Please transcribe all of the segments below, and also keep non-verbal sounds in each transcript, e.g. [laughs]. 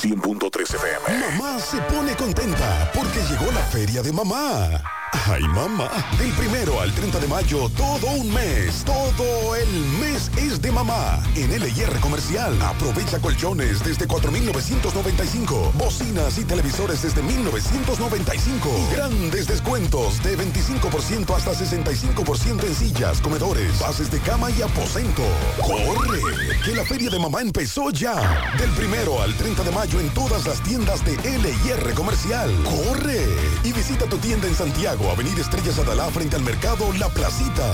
100.3 FM. Mamá se pone contenta porque llegó la feria de mamá. Ay, mamá. Del primero al 30 de mayo, todo un mes. Todo el mes es de mamá. En LIR Comercial, aprovecha colchones desde 4,995. Bocinas y televisores desde 1,995. Y grandes descuentos de 25% hasta 65% en sillas, comedores, bases de cama y aposento. ¡Corre! Que la feria de mamá empezó ya. Del primero al 30 de mayo en todas las tiendas de LIR Comercial. ¡Corre! Y visita tu tienda en Santiago Avenida Estrellas Adalá frente al mercado La Placita.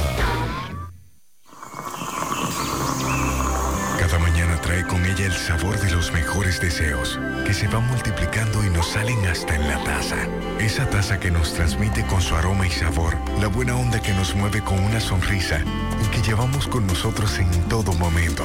Cada mañana trae con ella el sabor de los mejores deseos, que se van multiplicando y nos salen hasta en la taza. Esa taza que nos transmite con su aroma y sabor, la buena onda que nos mueve con una sonrisa y que llevamos con nosotros en todo momento.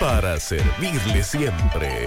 Para servirle siempre.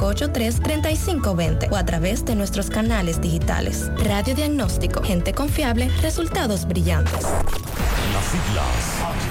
583-3520 o a través de nuestros canales digitales. Radio Diagnóstico, gente confiable, resultados brillantes. Las siglas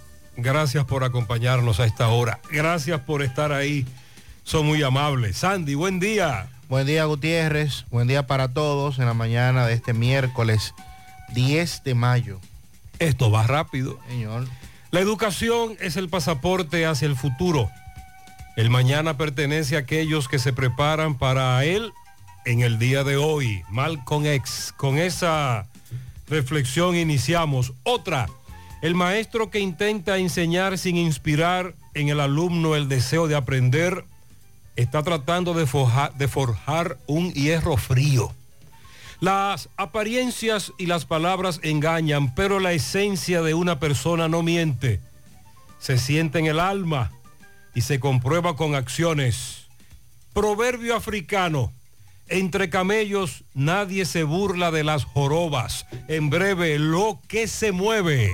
Gracias por acompañarnos a esta hora. Gracias por estar ahí. Son muy amables. Sandy, buen día. Buen día Gutiérrez. Buen día para todos en la mañana de este miércoles 10 de mayo. Esto va rápido. Señor. La educación es el pasaporte hacia el futuro. El mañana pertenece a aquellos que se preparan para él en el día de hoy. Malcolm X. Con esa reflexión iniciamos. Otra, el maestro que intenta enseñar sin inspirar en el alumno el deseo de aprender, está tratando de forjar, de forjar un hierro frío. Las apariencias y las palabras engañan, pero la esencia de una persona no miente. Se siente en el alma y se comprueba con acciones. Proverbio africano. Entre camellos nadie se burla de las jorobas. En breve, lo que se mueve.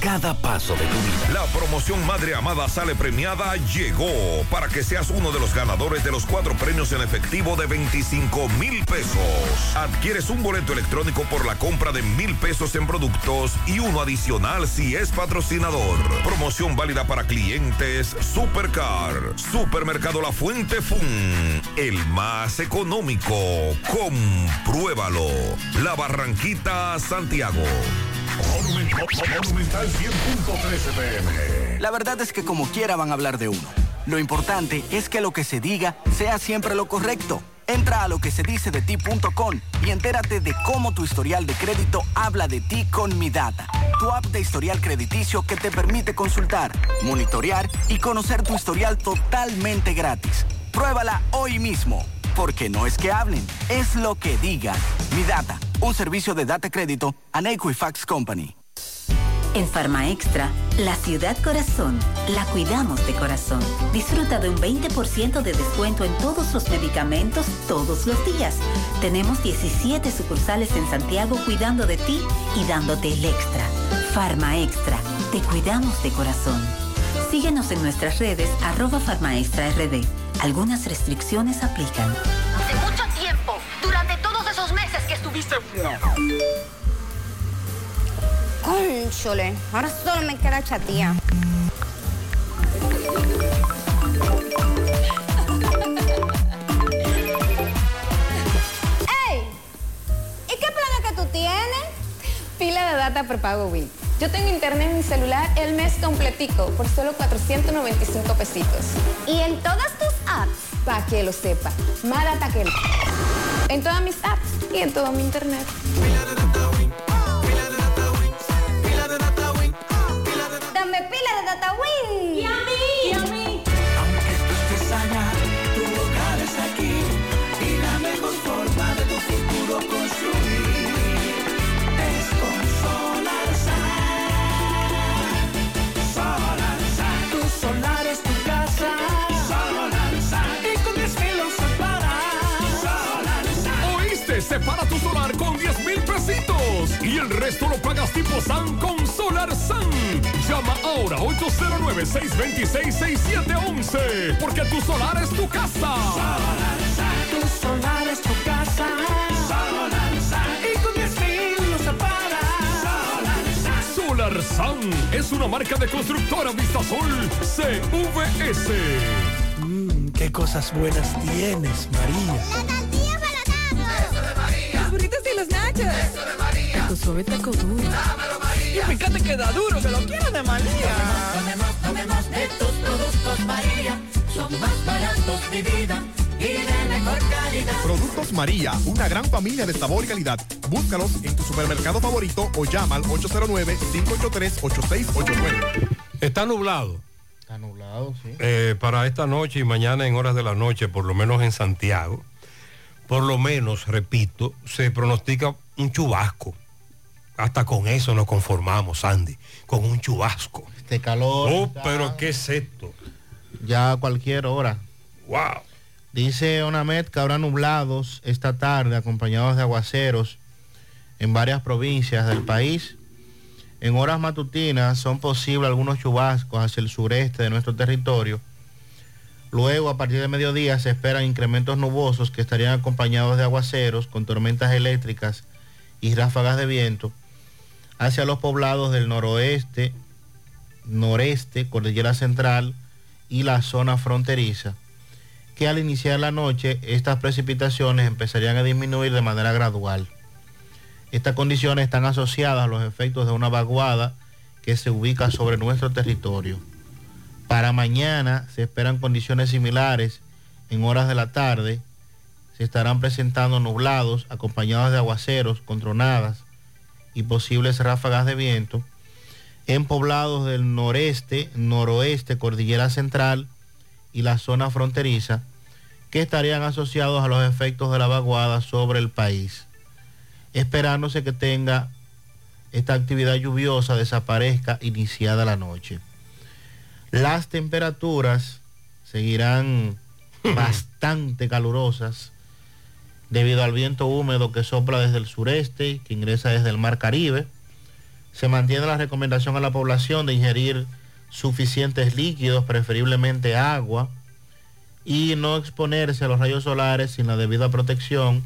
cada paso de tu vida. La promoción Madre Amada Sale Premiada llegó para que seas uno de los ganadores de los cuatro premios en efectivo de 25 mil pesos. Adquieres un boleto electrónico por la compra de mil pesos en productos y uno adicional si es patrocinador. Promoción válida para clientes Supercar, Supermercado La Fuente Fun, el más económico. Compruébalo. La Barranquita, Santiago. Monumental 100.13 pm. La verdad es que como quiera van a hablar de uno. Lo importante es que lo que se diga sea siempre lo correcto. Entra a lo que se dice de ti.com y entérate de cómo tu historial de crédito habla de ti con Mi Data, tu app de historial crediticio que te permite consultar, monitorear y conocer tu historial totalmente gratis. Pruébala hoy mismo, porque no es que hablen, es lo que digan. Mi Data, un servicio de data crédito a Equifax Company. En Farma Extra, la ciudad corazón, la cuidamos de corazón. Disfruta de un 20% de descuento en todos los medicamentos todos los días. Tenemos 17 sucursales en Santiago cuidando de ti y dándote el extra. Farma Extra, te cuidamos de corazón. Síguenos en nuestras redes arroba farmaextra rd. Algunas restricciones aplican. Hace mucho tiempo, durante todos esos meses que estuviste Cónchole, ahora solo me queda chatía. [laughs] ¡Ey! ¿Y qué planes que tú tienes? Pila de data prepago Wii. Yo tengo internet en mi celular el mes completico por solo 495 pesitos. ¿Y en todas apps? Para que lo sepa. Que el... En todas mis apps y en todo mi internet. Separa tu solar con 10 mil pesitos y el resto lo pagas tipo SAN con Solar SAN. Llama ahora 809-626-6711 porque tu solar es tu casa. Tu solar es tu casa. Solarsan. Y con 10 mil lo separas. Solarsan. Solar SAN es una marca de constructora Vistasol CVS. Mmm, qué cosas buenas tienes, María. Suave taco duro. Dámelo, María. Y fíjate que da duro, que lo quiero de María. Tomemos, tomemos de tus productos, María. Son más baratos, mi vida. Y de mejor calidad. Productos María, una gran familia de sabor y calidad. Búscalos en tu supermercado favorito o llama al 809-583-8689. Está nublado. Está nublado, sí. Eh, para esta noche y mañana en horas de la noche, por lo menos en Santiago, por lo menos, repito, se pronostica un chubasco. Hasta con eso nos conformamos, Andy, con un chubasco. Este calor. Oh, pero ¿qué es esto? Ya a cualquier hora. Wow. Dice Onamet que habrá nublados esta tarde acompañados de aguaceros en varias provincias del país. En horas matutinas son posibles algunos chubascos hacia el sureste de nuestro territorio. Luego, a partir de mediodía, se esperan incrementos nubosos que estarían acompañados de aguaceros con tormentas eléctricas y ráfagas de viento hacia los poblados del noroeste, noreste, cordillera central y la zona fronteriza, que al iniciar la noche estas precipitaciones empezarían a disminuir de manera gradual. Estas condiciones están asociadas a los efectos de una vaguada que se ubica sobre nuestro territorio. Para mañana se esperan condiciones similares en horas de la tarde. Se estarán presentando nublados acompañados de aguaceros con tronadas y posibles ráfagas de viento en poblados del noreste, noroeste, cordillera central y la zona fronteriza que estarían asociados a los efectos de la vaguada sobre el país. Esperándose que tenga esta actividad lluviosa desaparezca iniciada la noche. Las temperaturas seguirán [laughs] bastante calurosas debido al viento húmedo que sopla desde el sureste, que ingresa desde el mar Caribe. Se mantiene la recomendación a la población de ingerir suficientes líquidos, preferiblemente agua, y no exponerse a los rayos solares sin la debida protección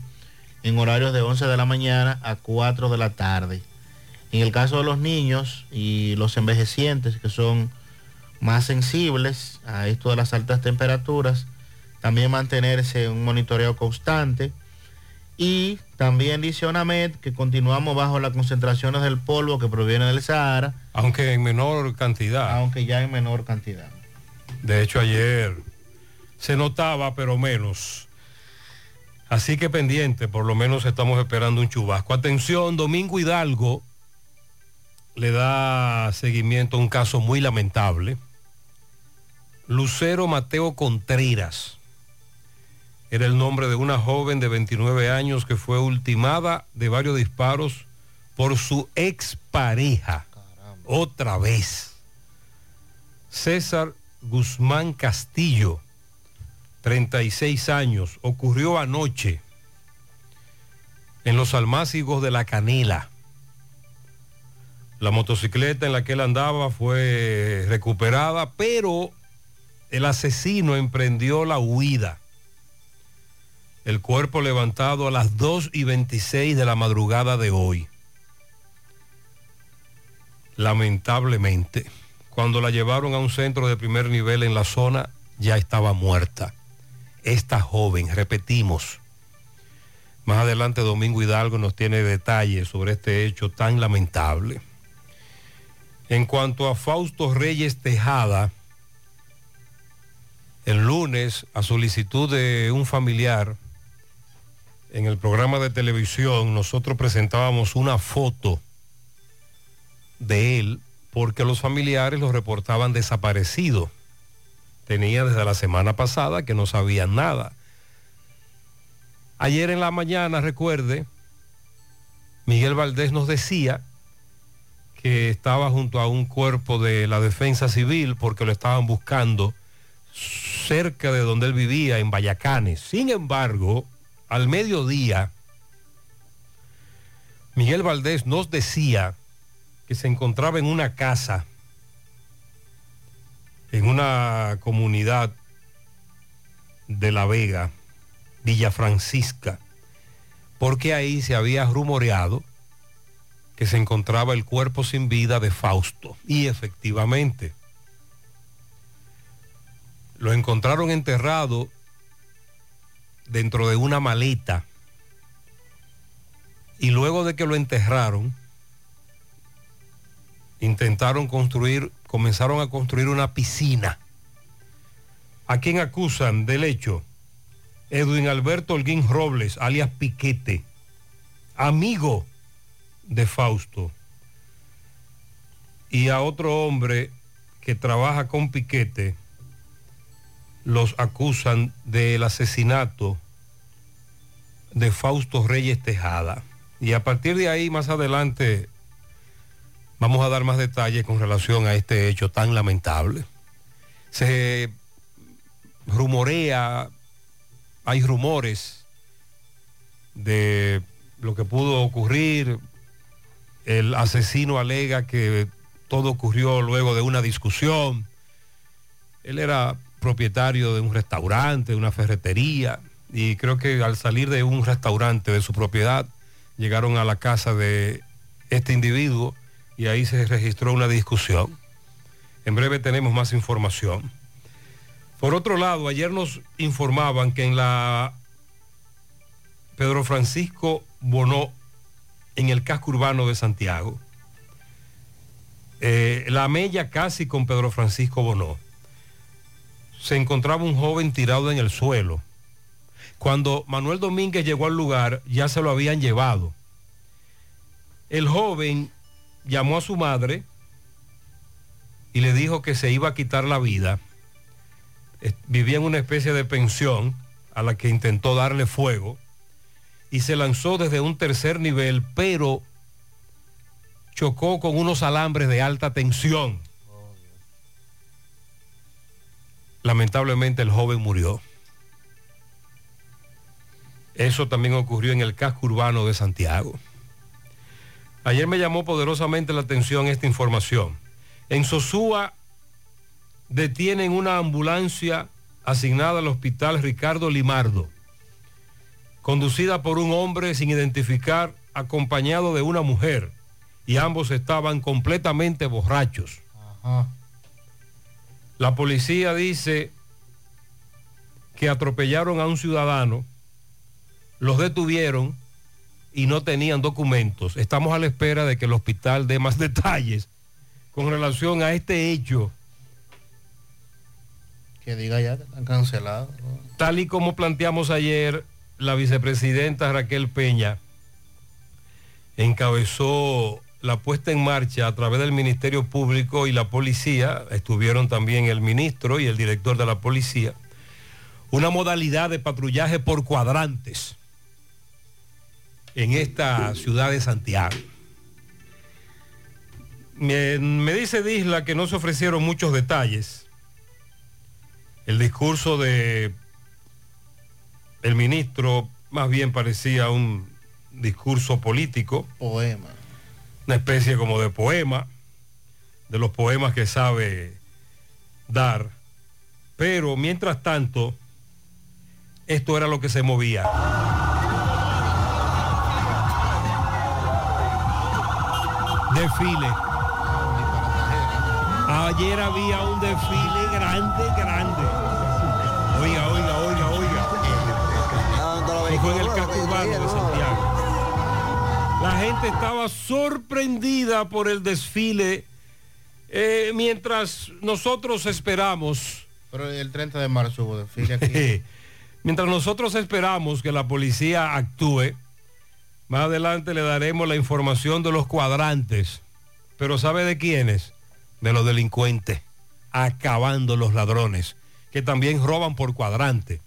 en horarios de 11 de la mañana a 4 de la tarde. En el caso de los niños y los envejecientes que son más sensibles a esto de las altas temperaturas, también mantenerse en un monitoreo constante y también dice ONAMED que continuamos bajo las concentraciones del polvo que proviene del Sahara. Aunque en menor cantidad. Aunque ya en menor cantidad. De hecho, ayer se notaba, pero menos. Así que pendiente, por lo menos estamos esperando un chubasco. Atención, Domingo Hidalgo le da seguimiento a un caso muy lamentable. Lucero Mateo Contreras era el nombre de una joven de 29 años que fue ultimada de varios disparos por su expareja. Otra vez. César Guzmán Castillo, 36 años, ocurrió anoche en los almácigos de la Canela. La motocicleta en la que él andaba fue recuperada, pero el asesino emprendió la huida. El cuerpo levantado a las 2 y 26 de la madrugada de hoy. Lamentablemente, cuando la llevaron a un centro de primer nivel en la zona, ya estaba muerta. Esta joven, repetimos, más adelante Domingo Hidalgo nos tiene detalles sobre este hecho tan lamentable. En cuanto a Fausto Reyes Tejada, el lunes, a solicitud de un familiar, en el programa de televisión nosotros presentábamos una foto de él porque los familiares lo reportaban desaparecido. Tenía desde la semana pasada que no sabían nada. Ayer en la mañana, recuerde, Miguel Valdés nos decía que estaba junto a un cuerpo de la defensa civil porque lo estaban buscando cerca de donde él vivía, en Vallacanes. Sin embargo, al mediodía, Miguel Valdés nos decía que se encontraba en una casa, en una comunidad de La Vega, Villa Francisca, porque ahí se había rumoreado que se encontraba el cuerpo sin vida de Fausto. Y efectivamente, lo encontraron enterrado dentro de una maleta. Y luego de que lo enterraron, intentaron construir, comenzaron a construir una piscina. ¿A quién acusan del hecho? Edwin Alberto Holguín Robles, alias Piquete, amigo de Fausto, y a otro hombre que trabaja con Piquete, los acusan del asesinato de Fausto Reyes Tejada. Y a partir de ahí, más adelante, vamos a dar más detalles con relación a este hecho tan lamentable. Se rumorea, hay rumores de lo que pudo ocurrir. El asesino alega que todo ocurrió luego de una discusión. Él era propietario de un restaurante, de una ferretería, y creo que al salir de un restaurante de su propiedad, llegaron a la casa de este individuo y ahí se registró una discusión. En breve tenemos más información. Por otro lado, ayer nos informaban que en la Pedro Francisco Bonó, en el casco urbano de Santiago. Eh, la mella casi con Pedro Francisco Bonó. Se encontraba un joven tirado en el suelo. Cuando Manuel Domínguez llegó al lugar, ya se lo habían llevado. El joven llamó a su madre y le dijo que se iba a quitar la vida. Vivía en una especie de pensión a la que intentó darle fuego y se lanzó desde un tercer nivel, pero chocó con unos alambres de alta tensión. Lamentablemente el joven murió. Eso también ocurrió en el casco urbano de Santiago. Ayer me llamó poderosamente la atención esta información. En Sosúa detienen una ambulancia asignada al hospital Ricardo Limardo, conducida por un hombre sin identificar, acompañado de una mujer, y ambos estaban completamente borrachos. La policía dice que atropellaron a un ciudadano, los detuvieron y no tenían documentos. Estamos a la espera de que el hospital dé más [laughs] detalles con relación a este hecho, Que diga ya que están cancelados. tal y como planteamos ayer, la vicepresidenta Raquel Peña encabezó la puesta en marcha a través del Ministerio Público y la policía, estuvieron también el ministro y el director de la policía, una modalidad de patrullaje por cuadrantes en esta ciudad de Santiago. Me, dice Disla que no se ofrecieron muchos detalles. El discurso de el ministro más bien parecía un discurso político. Poema. Una especie como de poema, de los poemas que sabe dar. Pero mientras tanto, esto era lo que se movía. Desfile. Ayer había un desfile grande, grande. Oiga, oiga, oiga, oiga. La gente estaba sorprendida por el desfile eh, mientras nosotros esperamos. Pero el 30 de marzo hubo desfile aquí. [laughs] Mientras nosotros esperamos que la policía actúe, más adelante le daremos la información de los cuadrantes. Pero ¿sabe de quiénes? De los delincuentes, acabando los ladrones, que también roban por cuadrante.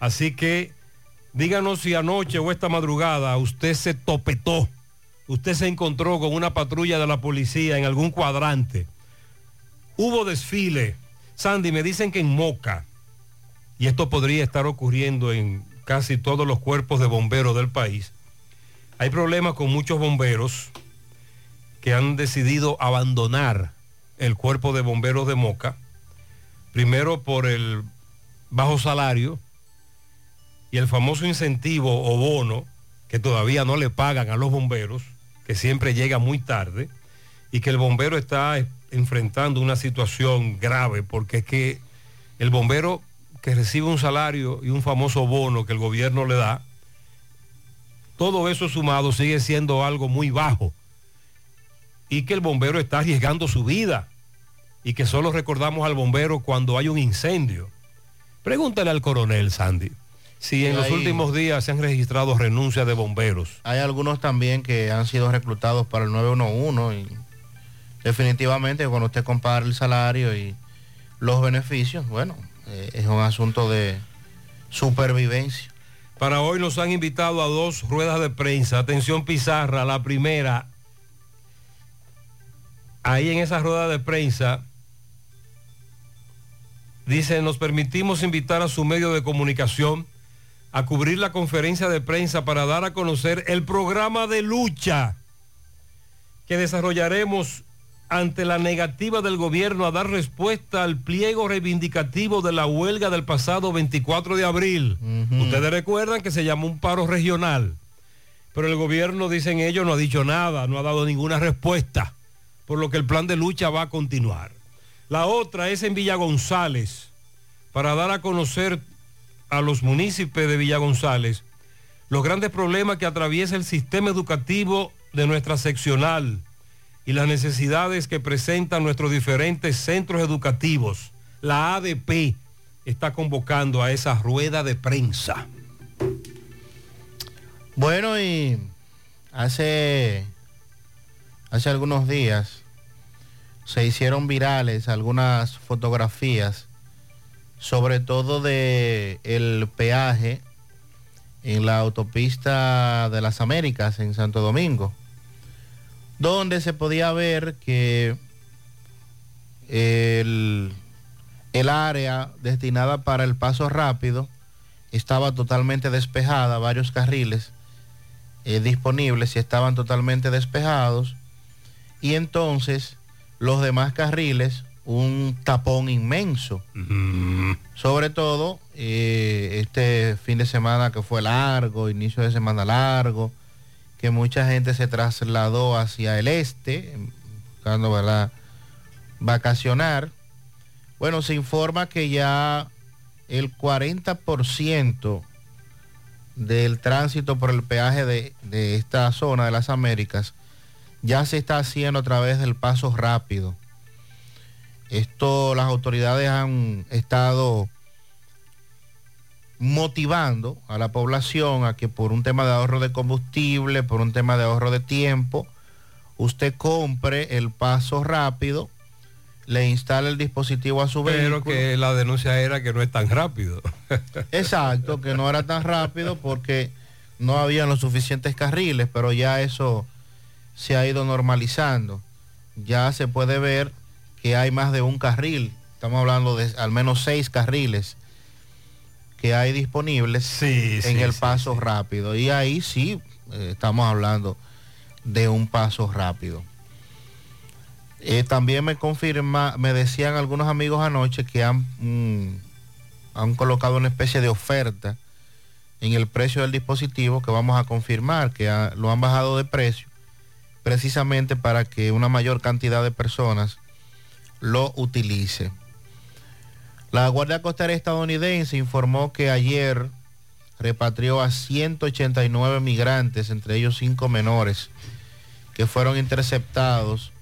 Así que díganos si anoche o esta madrugada usted se topetó, usted se encontró con una patrulla de la policía en algún cuadrante. Hubo desfile. Sandy, me dicen que en Moca, y esto podría estar ocurriendo en casi todos los cuerpos de bomberos del país, hay problemas con muchos bomberos que han decidido abandonar el cuerpo de bomberos de Moca, primero por el bajo salario y el famoso incentivo o bono que todavía no le pagan a los bomberos, que siempre llega muy tarde, y que el bombero está enfrentando una situación grave, porque es que el bombero que recibe un salario y un famoso bono que el gobierno le da, todo eso sumado sigue siendo algo muy bajo y que el bombero está arriesgando su vida y que solo recordamos al bombero cuando hay un incendio. Pregúntale al coronel Sandy si en los últimos días se han registrado renuncias de bomberos. Hay algunos también que han sido reclutados para el 911 y definitivamente cuando usted compara el salario y los beneficios, bueno, eh, es un asunto de supervivencia. Para hoy nos han invitado a dos ruedas de prensa. Atención Pizarra, la primera. Ahí en esa rueda de prensa dice, nos permitimos invitar a su medio de comunicación a cubrir la conferencia de prensa para dar a conocer el programa de lucha que desarrollaremos ante la negativa del gobierno a dar respuesta al pliego reivindicativo de la huelga del pasado 24 de abril. Ustedes recuerdan que se llamó un paro regional, pero el gobierno, dicen ellos, no ha dicho nada, no ha dado ninguna respuesta, por lo que el plan de lucha va a continuar. La otra es en Villa González, para dar a conocer a los municipios de Villa González los grandes problemas que atraviesa el sistema educativo de nuestra seccional y las necesidades que presentan nuestros diferentes centros educativos, la ADP está convocando a esa rueda de prensa. Bueno, y hace, hace algunos días se hicieron virales algunas fotografías, sobre todo de el peaje en la autopista de las Américas en Santo Domingo, donde se podía ver que el, el área destinada para el paso rápido estaba totalmente despejada, varios carriles eh, disponibles y estaban totalmente despejados. Y entonces los demás carriles, un tapón inmenso. Sobre todo eh, este fin de semana que fue largo, inicio de semana largo, que mucha gente se trasladó hacia el este, buscando, ¿verdad?, vacacionar. Bueno, se informa que ya el 40% del tránsito por el peaje de, de esta zona de las Américas ya se está haciendo a través del paso rápido. Esto las autoridades han estado motivando a la población a que por un tema de ahorro de combustible, por un tema de ahorro de tiempo, usted compre el paso rápido, le instale el dispositivo a su Pero vehículo. que la denuncia era que no es tan rápido. [laughs] Exacto, que no era tan rápido porque no habían los suficientes carriles, pero ya eso se ha ido normalizando. Ya se puede ver que hay más de un carril. Estamos hablando de al menos seis carriles que hay disponibles en sí, el sí, paso rápido. Y ahí sí eh, estamos hablando de un paso rápido. Eh, también me confirma, me decían algunos amigos anoche que han, mm, han colocado una especie de oferta en el precio del dispositivo que vamos a confirmar, que ha- lo han bajado de precio precisamente para que una mayor cantidad de personas lo utilice. La Guardia Costera estadounidense informó que ayer repatrió a 189 migrantes, entre ellos cinco menores, que fueron interceptados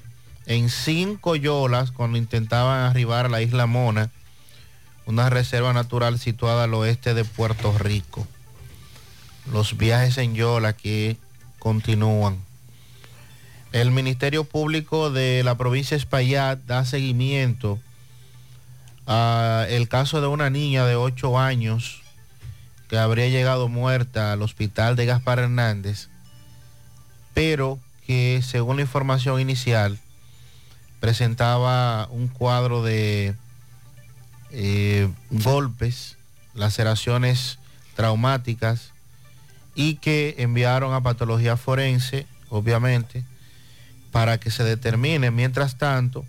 en cinco yolas cuando intentaban arribar a la isla Mona, una reserva natural situada al oeste de Puerto Rico. Los viajes en yola que continúan. El Ministerio Público de la provincia de Espaillat da seguimiento a el caso de una niña de 8 años que habría llegado muerta al hospital de Gaspar Hernández, pero que según la información inicial presentaba un cuadro de eh, golpes, laceraciones traumáticas y que enviaron a patología forense, obviamente, para que se determine. Mientras tanto,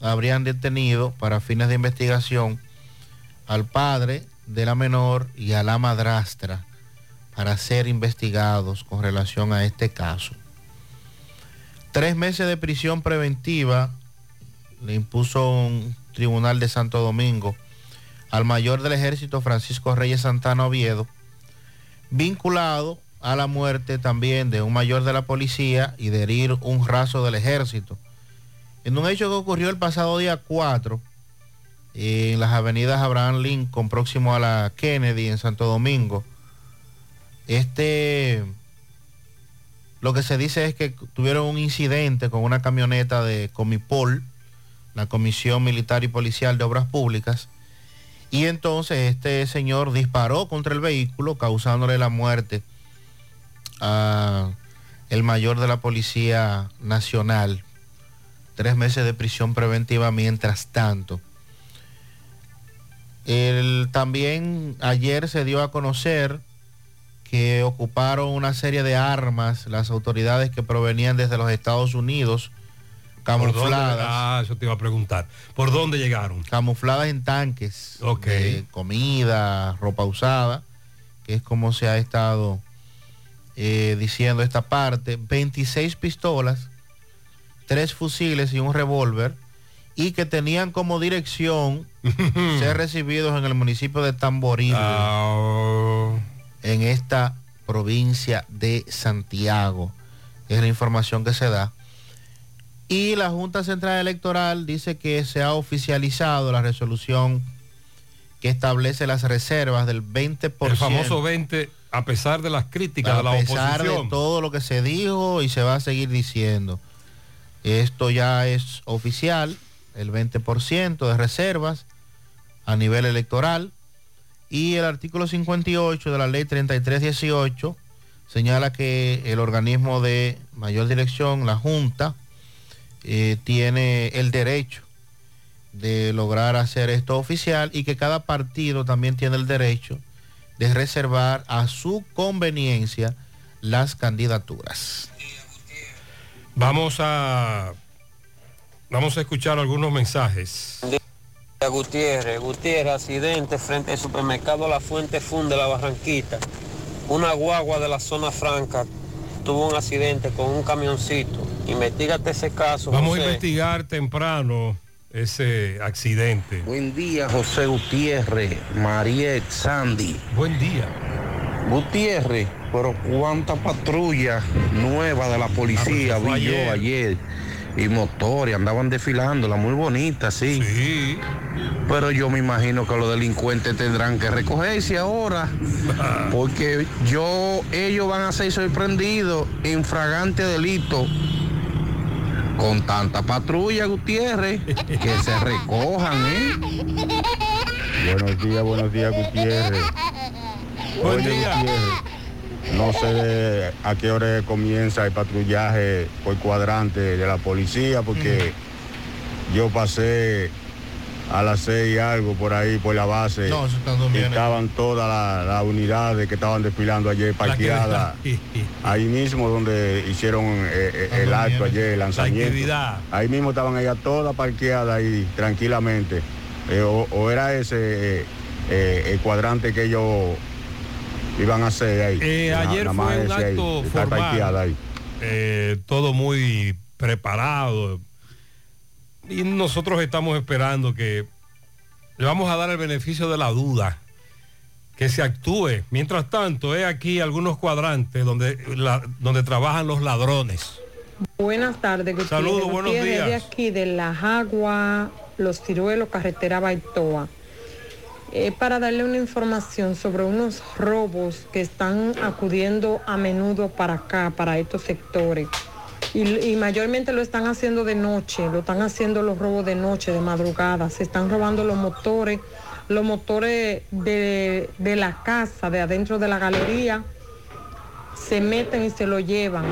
habrían detenido para fines de investigación al padre de la menor y a la madrastra para ser investigados con relación a este caso. Tres meses de prisión preventiva le impuso un tribunal de Santo Domingo al mayor del ejército Francisco Reyes Santana Oviedo, vinculado a la muerte también de un mayor de la policía y de herir un raso del ejército. En un hecho que ocurrió el pasado día 4 en las avenidas Abraham Lincoln, próximo a la Kennedy en Santo Domingo, este, lo que se dice es que tuvieron un incidente con una camioneta de Comipol, la Comisión Militar y Policial de Obras Públicas, y entonces este señor disparó contra el vehículo, causándole la muerte a el mayor de la Policía Nacional. Tres meses de prisión preventiva mientras tanto. El- también ayer se dio a conocer que ocuparon una serie de armas las autoridades que provenían desde los Estados Unidos, camufladas. Ah, eso te iba a preguntar. ¿Por dónde llegaron? camufladas en tanques Ok. de comida, ropa usada, que es como se ha estado eh, diciendo esta parte, 26 pistolas, tres fusiles y un revólver, y que tenían como dirección [laughs] ser recibidos en el municipio de Tamboril, en esta provincia de Santiago. Es la información que se da. Y la Junta Central Electoral dice que se ha oficializado la resolución que establece las reservas del 20%. El famoso 20, a pesar de las críticas a de la pesar oposición. de todo lo que se dijo y se va a seguir diciendo. Esto ya es oficial, el 20% de reservas a nivel electoral. Y el artículo 58 de la ley 3318 señala que el organismo de mayor dirección, la Junta, eh, tiene el derecho de lograr hacer esto oficial y que cada partido también tiene el derecho de reservar a su conveniencia las candidaturas. Vamos a vamos a escuchar algunos mensajes. Gutiérrez, Gutiérrez, accidente frente al supermercado La Fuente Fun de la Barranquita. Una guagua de la zona franca tuvo un accidente con un camioncito. Investígate ese caso. Vamos José. a investigar temprano ese accidente. Buen día, José Gutiérrez, Mariet, Sandy. Buen día. Gutiérrez, pero cuánta patrulla nueva de la policía Ah, vi fue yo ayer. Y motores, andaban desfilándola, muy bonita, sí. Sí. Pero yo me imagino que los delincuentes tendrán que recogerse ahora. [laughs] Porque yo, ellos van a ser sorprendidos en fragante delito. Con tanta patrulla, Gutiérrez, que se recojan, ¿eh? Buenos días, buenos días, Gutiérrez. Buen Oye, día. Gutiérrez, no sé a qué hora comienza el patrullaje por cuadrante de la policía, porque yo pasé a las seis y algo por ahí, por la base. No, eso y durmiendo. estaban todas las las unidades que estaban desfilando ayer parqueadas. Ahí mismo donde hicieron eh, eh, el acto ayer, el lanzamiento. Ahí mismo estaban ellas todas parqueadas ahí tranquilamente. Eh, o, o era ese eh, el cuadrante que ellos iban a hacer ahí. Na- ayer fue un ahí, acto parqueada formal, ahí. todo muy preparado. Y nosotros estamos esperando que le vamos a dar el beneficio de la duda, que se actúe. Mientras tanto, he aquí algunos cuadrantes donde, la- donde trabajan los ladrones. Buenas tardes. Saludos, buenos días. de aquí de La Jagua, Los Ciruelos, Carretera Baitoa. Eh, para darle una información sobre unos robos que están acudiendo a menudo para acá, para estos sectores. Y, mayormente lo están haciendo de noche, lo están haciendo los robos de noche, de madrugada. Se están robando los motores, los motores de, de la casa, de adentro de la galería. Se meten y se lo llevan.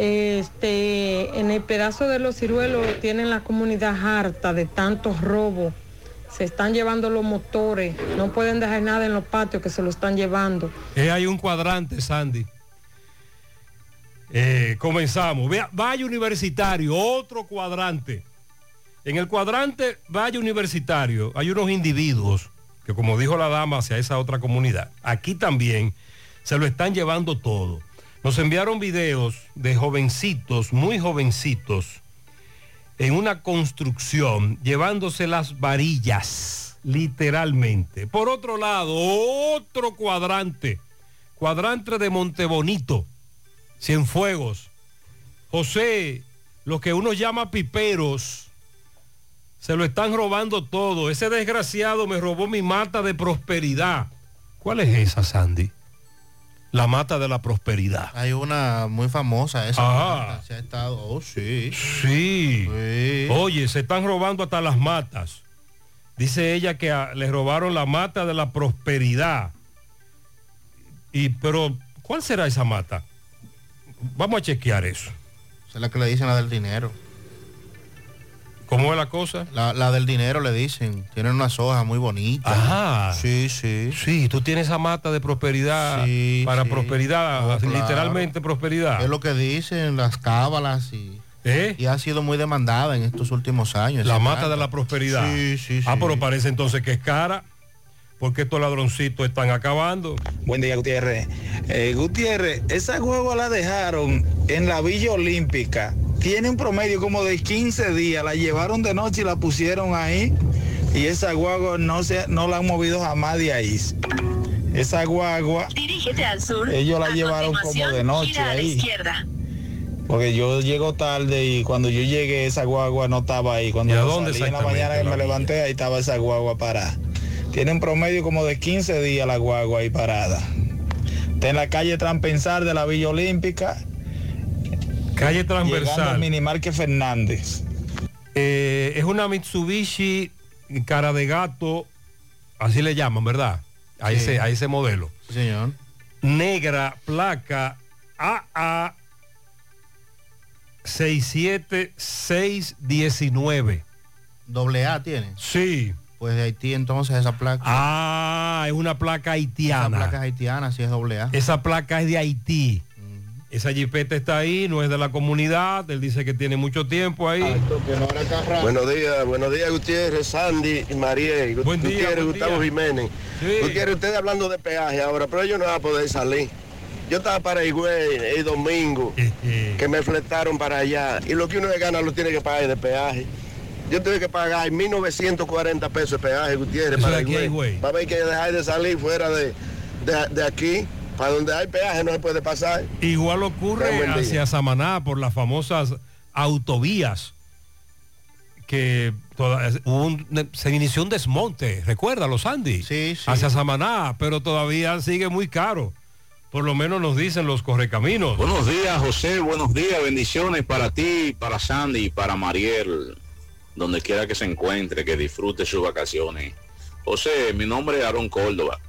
Este, en el pedazo de los ciruelos tienen la comunidad harta de tantos robos. Se están llevando los motores, no pueden dejar nada en los patios que se lo están llevando. Eh, hay un cuadrante, Sandy. Eh, comenzamos. Valle Universitario, otro cuadrante. En el cuadrante Valle Universitario hay unos individuos que, como dijo la dama, hacia esa otra comunidad. Aquí también se lo están llevando todo. Nos enviaron videos de jovencitos, muy jovencitos, en una construcción, llevándose las varillas, literalmente. Por otro lado, otro cuadrante, cuadrante de Montebonito, Cienfuegos. José, lo que uno llama piperos, se lo están robando todo. Ese desgraciado me robó mi mata de prosperidad. ¿Cuál es esa, Sandy? La mata de la prosperidad. Hay una muy famosa, esa. Ajá. Se ha estado, oh sí. Sí. Oye, se están robando hasta las matas. Dice ella que a- le robaron la mata de la prosperidad. Y pero, ¿cuál será esa mata? Vamos a chequear eso. Esa es la que le dicen la del dinero. ¿Cómo es la cosa? La, la del dinero le dicen. Tienen unas hojas muy bonitas. Ajá. Sí, sí. Sí, tú tienes esa mata de prosperidad Sí, para sí. prosperidad, claro. literalmente prosperidad. Es lo que dicen las cábalas y, ¿Eh? y ha sido muy demandada en estos últimos años. La mata de la prosperidad. Sí, sí, sí. Ah, pero parece entonces que es cara, porque estos ladroncitos están acabando. Buen día, Gutiérrez. Eh, Gutiérrez, esa huevo la dejaron en la Villa Olímpica. Tiene un promedio como de 15 días. La llevaron de noche y la pusieron ahí. Y esa guagua no, se, no la han movido jamás de ahí. Esa guagua, Dirígete al sur. Ellos la A llevaron como de noche gira a la ahí. izquierda. porque yo llego tarde y cuando yo llegué esa guagua no estaba ahí. Cuando ¿Y a dónde salí en la mañana que me levanté, ahí estaba esa guagua parada. Tiene un promedio como de 15 días la guagua ahí parada. Está en la calle Transpensar de la Villa Olímpica. Calle Llegando al transversal. Minimarque Fernández. Eh, es una Mitsubishi cara de gato, así le llaman, ¿verdad? A, Sí. ese, a ese modelo. Sí, señor. Negra, placa AA 67619. Doble A tiene. Sí. Pues de Haití entonces esa placa. Ah, es una placa esa haitiana. placa es haitiana, sí es doble A. Esa placa es de Haití. Esa jipeta está ahí, no es de la comunidad. Él dice que tiene mucho tiempo ahí. Buenos días, buenos días Gutiérrez, Sandy y Buen día, Gutiérrez, buen Gustavo. Jiménez. Sí. Gutiérrez, ustedes hablando de peaje ahora, pero ellos no van a poder salir. Yo estaba para Higüey el domingo, que me fletaron para allá, y lo que uno le gana lo tiene que pagar de peaje. Yo tuve que pagar 1.940 pesos de peaje, Gutiérrez, para Higüey. Higüey. Va a haber que dejar de salir fuera de, de- de aquí, para donde hay peaje no se puede pasar. Igual ocurre hacia Samaná por las famosas autovías que toda- un- se inició un desmonte, recuerda los Andy, hacia Samaná, pero todavía sigue muy caro. Por lo menos nos dicen los correcaminos. Buenos días, José. Buenos días. Bendiciones para ti, para Sandy y para Mariel. Donde quiera que se encuentre, que disfrute sus vacaciones. José, mi nombre es Aaron Córdoba.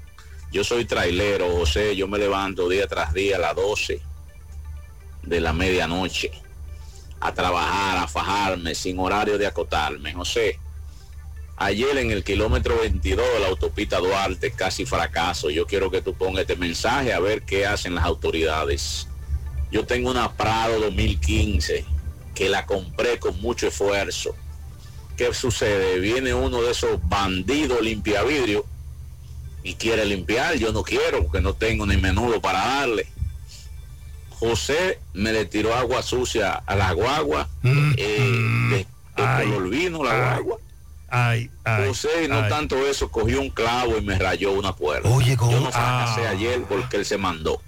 Yo soy trailero, José. Yo me levanto día tras día a las 12 de la medianoche a trabajar, a fajarme, sin horario de acotarme. José, ayer en el kilómetro 22 de la autopista Duarte, casi fracaso. Yo quiero que tú pongas este mensaje a ver qué hacen las autoridades. Yo tengo una Prado 2015 que la compré con mucho esfuerzo. ¿Qué sucede? Viene uno de esos bandidos limpiavidrio y quiere limpiar. Yo no quiero porque no tengo ni menudo para darle. José me le tiró agua sucia a la guagua, eh, de, de color vino la guagua. Ay, ay, José, no ay. tanto eso, cogió un clavo y me rayó una puerta. Oye, Yo no fracasé ah. ayer porque él se mandó.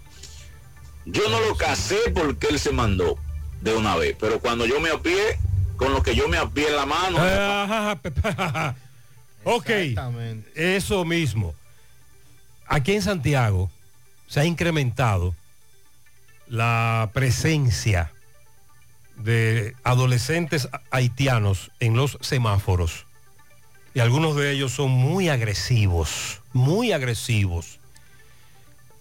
Yo no lo casé porque él se mandó de una vez, pero cuando yo me apié, con lo que yo me apié en la mano, Ah, ok, eso mismo. Aquí en Santiago se ha incrementado la presencia de adolescentes haitianos en los semáforos. Y algunos de ellos son muy agresivos, muy agresivos.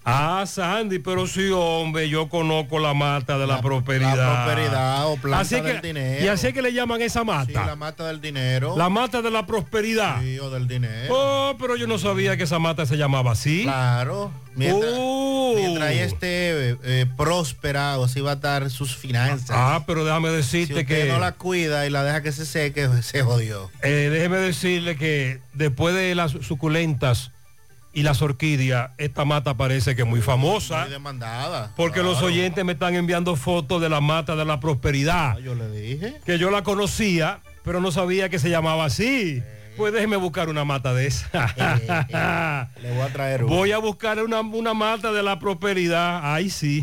Ah, Sandy, pero sí, hombre, yo conozco la mata de la, prosperidad. la prosperidad o planta Así es que- del dinero. Y así que le llaman esa mata. Sí, la mata del dinero. La mata de la prosperidad. Sí, o del dinero. Oh, pero yo no sabía que esa mata se llamaba así. Claro. Mientras, Oh. mientras ella esté eh, próspera, o así va a estar sus finanzas. Ah, pero déjame si decirte usted que... no la cuida y la deja que se seque, [laughs] se jodió. eh, déjeme decirle que después de las suculentas y las orquídeas, esta mata parece que es muy famosa. Muy demandada. Porque los oyentes me están enviando fotos de la mata de la prosperidad. Yo le dije. Que yo la conocía, pero no sabía que se llamaba así. Pues déjeme buscar una mata de esa. Le voy a traer una. Voy a buscar una, una mata de la prosperidad. Ahí sí.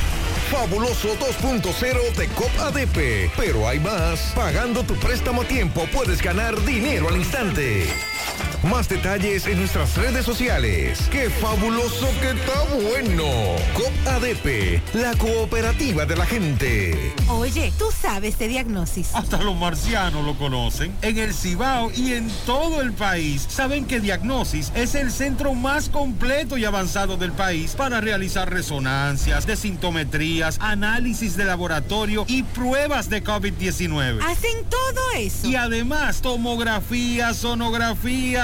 Fabuloso 2.0 de COP ADP. Pero hay más. Pagando tu préstamo a tiempo puedes ganar dinero al instante. Más detalles en nuestras redes sociales. ¡Qué fabuloso que está bueno! COP ADP, la cooperativa de la gente. Oye, tú sabes de diagnosis. Hasta los marcianos lo conocen. En el Cibao y en todo el país saben que Diagnosis es el centro más completo y avanzado del país para realizar resonancias, desintometrías, análisis de laboratorio y pruebas de COVID-19. Hacen todo eso. Y además, tomografías,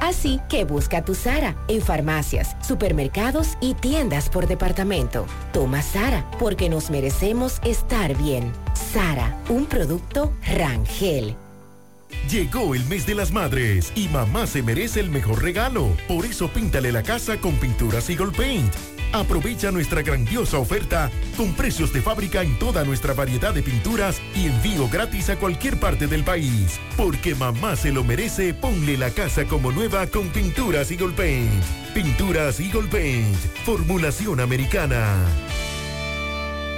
Así que busca tu Sara en farmacias, supermercados y tiendas por departamento. Toma Sara porque nos merecemos estar bien. Sara, un producto Rangel. Llegó el mes de las madres y mamá se merece el mejor regalo. Por eso píntale la casa con pinturas Eagle Paint. Aprovecha nuestra grandiosa oferta con precios de fábrica en toda nuestra variedad de pinturas y envío gratis a cualquier parte del país. Porque mamá se lo merece, ponle la casa como nueva con pinturas Eagle Paint. Pinturas Eagle Paint, formulación americana.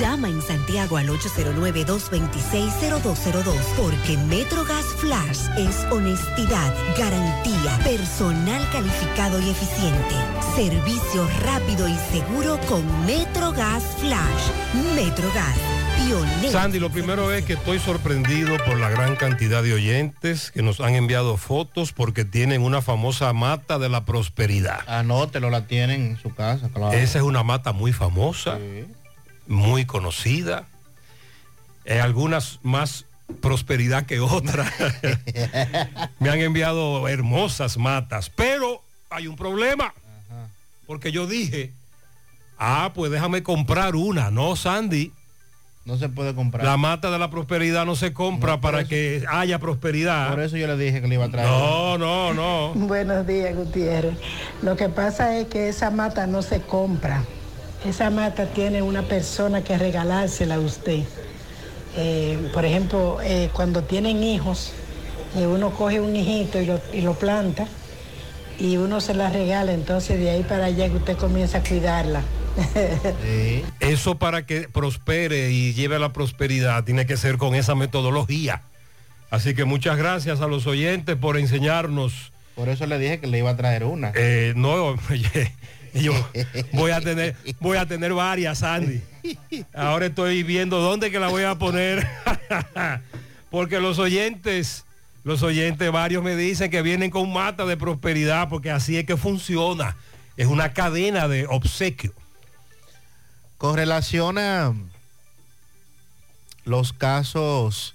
Llama en Santiago al 809-226-0202 porque MetroGas Flash es honestidad, garantía, personal calificado y eficiente, servicio rápido y seguro con MetroGas Flash. MetroGas, pionero. Sandy, lo primero es que estoy sorprendido por la gran cantidad de oyentes que nos han enviado fotos porque tienen una famosa mata de la prosperidad. Anótelo, la tienen en su casa, claro. Esa es una mata muy famosa, muy conocida. Eh, algunas más prosperidad que otras. [laughs] Me han enviado hermosas matas, pero hay un problema. Porque yo dije, ah, pues déjame comprar una, no, Sandy. No se puede comprar. La mata de la prosperidad no se compra No, para eso- que haya prosperidad. Por eso yo le dije que le iba a traer. No, no, no. Buenos días, Gutiérrez. Lo que pasa es que esa mata no se compra. Esa mata tiene una persona que regalársela a usted. Eh, por ejemplo, eh, cuando tienen hijos, eh, uno coge un hijito y lo, y lo planta y uno se la regala, entonces de ahí para allá que usted comienza a cuidarla. [laughs] Eso para que prospere y lleve a la prosperidad tiene que ser con esa metodología. Así que muchas gracias a los oyentes por enseñarnos. Por eso le dije que le iba a traer una. Eh, [laughs] yo voy a tener, voy a tener varias, Andy. Ahora estoy viendo dónde que la voy a poner. [laughs] porque los oyentes, los oyentes varios me dicen que vienen con mata de prosperidad, porque así es que funciona. Es una cadena de obsequio. Con relación a los casos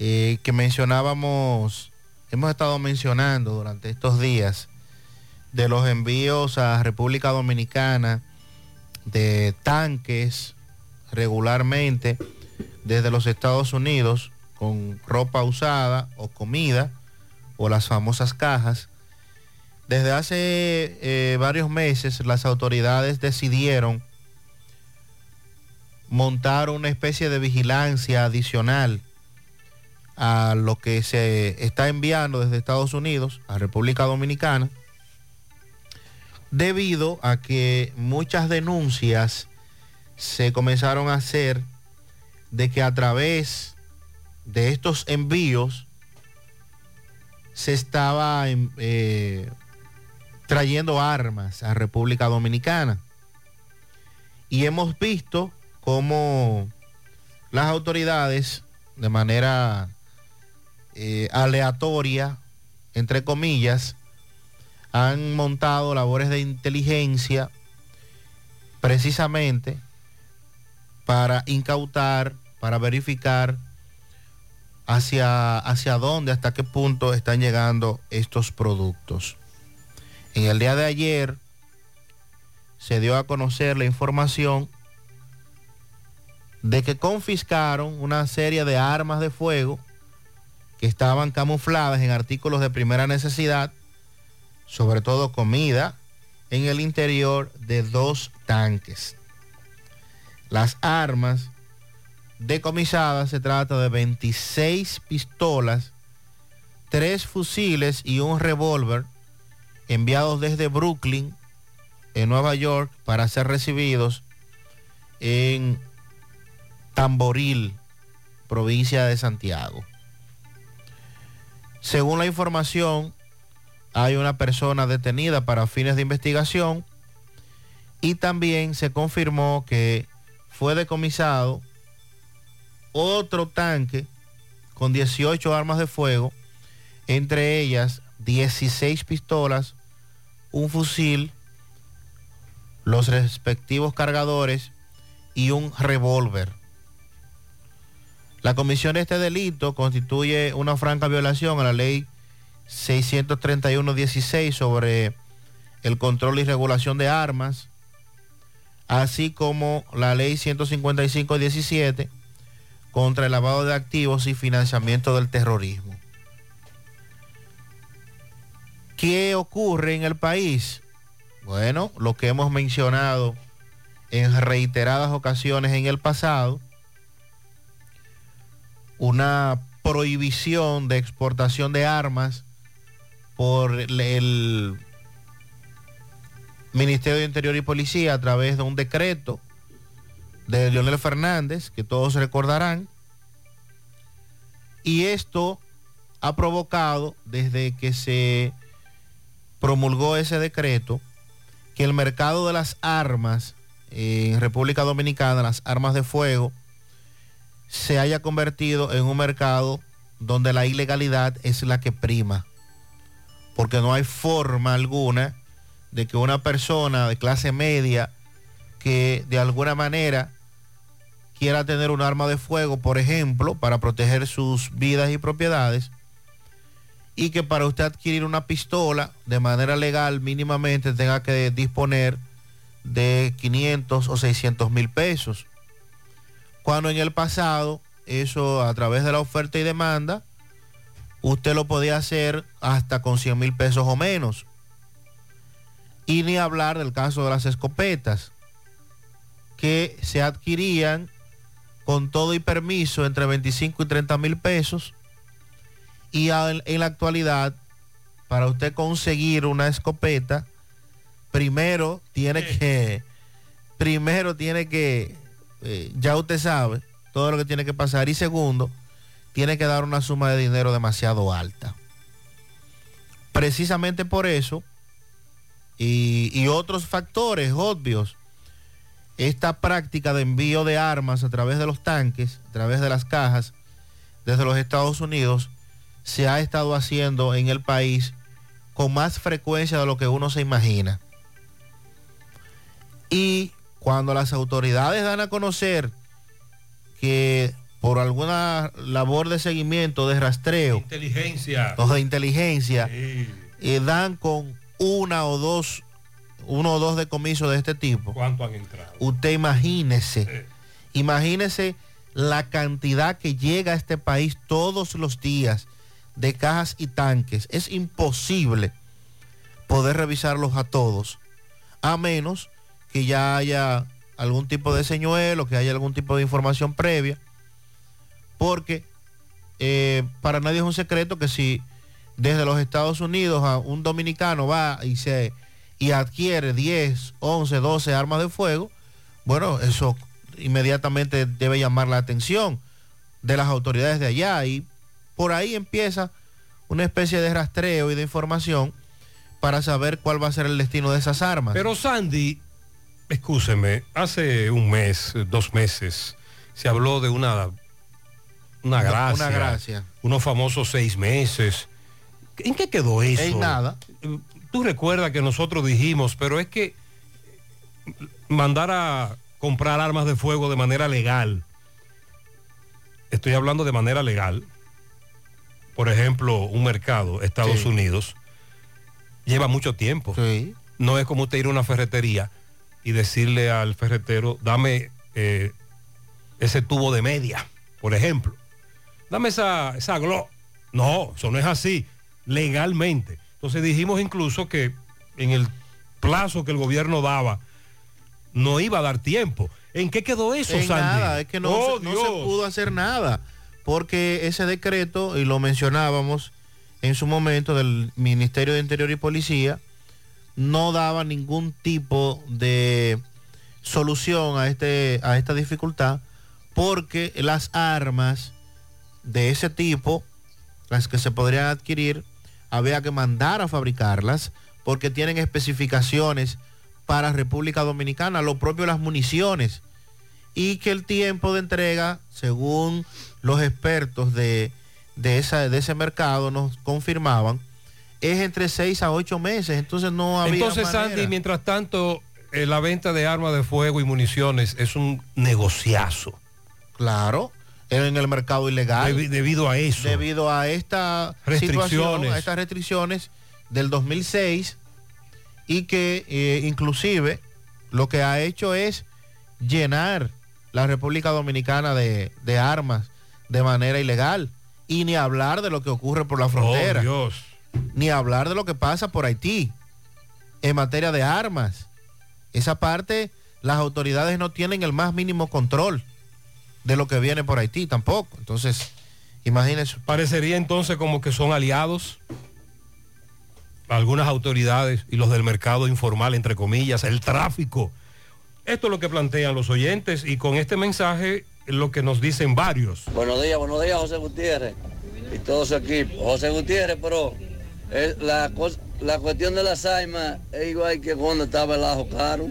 eh, que mencionábamos, hemos estado mencionando durante estos días, de los envíos a República Dominicana de tanques regularmente desde los Estados Unidos con ropa usada o comida o las famosas cajas. Desde hace eh, varios meses las autoridades decidieron montar una especie de vigilancia adicional a lo que se está enviando desde Estados Unidos a República Dominicana, debido a que muchas denuncias se comenzaron a hacer de que a través de estos envíos se estaba em, eh, trayendo armas a República Dominicana. Y hemos visto cómo las autoridades, de manera eh, aleatoria, entre comillas, han montado labores de inteligencia precisamente para incautar, para verificar hacia, hacia dónde, hasta qué punto están llegando estos productos. En el día de ayer se dio a conocer la información de que confiscaron una serie de armas de fuego que estaban camufladas en artículos de primera necesidad, sobre todo comida, en el interior de dos tanques. Las armas decomisadas se trata de 26 pistolas, tres fusiles y un revólver enviados desde Brooklyn, en Nueva York, para ser recibidos en Tamboril, provincia de Santiago. Según la información, hay una persona detenida para fines de investigación y también se confirmó que fue decomisado otro tanque con 18 armas de fuego, entre ellas 16 pistolas, un fusil, los respectivos cargadores y un revólver. La comisión de este delito constituye una franca violación a la ley 631-16 sobre el control y regulación de armas, así como la ley 155-17 contra el lavado de activos y financiamiento del terrorismo. ¿Qué ocurre en el país? Bueno, lo que hemos mencionado en reiteradas ocasiones en el pasado, una prohibición de exportación de armas por el Ministerio de Interior y Policía a través de un decreto de Leonel Fernández, que todos recordarán. Y esto ha provocado, desde que se promulgó ese decreto, que el mercado de las armas en República Dominicana, las armas de fuego, se haya convertido en un mercado donde la ilegalidad es la que prima. Porque no hay forma alguna de que una persona de clase media que de alguna manera quiera tener un arma de fuego, por ejemplo, para proteger sus vidas y propiedades, y que para usted adquirir una pistola de manera legal mínimamente tenga que disponer de 500 o 600 mil pesos. Cuando en el pasado, eso a través de la oferta y demanda, usted lo podía hacer hasta con 100 mil pesos o menos. Y ni hablar del caso de las escopetas, que se adquirían con todo y permiso entre 25 y 30 mil pesos. Y en, la actualidad, para usted conseguir una escopeta, primero tiene que, primero tiene que, eh, ya usted sabe todo lo que tiene que pasar. Y segundo, tiene que dar una suma de dinero demasiado alta. Precisamente por eso, y, otros factores obvios, esta práctica de envío de armas a través de los tanques, a través de las cajas, desde los Estados Unidos, se ha estado haciendo en el país con más frecuencia de lo que uno se imagina. Y cuando las autoridades dan a conocer que por alguna labor de seguimiento, de rastreo, Inteligencia. o de inteligencia, eh, dan con una o dos, uno o dos decomisos de este tipo. ¿Cuánto han entrado? Usted imagínese, imagínese la cantidad que llega a este país todos los días de cajas y tanques. Es imposible poder revisarlos a todos, a menos que ya haya algún tipo de señuelo, que haya algún tipo de información previa, porque eh, para nadie es un secreto que si desde los Estados Unidos a un dominicano va y se y adquiere 10, 11, 12 armas de fuego, bueno, eso inmediatamente debe llamar la atención de las autoridades de allá y por ahí empieza una especie de rastreo y de información para saber cuál va a ser el destino de esas armas. Pero Sandy, escúcheme, hace un mes, dos meses, se habló de una, una gracia. Una gracia. Unos famosos seis meses. ¿En qué quedó eso? En nada. Tú recuerdas que nosotros dijimos, pero es que mandar a comprar armas de fuego de manera legal, estoy hablando de manera legal, por ejemplo, un mercado, Estados Sí. Unidos, lleva mucho tiempo. No es como usted ir a una ferretería y decirle al ferretero, dame eh, ese tubo de media, por ejemplo. Dame esa, esa Glock. No, eso no es así, legalmente. Entonces dijimos incluso que en el plazo que el gobierno daba, no iba a dar tiempo. ¿En qué quedó eso, En Sandy? nada, es que no, Oh, se, no se pudo hacer nada, porque ese decreto, y lo mencionábamos en su momento del Ministerio de Interior y Policía, no daba ningún tipo de solución a, este, a esta dificultad, porque las armas de ese tipo, las que se podrían adquirir, había que mandar a fabricarlas, porque tienen especificaciones para República Dominicana, lo propio las municiones y que el tiempo de entrega, según los expertos de, de, esa, de ese mercado nos confirmaban, es entre 6 a 8 meses. Entonces no había Entonces, manera. Sandy, mientras tanto, eh, la venta de armas de fuego y municiones es un negociazo. Claro, en el mercado ilegal. Debi- debido a eso. Debido a esta Restricciones. situación, a estas restricciones del 2006 y que eh, inclusive lo que ha hecho es llenar la República Dominicana de, de armas de manera ilegal y ni hablar de lo que ocurre por la frontera. Oh, Dios. Ni hablar de lo que pasa por Haití en materia de armas. Esa parte las autoridades no tienen el más mínimo control de lo que viene por Haití tampoco. Entonces, imagínense. Parecería entonces como que son aliados algunas autoridades y los del mercado informal, entre comillas, el tráfico. Esto es lo que plantean los oyentes y con este mensaje lo que nos dicen varios. Buenos días, buenos días, José Gutiérrez y todo su equipo. José Gutiérrez, pero es la, la cuestión de las aimas es igual que cuando estaba el ajo caro.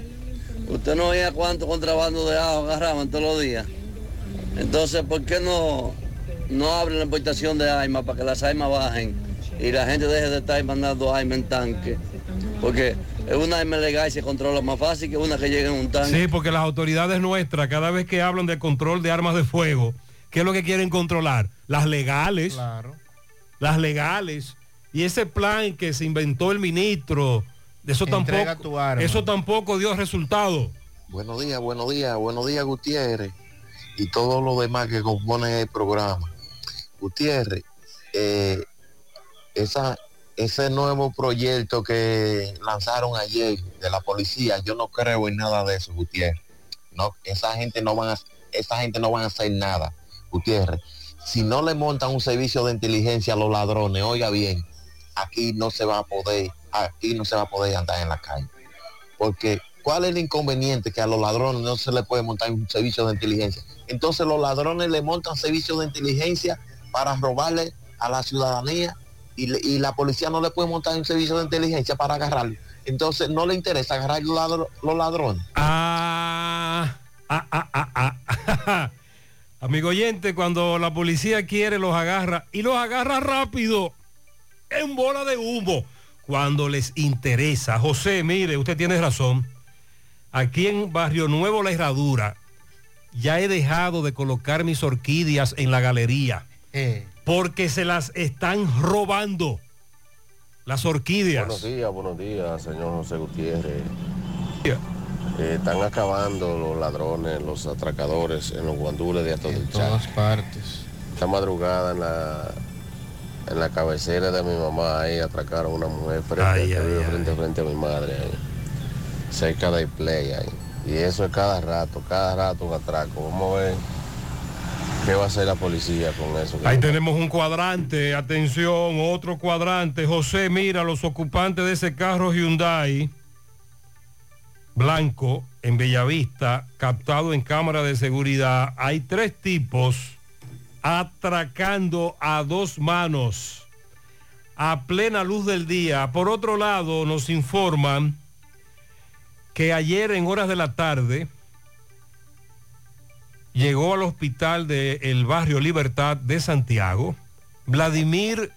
Usted no veía cuánto contrabando de ajo agarraban todos los días. Entonces, ¿por qué no, no abren la importación de aimas para que las aimas bajen y la gente deje de estar mandando aimas en tanque? Porque es una aima legal y se controla más fácil que una que llegue en un tanque. Sí, porque las autoridades nuestras, cada vez que hablan de control de armas de fuego, ¿qué es lo que quieren controlar? Las legales. Las legales. Y ese plan que se inventó el ministro, eso Entrega tampoco, tu arma. eso tampoco dio resultado. Buenos días, buenos días, buenos días Gutiérrez y todo lo demás que compone el programa. Gutiérrez, eh, esa, ese nuevo proyecto que lanzaron ayer de la policía, yo no creo en nada de eso, Gutiérrez. No, esa gente no van a, esa gente no van a hacer nada, Gutiérrez. Si no le montan un servicio de inteligencia a los ladrones, oiga bien, aquí no se va a poder, aquí no se va a poder andar en la calle. Porque ¿cuál es el inconveniente? Que a los ladrones no se le puede montar un servicio de inteligencia. Entonces los ladrones le montan servicios de inteligencia para robarle a la ciudadanía y, la policía no le puede montar un servicio de inteligencia para agarrarlo. Entonces no le interesa agarrar los, los ladrones. Ah, ah, ah, ah, ah. [laughs] Amigo oyente, cuando la policía quiere los agarra y los agarra rápido en bola de humo cuando les interesa. José, mire, usted tiene razón. Aquí en Barrio Nuevo La Herradura ya he dejado de colocar mis orquídeas en la galería porque se las están robando. Las orquídeas. Buenos días, buenos días, señor José Gutiérrez. Eh, están acabando los ladrones, los atracadores en los guandules de Ato del Chá. todas partes. Esta madrugada en la, en la cabecera de mi mamá ahí atracaron a una mujer frente, ay. frente, frente a mi madre ahí, cerca del play ahí. Y eso es cada rato, cada rato un atraco. Vamos a ver qué va a hacer la policía con eso. Ahí tenemos un cuadrante, atención, otro cuadrante. José, mira, los ocupantes de ese carro Hyundai blanco en Bellavista, captado en cámara de seguridad. Hay tres tipos atracando a dos manos a plena luz del día. Por otro lado, nos informan que ayer en horas de la tarde llegó al hospital del barrio Libertad de Santiago Vladimir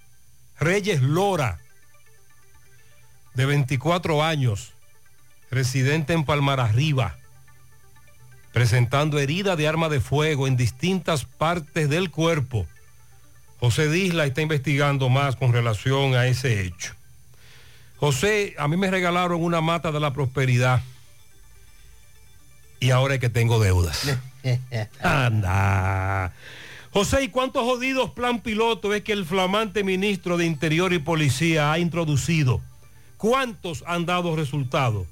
Reyes Lora, de 24 años, residente en Palmar Arriba, presentando herida de arma de fuego en distintas partes del cuerpo. José Disla está investigando más con relación a ese hecho. José, a mí me regalaron una mata de la prosperidad y ahora es que tengo deudas. [laughs] Anda. José, ¿y cuántos jodidos plan piloto es que el flamante ministro de Interior y Policía ha introducido? ¿Cuántos han dado resultados?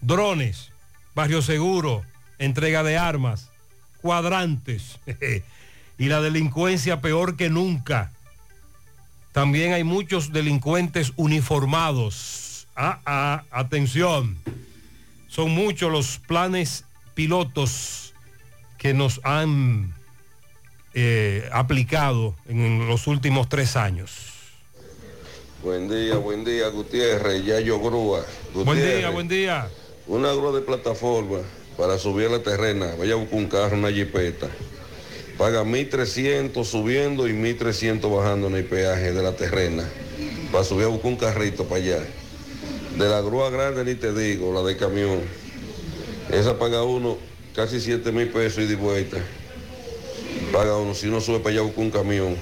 Drones, barrio seguro, entrega de armas, cuadrantes [laughs] y la delincuencia peor que nunca. También hay muchos delincuentes uniformados. Ah, ah, atención. Son muchos los planes pilotos que nos han eh, aplicado en los últimos tres años. Buen día, buen día, Gutiérrez, Yayo Grúa. Buen día, buen día. Una grúa de plataforma para subir a la terrena. Vaya a buscar un carro, una jipeta. Paga 1.300 subiendo y 1.300 bajando en el peaje de la terrena. Para subir a buscar un carrito para allá. De la grúa grande ni te digo, la de camión. Esa paga uno casi 7 mil pesos y de vuelta. Paga uno si uno sube para allá a buscar un camión.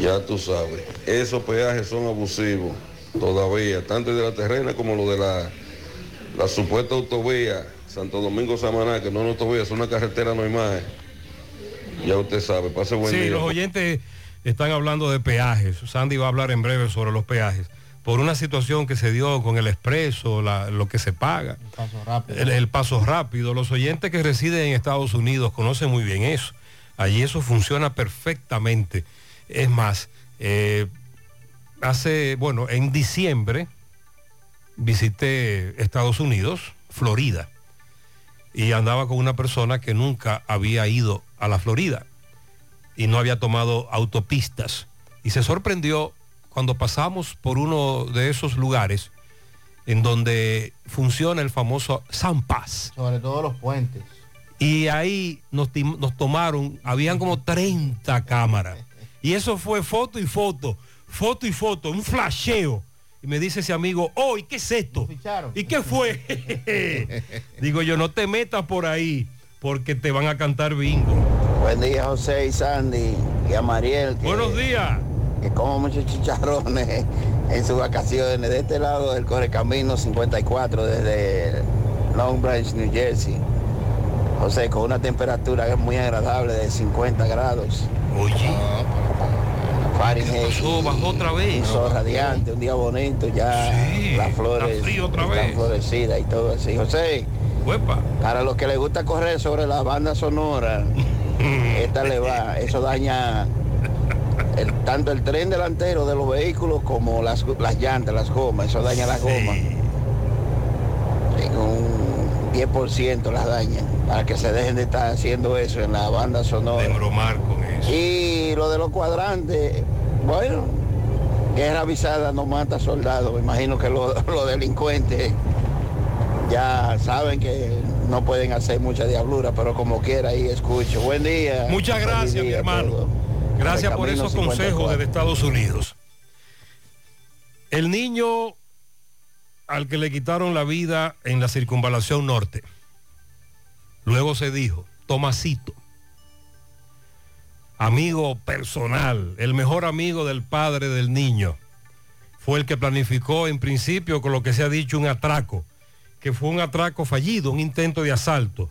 Ya tú sabes. Esos peajes son abusivos todavía, tanto de la terrena como lo de la, la supuesta autovía Santo Domingo Samaná, que no es una autovía, es una carretera normal. Ya usted sabe, pase buen Sí, día. los oyentes están hablando de peajes. Sandy va a hablar en breve sobre los peajes. Por una situación que se dio con el expreso, la- lo que se paga, Paso rápido. el, el paso rápido. Los oyentes que residen en Estados Unidos conocen muy bien eso. Allí eso funciona perfectamente. Es más, eh, hace, bueno, en diciembre visité Estados Unidos, Florida, y andaba con una persona que nunca había ido a la Florida y no había tomado autopistas. Y se sorprendió cuando pasamos por uno de esos lugares en donde funciona el famoso San Paz. Sobre todo los puentes. Y ahí nos, nos tomaron, habían como 30 cámaras. Y eso fue foto y foto, foto y foto, un flasheo. Y me dice ese amigo, oh, ¿y qué es esto? ¿Y qué fue? [laughs] Digo yo, no te metas por ahí porque te van a cantar bingo. Buen día, José y Sandy y a Mariel. que- Buenos días. Que como muchos chicharrones [laughs] en sus vacaciones de este lado del Correcamino 54 desde Long Branch, New Jersey. José, con una temperatura muy agradable de 50 grados. Oye. Fahrenheit. Bajó, bajó otra vez. Un sol radiante, un día bonito, ya las flores está frío otra están vez. florecidas y todo así. José, para los que les gusta correr sobre la banda sonora, [laughs] esta le va, eso daña el- tanto el tren delantero de los vehículos como las, las llantas, las gomas, eso daña las gomas. En un 10% las daña, para que se dejen de estar haciendo eso en la banda sonora. con eso. Y lo de los cuadrantes, bueno, guerra avisada no mata soldados. Me imagino que los, [laughs] los delincuentes ya saben que no pueden hacer mucha diablura, pero como quiera ahí escucho. Buen día. Muchas gracias, día mi hermano. Gracias Por esos consejos 54. desde Estados Unidos. El niño al que le quitaron la vida en la circunvalación norte. Luego se dijo, Tomasito, amigo personal, el mejor amigo del padre del niño, fue el que planificó en principio con lo que se ha dicho un atraco, que fue un atraco fallido, un intento de asalto,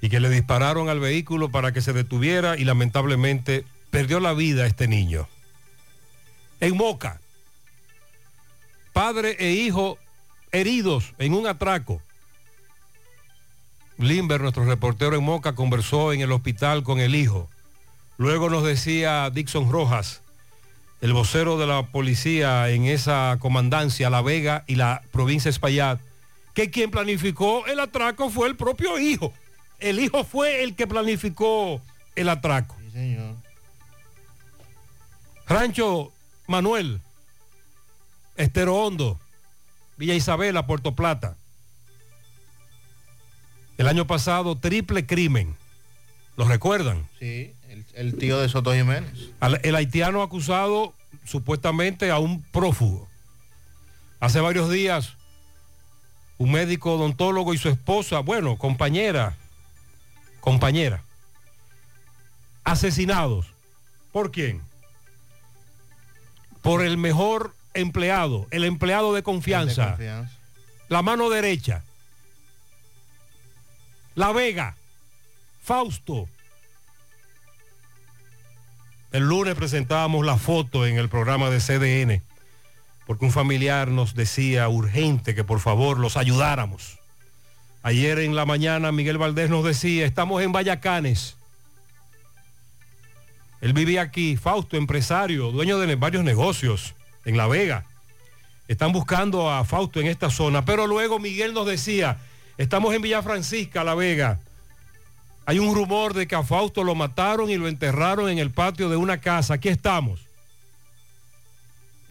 y que le dispararon al vehículo para que se detuviera y lamentablemente perdió la vida este niño. En Moca, padre e hijo heridos en un atraco. Limber, nuestro reportero en Moca, conversó en el hospital con el hijo. Luego nos decía Dixon Rojas, el vocero de la policía en esa comandancia, La Vega y la provincia de Espaillat, que quien planificó el atraco fue el propio hijo. El hijo fue el que planificó el atraco. Sí, señor. Rancho Manuel, Estero Hondo, Villa Isabela, Puerto Plata. El año pasado, triple crimen. ¿Lo recuerdan? Sí, el, el tío de Soto Jiménez. Al- El haitiano acusado supuestamente a un prófugo. Hace varios días, un médico odontólogo y su esposa, bueno, compañera, compañera, asesinados. ¿Por quién? Por el mejor empleado, el empleado de confianza, De confianza. la mano derecha, La Vega, Fausto. El lunes presentábamos la foto en el programa de CDN, porque un familiar nos decía urgente que por favor los ayudáramos. Ayer en la mañana Miguel Valdés nos decía, estamos en Vallacanes. Él vivía aquí, Fausto, empresario, dueño de varios negocios en La Vega. Están buscando a Fausto en esta zona, pero luego Miguel nos decía, estamos en Villa Francisca, La Vega. Hay un rumor de que a Fausto lo mataron y lo enterraron en el patio de una casa. Aquí estamos.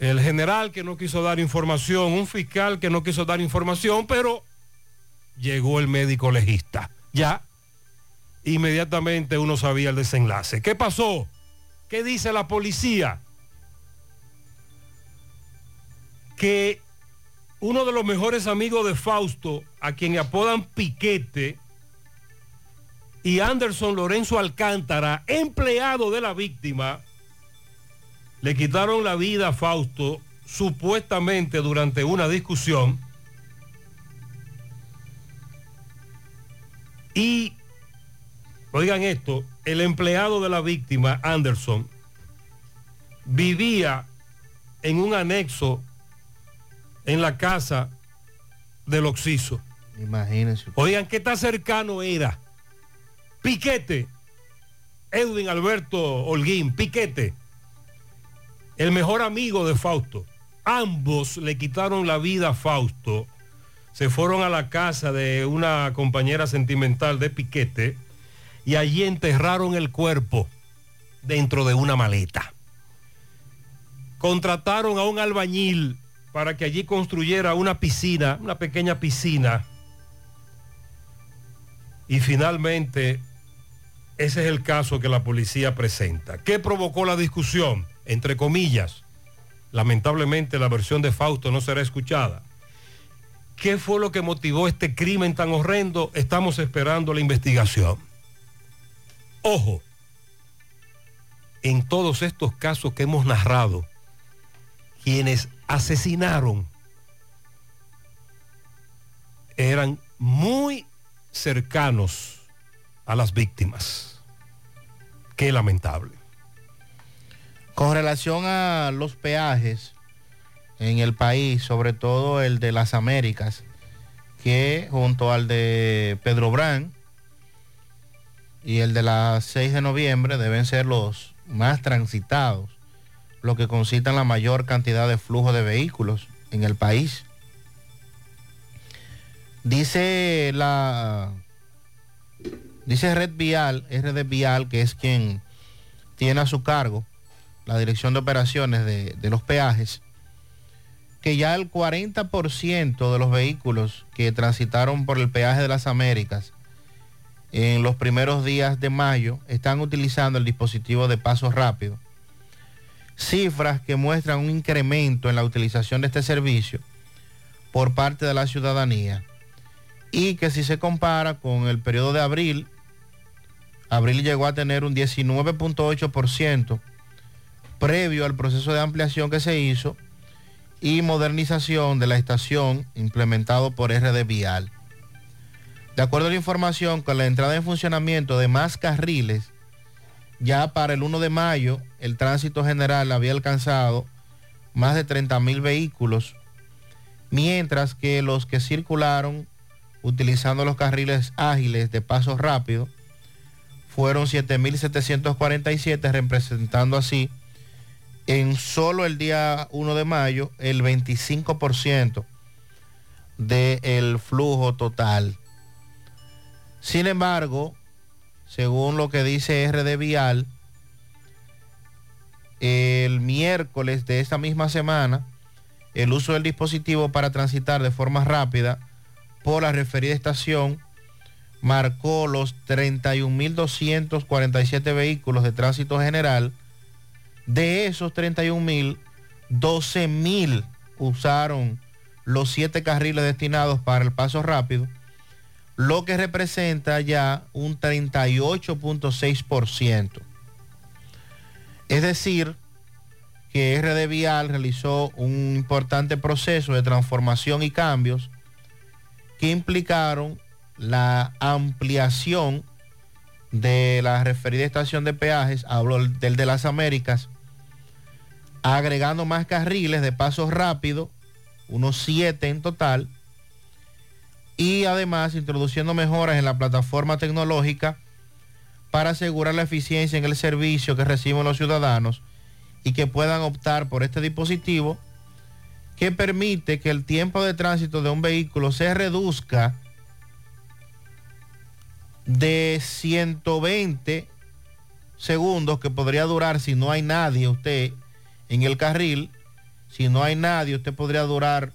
El general que no quiso dar información, un fiscal que no quiso dar información, pero llegó el médico legista. Ya, inmediatamente uno sabía el desenlace. ¿Qué pasó? ¿Qué dice la policía? Que uno de los mejores amigos de Fausto, a quien apodan Piquete, y Anderson Lorenzo Alcántara, empleado de la víctima, le quitaron la vida a Fausto supuestamente durante una discusión y, oigan esto, el empleado de la víctima, Anderson, vivía en un anexo en la casa del Oxiso. Imagínense. Oigan, ¿qué tan cercano era? Piquete, Edwin Alberto Holguín, Piquete, el mejor amigo de Fausto. Ambos le quitaron la vida a Fausto. Se fueron a la casa de una compañera sentimental de Piquete y allí enterraron el cuerpo dentro de una maleta. Contrataron a un albañil para que allí construyera una piscina, una pequeña piscina. Y finalmente, ese es el caso que la policía presenta. ¿Qué provocó la discusión? Entre comillas, lamentablemente la versión de Fausto no será escuchada. ¿Qué fue lo que motivó este crimen tan horrendo? Estamos esperando la investigación. Ojo, en todos estos casos que hemos narrado, quienes asesinaron eran muy cercanos a las víctimas. Qué lamentable. Con relación a los peajes en el país, sobre todo el de las Américas, que junto al de Pedro Brán y el de la 6 de noviembre deben ser los más transitados, lo que concitan la mayor cantidad de flujo de vehículos en el país. Dice la dice Red Vial, RD Vial, que es quien tiene a su cargo la dirección de operaciones de, los peajes, que ya el 40% de los vehículos que transitaron por el peaje de las Américas en los primeros días de mayo están utilizando el dispositivo de paso rápido. Cifras que muestran un incremento en la utilización de este servicio por parte de la ciudadanía y que si se compara con el periodo de abril, abril llegó a tener un 19.8% previo al proceso de ampliación que se hizo y modernización de la estación implementado por RD Vial. De acuerdo a la información, con la entrada en funcionamiento de más carriles, ya para el 1 de mayo el tránsito general había alcanzado más de 30 mil vehículos, mientras que los que circularon utilizando los carriles ágiles de paso rápido fueron 7.747, representando así en solo el día 1 de mayo el 25% del flujo total. Sin embargo, según lo que dice RD Vial, el miércoles de esta misma semana, el uso del dispositivo para transitar de forma rápida por la referida estación marcó los 31.247 vehículos de tránsito general. De esos 31.000, 12.000 usaron los siete carriles destinados para el paso rápido, lo que representa ya un 38.6%. Es decir, que RD Vial realizó un importante proceso de transformación y cambios que implicaron la ampliación de la referida estación de peajes, hablo del de las Américas, agregando más carriles de paso rápido, unos siete en total, y además introduciendo mejoras en la plataforma tecnológica para asegurar la eficiencia en el servicio que reciben los ciudadanos y que puedan optar por este dispositivo que permite que el tiempo de tránsito de un vehículo se reduzca de 120 segundos que podría durar si no hay nadie usted en el carril. Si no hay nadie, usted podría durar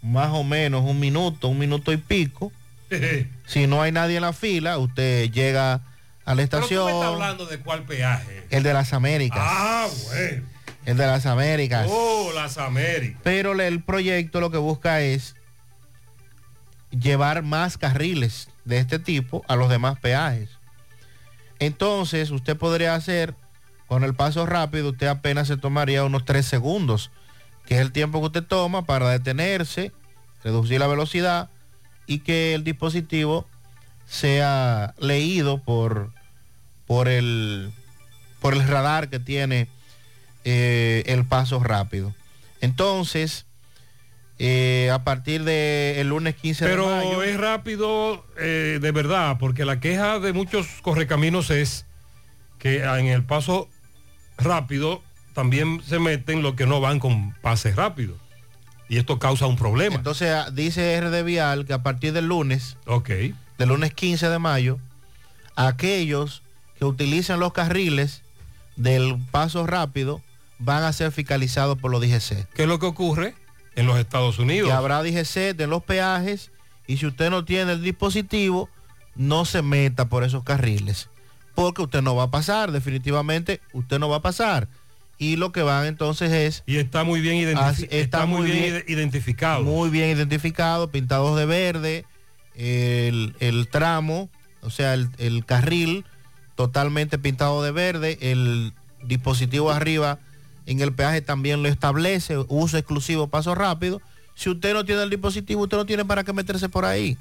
más o menos un minuto, un minuto y pico. [laughs] si no hay nadie en la fila, usted llega a la estación. Pero tú me estás hablando de cuál peaje. El de las Américas. Ah, bueno. El de las Américas. Oh, las Américas. Pero el proyecto lo que busca es llevar más carriles de este tipo a los demás peajes. Entonces, usted podría hacer con el paso rápido, usted apenas se tomaría unos 3 segundos, que es el tiempo que usted toma para detenerse, reducir la velocidad y que el dispositivo sea leído por, por, el, por el radar que tiene eh, el paso rápido. Entonces, eh, a partir del lunes 15 Pero de mayo. Pero es rápido eh, de verdad, porque la queja de muchos correcaminos es que en el paso rápido también se meten los que no van con pases rápidos. Y esto causa un problema. Entonces ah, dice RD Vial que a partir del lunes, ok del lunes 15 de mayo, aquellos que utilicen los carriles del paso rápido van a ser fiscalizados por los DGC. ¿Qué es lo que ocurre en los Estados Unidos? Que habrá DGC en los peajes y si usted no tiene el dispositivo, no se meta por esos carriles. Porque usted no va a pasar, definitivamente usted no va a pasar. Y lo que van entonces es... Y está muy bien, identifi está, está muy bien, bien, identificado. Muy bien identificado, pintados de verde, el, el tramo, o sea, el, el, carril totalmente pintado de verde, el dispositivo arriba en el peaje también lo establece, uso exclusivo, paso rápido. Si usted no tiene el dispositivo, usted no tiene para qué meterse por ahí.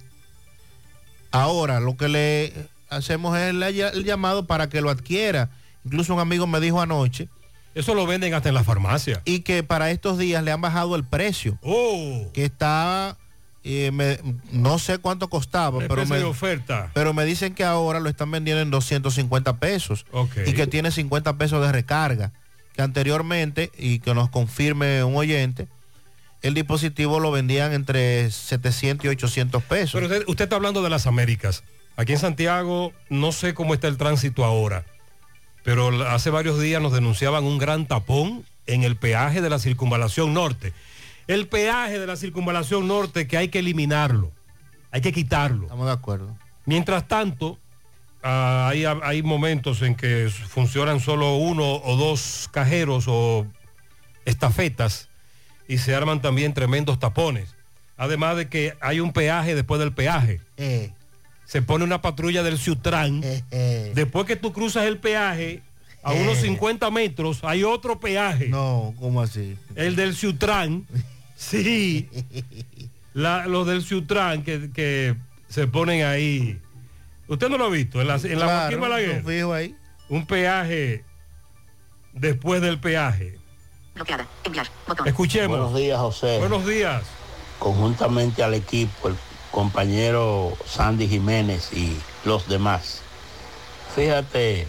Ahora, lo que le hacemos el, el llamado para que lo adquiera. Incluso un amigo me dijo anoche. Eso lo venden hasta en la farmacia. Y que para estos días le han bajado el precio. Oh. Que está, eh, me- no sé cuánto costaba, pero me, de oferta. pero me dicen que ahora lo están vendiendo en 250 pesos. Ok. Y que tiene 50 pesos de recarga. Que anteriormente, y que nos confirme un oyente, el dispositivo lo vendían entre 700 y 800 pesos. Pero usted, usted está hablando de las Américas. Aquí en Santiago no sé cómo está el tránsito ahora, pero hace varios días nos denunciaban un gran tapón en el peaje de la circunvalación norte. El peaje de la circunvalación norte que hay que eliminarlo, hay que quitarlo. Estamos de acuerdo. Mientras tanto, ah, hay, hay momentos en que funcionan solo uno o dos cajeros o estafetas y se arman también tremendos tapones. Además de que hay un peaje después del peaje. Eh. Se pone una patrulla del Ciutrán. Después que tú cruzas el peaje, a unos 50 metros hay otro peaje. No, ¿cómo así? El del Ciutrán. [laughs] Sí. La- los del Ciutrán que, que se ponen ahí. Usted no lo ha visto. En la, en la Claro, Joaquín Balaguer. lo fijo ahí. Un peaje después del peaje. Bloqueada. Enviar. Botón. Escuchemos. Buenos días, José. Buenos días. Conjuntamente al equipo, el compañero Sandy Jiménez y los demás. Fíjate,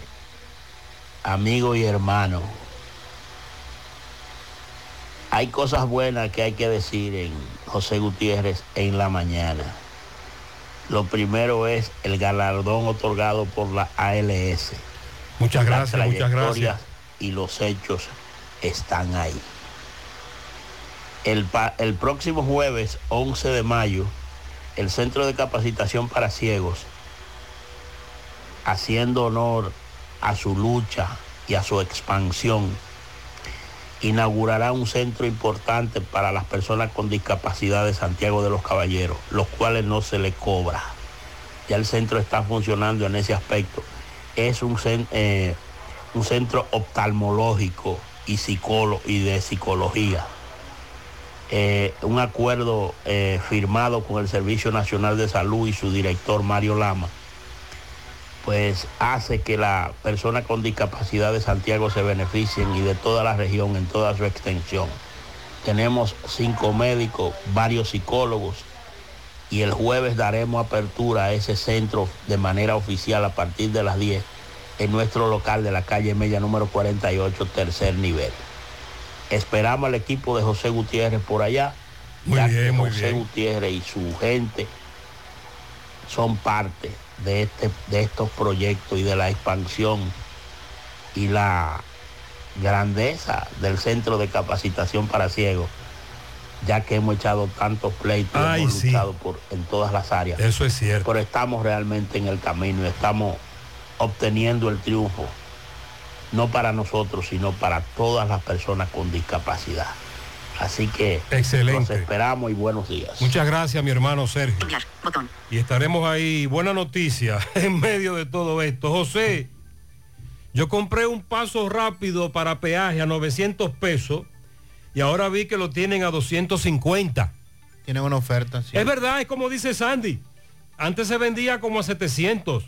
amigo y hermano, hay cosas buenas que hay que decir en José Gutiérrez en la mañana. Lo primero es el galardón otorgado por la ALS. Muchas gracias, muchas trayectoria gracias. Y los hechos están ahí. El, el próximo jueves 11 de mayo, el Centro de Capacitación para Ciegos, haciendo honor a su lucha y a su expansión, inaugurará un centro importante para las personas con discapacidad de Santiago de los Caballeros, los cuales no se le cobra. Ya el centro está funcionando en ese aspecto. Es un, eh, un centro oftalmológico y, y de psicología. Eh, un acuerdo eh, firmado con el Servicio Nacional de Salud y su director Mario Lama, pues hace que la persona con discapacidad de Santiago se beneficien y de toda la región en toda su extensión. Tenemos cinco médicos, varios psicólogos y el jueves daremos apertura a ese centro de manera oficial a partir de las 10 en nuestro local de la calle Mella número 48, tercer nivel. Esperamos al equipo de José Gutiérrez por allá, Muy ya bien, que muy José bien. Gutiérrez y su gente son parte de, este, de estos proyectos y de la expansión y la grandeza del centro de capacitación para ciegos, ya que hemos echado tantos pleitos, Ay, hemos sí. luchado por, en todas las áreas. Eso es cierto. Pero estamos realmente en el camino y estamos obteniendo el triunfo, no para nosotros, sino para todas las personas con discapacidad. Así que Excelente. los esperamos y buenos días. Muchas gracias, mi hermano Sergio. Enviar. Botón. Y estaremos ahí. Buena noticia [laughs] en medio de todo esto. José, yo compré un paso rápido para peaje a 900 pesos y ahora vi que lo tienen a 250. Tienen una oferta. sí. Es verdad, es como dice Sandy. Antes se vendía como a 700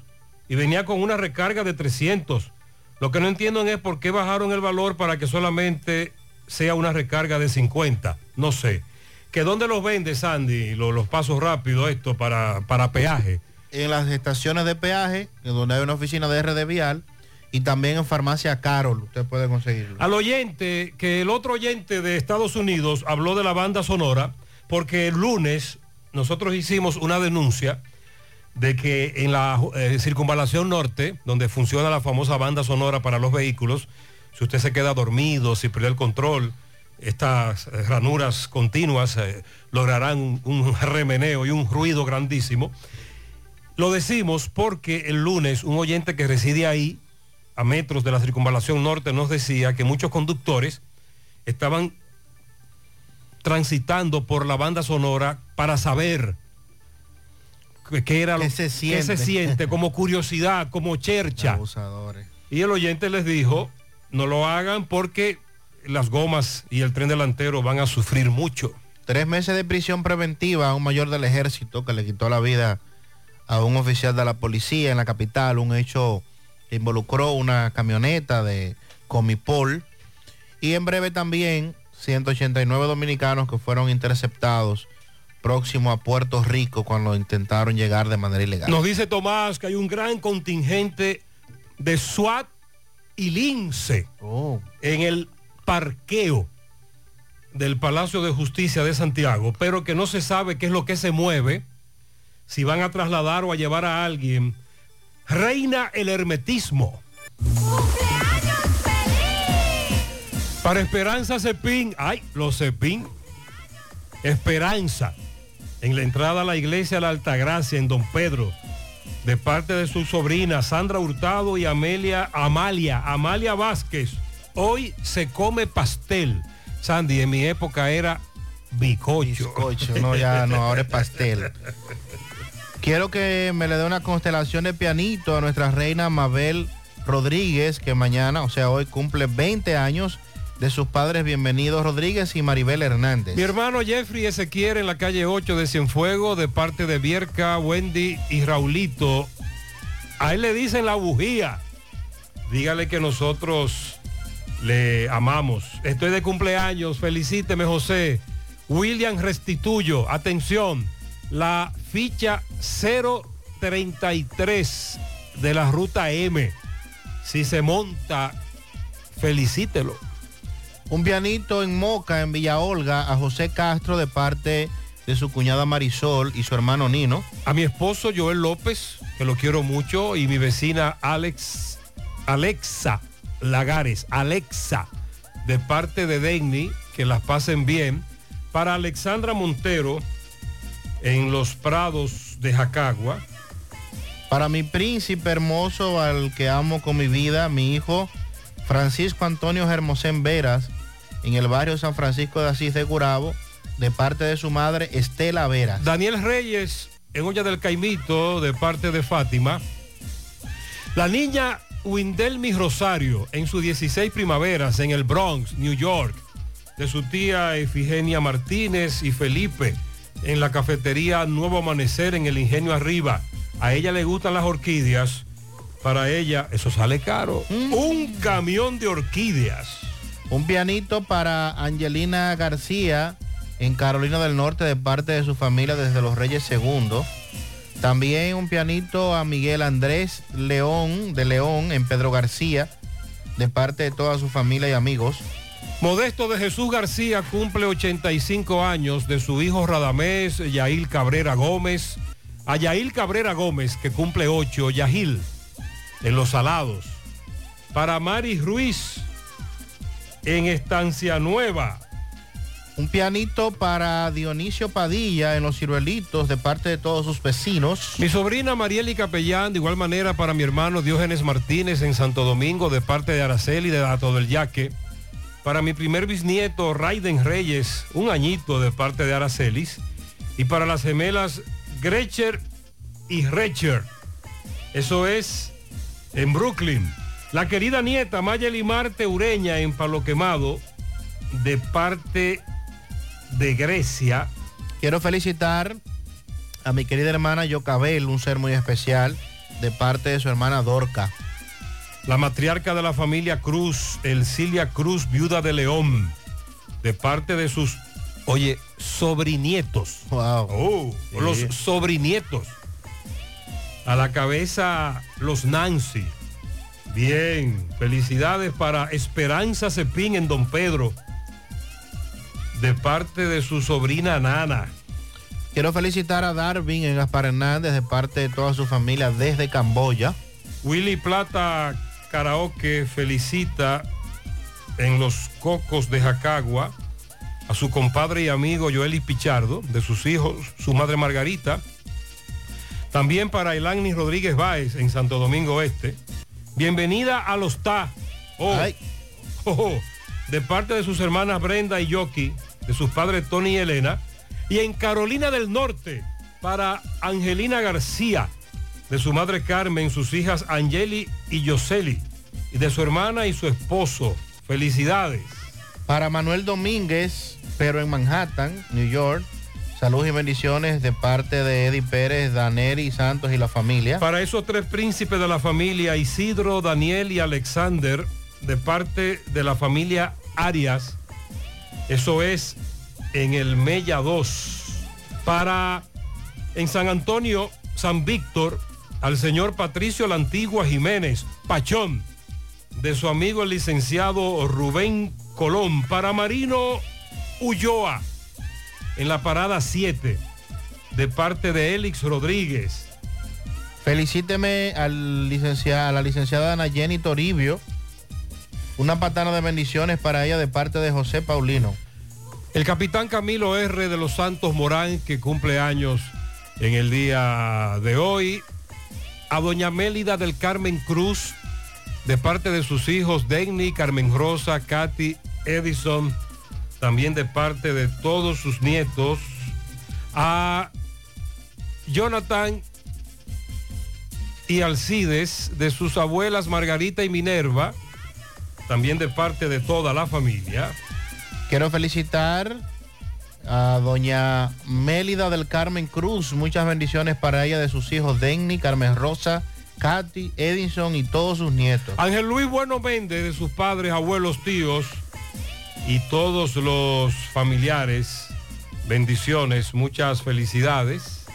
y venía con una recarga de 300. Lo que no entiendo es por qué bajaron el valor para que solamente sea una recarga de 50. No sé. ¿Que dónde los vende Sandy lo- los, pasos rápidos esto para, para peaje? En las estaciones de peaje, en donde hay una oficina de RD Vial, y también en farmacia Carol, usted puede conseguirlo. Al oyente, que el otro oyente de Estados Unidos habló de la banda sonora, porque el lunes nosotros hicimos una denuncia de que en la eh, circunvalación norte, donde funciona la famosa banda sonora para los vehículos, si usted se queda dormido, si pierde el control, estas eh, ranuras continuas eh, lograrán un, un remeneo y un ruido grandísimo. Lo decimos porque el lunes un oyente que reside ahí, a metros de la circunvalación norte, nos decía que muchos conductores estaban transitando por la banda sonora para saber qué- era lo ¿Qué se siente? se siente, [laughs] como curiosidad, como chercha. Abusadores. Y el oyente les dijo, no lo hagan porque las gomas y el tren delantero van a sufrir mucho. Tres meses de prisión preventiva a un mayor del ejército que le quitó la vida a un oficial de la policía en la capital, un hecho que involucró una camioneta de Comipol. Y en breve también 189 dominicanos que fueron interceptados próximo a Puerto Rico cuando intentaron llegar de manera ilegal. Nos dice Tomás que hay un gran contingente de SWAT y lince en el parqueo del Palacio de Justicia de Santiago, pero que no se sabe qué es lo que se mueve, si van a trasladar o a llevar a alguien. Reina el hermetismo. Para Esperanza Cepín, ay, los Cepín. Esperanza, en la entrada a la iglesia la Altagracia, en Don Pedro, de parte de su sobrina Sandra Hurtado y Amelia, Amalia, Amalia Vázquez. Hoy se come pastel. Sandy, en mi época era bicocho. Bizcocho, no, ya no, ahora es pastel. Quiero que me le dé una constelación de pianito a nuestra reina Mabel Rodríguez, que mañana, o sea, hoy cumple 20 años de sus padres Bienvenidos Rodríguez y Maribel Hernández. Mi hermano Jeffrey Ezequiel en la calle 8 de Cienfuego, de parte de Bierca, Wendy y Raulito. A él le dicen la bujía. Dígale que nosotros le amamos. Estoy de cumpleaños, felicíteme José. William Restituyo, atención, la ficha 033 de la ruta M. Si se monta, felicítelo. Un pianito en Moca, en Villa Olga, a José Castro de parte de su cuñada Marisol y su hermano Nino. A mi esposo Joel López, que lo quiero mucho, y mi vecina Alex, Alexa Lagares, Alexa, de parte de Denny, que las pasen bien. Para Alexandra Montero, en los Prados de Jacagua. Para mi príncipe hermoso, al que amo con mi vida, mi hijo Francisco Antonio Hermosén Veras, en el barrio San Francisco de Asís de Gurabo, de parte de su madre Estela Veras. Daniel Reyes, en Olla del Caimito, de parte de Fátima. La niña Windelmi Rosario, en sus 16 primaveras, en el Bronx, New York, de su tía Efigenia Martínez y Felipe, en la cafetería Nuevo Amanecer, en el Ingenio Arriba. A ella le gustan las orquídeas. Para ella, eso sale caro. Un camión de orquídeas. Un pianito para Angelina García en Carolina del Norte de parte de su familia desde los Reyes II. También un pianito a Miguel Andrés León de León en Pedro García de parte de toda su familia y amigos. Modesto de Jesús García cumple 85 años de su hijo Radamés Yail Cabrera Gómez. A Yail Cabrera Gómez, que cumple 8, Yahil, en Los Salados. Para Mari Ruiz, en Estancia Nueva. Un pianito para Dionisio Padilla en Los Ciruelitos de parte de todos sus vecinos. Mi sobrina Marieli Capellán, de igual manera para mi hermano Diógenes Martínez en Santo Domingo de parte de Araceli de Dato del Yaque. Para mi primer bisnieto Raiden Reyes, un añito de parte de Aracelis. Y para las gemelas Grecher y Recher. Eso es en Brooklyn. La querida nieta Mayeli Marte Ureña en Palo Quemado de parte de Grecia. Quiero felicitar a mi querida hermana Yocabel, un ser muy especial, de parte de su hermana Dorca. La matriarca de la familia Cruz, Elcilia Cruz, viuda de León, de parte de sus, oye, sobrinietos. Wow. Oh, Sí. los sobrinietos. A la cabeza los Nancy. Bien, felicidades para Esperanza Cepín en Don Pedro, de parte de su sobrina Nana. Quiero felicitar a Darwin en Gaspar Hernández de parte de toda su familia desde Camboya. Willy Plata Karaoke felicita en los cocos de Jacagua a su compadre y amigo Joelis Pichardo, de sus hijos, su madre Margarita. También para Elani Rodríguez Báez en Santo Domingo Este. Bienvenida a los TA. Oh, oh, oh, de parte de sus hermanas Brenda y Yoki, de sus padres Tony y Elena. Y en Carolina del Norte, para Angelina García, de su madre Carmen, sus hijas Angeli y Yoseli, y de su hermana y su esposo. Felicidades. Para Manuel Domínguez, pero en Manhattan, New York. Salud y bendiciones de parte de Eddie Pérez, Daneri Santos y la familia. Para esos tres príncipes de la familia, Isidro, Daniel y Alexander, de parte de la familia Arias, eso es en el Mella 2. Para en San Antonio, San Víctor, al señor Patricio La Antigua Jiménez, Pachón, de su amigo el licenciado Rubén Colón. Para Marino Ulloa, en la parada 7, de parte de Élix Rodríguez. Felicíteme al a la licenciada Ana Jenny Toribio. Una patana de bendiciones para ella de parte de José Paulino. El capitán Camilo R. de los Santos Morán, que cumple años en el día de hoy. A doña Mélida del Carmen Cruz, de parte de sus hijos Denny, Carmen Rosa, Katy, Edison, también de parte de todos sus nietos. A Jonathan y Alcides, de sus abuelas Margarita y Minerva, también de parte de toda la familia. Quiero felicitar a doña Mélida del Carmen Cruz. Muchas bendiciones para ella de sus hijos Denny, Carmen Rosa, Katy, Edison y todos sus nietos. Ángel Luis Bueno Méndez, de sus padres, abuelos, tíos y todos los familiares. Bendiciones, muchas felicidades.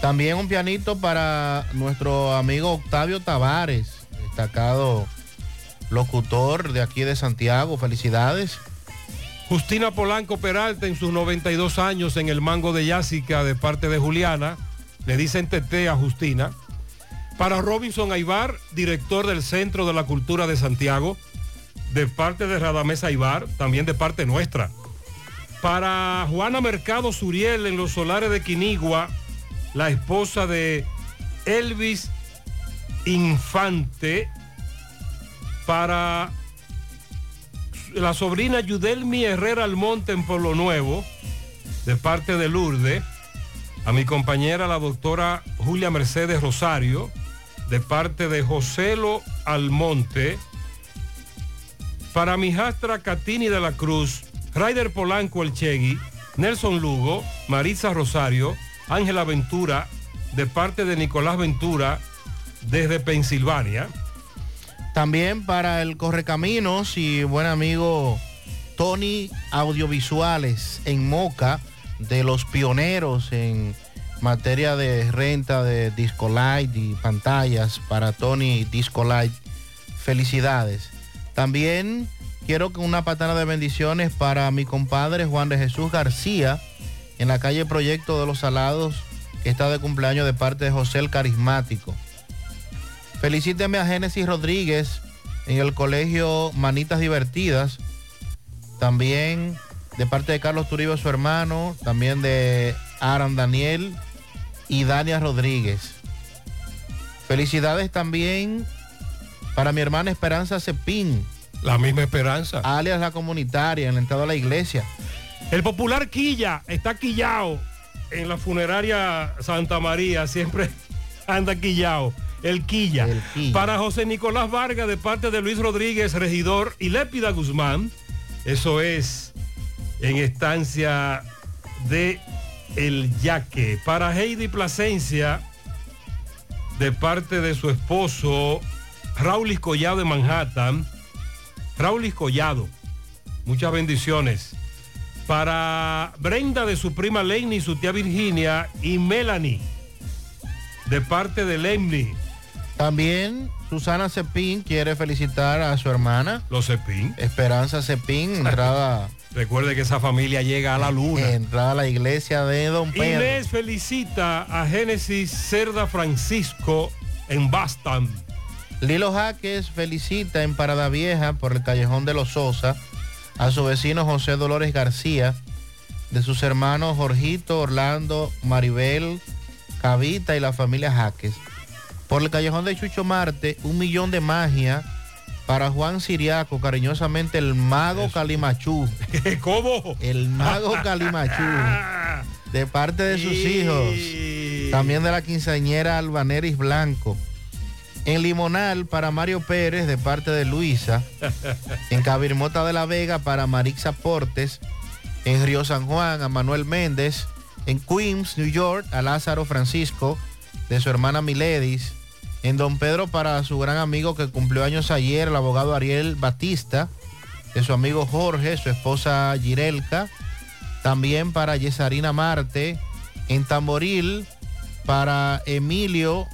También un pianito para nuestro amigo Octavio Tavares, destacado locutor de aquí de Santiago. Felicidades. Justina Polanco Peralta en sus 92 años en el Mango de Yásica de parte de Juliana. Le dicen Tete a Justina. Para Robinson Aibar, director del Centro de la Cultura de Santiago, de parte de Radamés Aibar, también de parte nuestra. Para Juana Mercado Suriel en los solares de Quinigua, la esposa de Elvis Infante. Para la sobrina Yudelmi Herrera Almonte en Pueblo Nuevo, de parte de Lourdes. A mi compañera, la doctora Julia Mercedes Rosario, de parte de Joselo Almonte. Para mi hijastra Catini de la Cruz, Raider Polanco El Chegui, Nelson Lugo, Marisa Rosario, Ángela Ventura, de parte de Nicolás Ventura, desde Pensilvania. También para el Correcaminos y buen amigo Tony Audiovisuales en Moca, de los pioneros en materia de renta de Disco Light y pantallas para Tony Disco Light. Felicidades. También quiero que una patana de bendiciones para mi compadre Juan de Jesús García en la calle Proyecto de los Salados, que está de cumpleaños de parte de José el Carismático. Felicíteme a Génesis Rodríguez en el colegio Manitas Divertidas. También de parte de Carlos Turibe, su hermano. También de Aran Daniel y Dania Rodríguez. Felicidades también para mi hermana Esperanza Cepín. La misma Esperanza. Alias la comunitaria en la entrada a la iglesia. El popular Quilla está quillao en la funeraria Santa María. Siempre [laughs] anda quillao. El quilla. El Quilla. Para José Nicolás Vargas de parte de Luis Rodríguez, regidor, y Lépida Guzmán. Eso es en estancia de El Yaque. Para Heidi Plasencia, de parte de su esposo, Raulis Collado de Manhattan. Raulis Collado. Muchas bendiciones. Para Brenda de su prima Lenny, su tía Virginia y Melanie, de parte de Lemny. También Susana Cepín quiere felicitar a su hermana. Los Cepín. Esperanza Cepín, entrada. [laughs] Recuerde que esa familia llega a la luna. Entrada a la iglesia de Don Pedro. Inés felicita a Génesis Cerda Francisco en Boston. Lilo Jaques felicita en Parada Vieja por el Callejón de los Sosa a su vecino José Dolores García, de sus hermanos Jorgito, Orlando, Maribel, Cavita y la familia Jaques. Por el Callejón de Chucho Marte, un millón de magia para Juan Siriaco, cariñosamente el mago Calimachú. [laughs] ¿Cómo? El mago Calimachú. De parte de sus hijos. También de la quinceañera Albaneris Blanco. En Limonal para Mario Pérez de parte de Luisa. En Cabirmota de la Vega para Marixa Portes. En Río San Juan a Manuel Méndez. En Queens, New York, a Lázaro Francisco, de su hermana Miledis. En Don Pedro para su gran amigo que cumplió años ayer, el abogado Ariel Batista. De su amigo Jorge, su esposa Girelka. También para Yesarina Marte. En Tamboril, para Emilio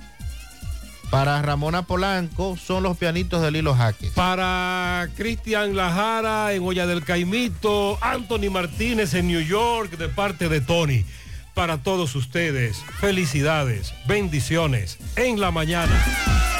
para Ramona Polanco son los pianitos de Lilo Jaques. Para Cristian Lajara en Olla del Caimito, Anthony Martínez en New York de parte de Tony. Para todos ustedes, felicidades, bendiciones en la mañana.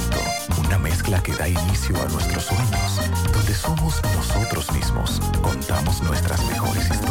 Una mezcla que da inicio a nuestros sueños. Donde somos nosotros mismos. Contamos nuestras mejores historias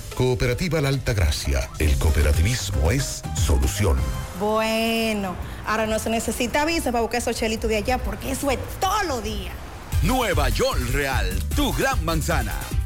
Cooperativa La Alta Gracia. El cooperativismo es solución. Bueno, ahora no se necesita visa para buscar esos chelitos de allá porque eso es todo lo día. Nueva York Real, tu gran manzana.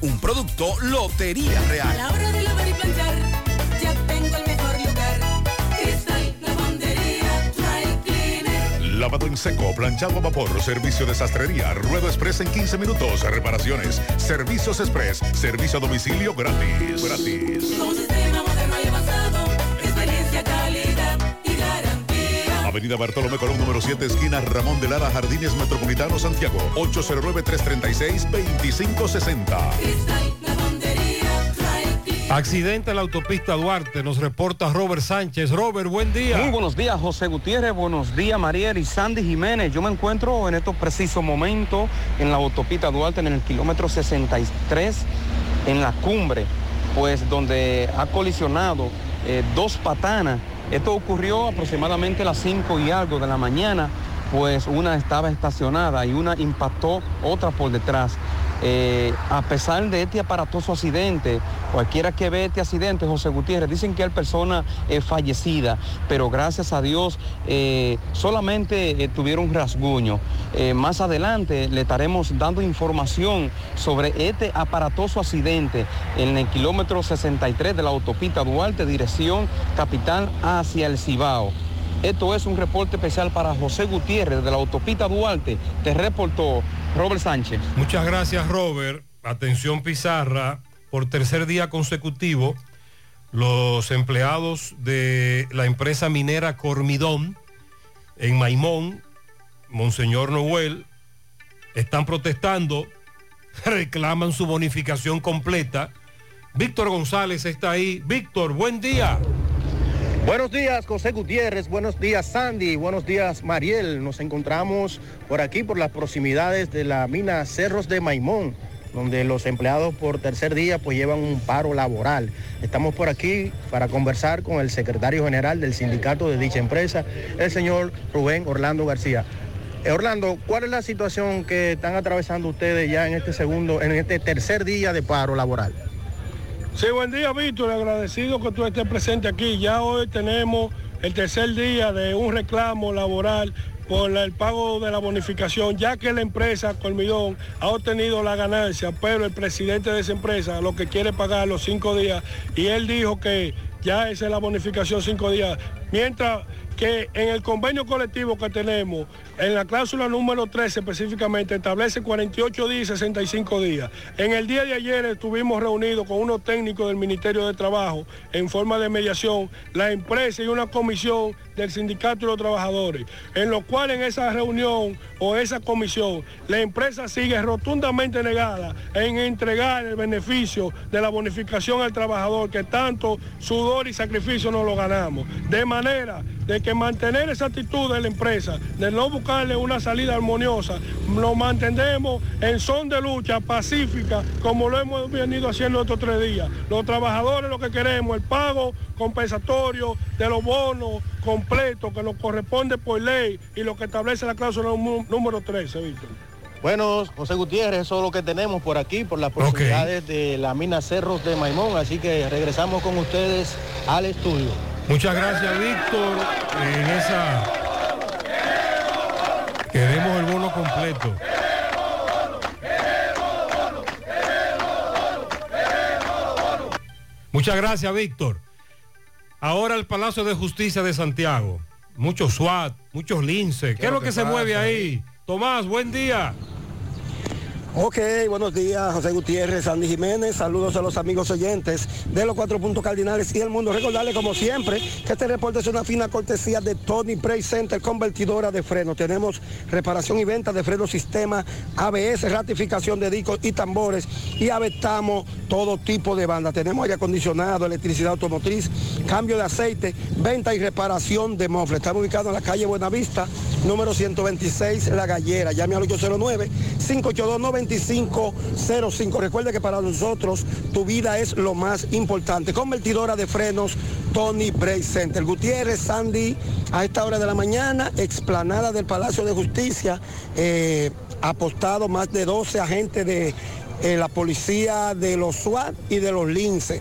Un producto Lotería A Real. la hora de lavar y planchar, ya tengo el mejor lugar. Cristal, lavandería, dry cleaner. Lavado en seco, planchado a vapor, servicio de sastrería, ruedo express en 15 minutos, reparaciones, servicios express, servicio a domicilio gratis. Gratis. Avenida Bartolomé Colón, número 7, esquina Ramón de Lara, Jardines Metropolitano, Santiago. 809-336-2560. Cristal, lavandería, dry cleaner. Accidente en la autopista Duarte, nos reporta Robert Sánchez. Robert, buen día. Muy buenos días, José Gutiérrez. Buenos días, Mariel y Sandy Jiménez. Yo me encuentro en estos precisos momentos en la autopista Duarte, en el kilómetro 63, en la cumbre, pues donde ha colisionado eh, dos patanas. Esto ocurrió aproximadamente a las 5 y algo de la mañana, pues una estaba estacionada y una impactó otra por detrás. Eh, a pesar de este aparatoso accidente, cualquiera que ve este accidente, José Gutiérrez, dicen que hay persona eh, fallecida, pero gracias a Dios eh, solamente eh, tuvieron rasguño. Más adelante le estaremos dando información sobre este aparatoso accidente en el kilómetro 63 de la autopista Duarte, dirección capital hacia el Cibao. Esto es un reporte especial para José Gutiérrez de la autopista Duarte. Te reportó Robert Sánchez. Muchas gracias, Robert. Atención, Pizarra. Por tercer día consecutivo, los empleados de la empresa minera Cormidón en Maimón, Monseñor Noel, están protestando, [laughs] reclaman su bonificación completa. Víctor González está ahí. Víctor, buen día. Buenos días, José Gutiérrez. Buenos días, Sandy. Buenos días, Mariel. Nos encontramos por aquí, por las proximidades de la mina Cerros de Maimón, donde los empleados por tercer día pues llevan un paro laboral. Estamos por aquí para conversar con el secretario general del sindicato de dicha empresa, el señor Rubén Orlando García. Eh, Orlando, ¿cuál es la situación que están atravesando ustedes ya en este segundo, en este tercer día de paro laboral? Sí, buen día, Víctor. Agradecido que tú estés presente aquí. Ya hoy tenemos el tercer día de un reclamo laboral por el pago de la bonificación, ya que la empresa Colmidón ha obtenido la ganancia, pero el presidente de esa empresa lo que quiere pagar los cinco días y él dijo que ya esa es la bonificación cinco días. Mientras que en el convenio colectivo que tenemos, en la cláusula número 13 específicamente, establece 48 días y 65 días. En el día de ayer estuvimos reunidos con unos técnicos del Ministerio de Trabajo en forma de mediación, la empresa y una comisión del sindicato y los trabajadores, en lo cual en esa reunión o esa comisión, la empresa sigue rotundamente negada en entregar el beneficio de la bonificación al trabajador que tanto sudor y sacrificio nos lo ganamos. De manera de que mantener esa actitud de la empresa, de no buscarle una salida armoniosa, nos mantendremos en son de lucha pacífica como lo hemos venido haciendo estos tres días. Los trabajadores lo que queremos, el pago compensatorio de los bonos completos que nos corresponde por ley y lo que establece la cláusula nú- número 13, Víctor. Bueno, José Gutiérrez, eso es lo que tenemos por aquí, por las proximidades de la mina Cerros de Maimón, así que regresamos con ustedes al estudio. Muchas gracias, Víctor. En esa. Queremos el bono completo. Muchas gracias, Víctor. Ahora el Palacio de Justicia de Santiago. Muchos SWAT, muchos lince. ¿Qué, es lo que, se mueve ahí? Tomás, buen día. Ok, buenos días, José Gutiérrez, Andy Jiménez, saludos a los amigos oyentes de los cuatro puntos cardinales y el mundo. Recordarles como siempre que este reporte es una fina cortesía de Tony Bray Center, convertidora de frenos. Tenemos reparación y venta de frenos sistema ABS, ratificación de discos y tambores y avestamos todo tipo de banda. Tenemos aire acondicionado, electricidad automotriz, cambio de aceite, venta y reparación de mofle. Estamos ubicados en la calle Buenavista, número 126, La Gallera. Llame al 809 582 9505. Recuerde que para nosotros tu vida es lo más importante. Convertidora de frenos Tony Bray Center. Gutiérrez, Sandy, a esta hora de la mañana, explanada del Palacio de Justicia, eh, apostado más de 12 agentes de eh, la policía de los SWAT y de los lince.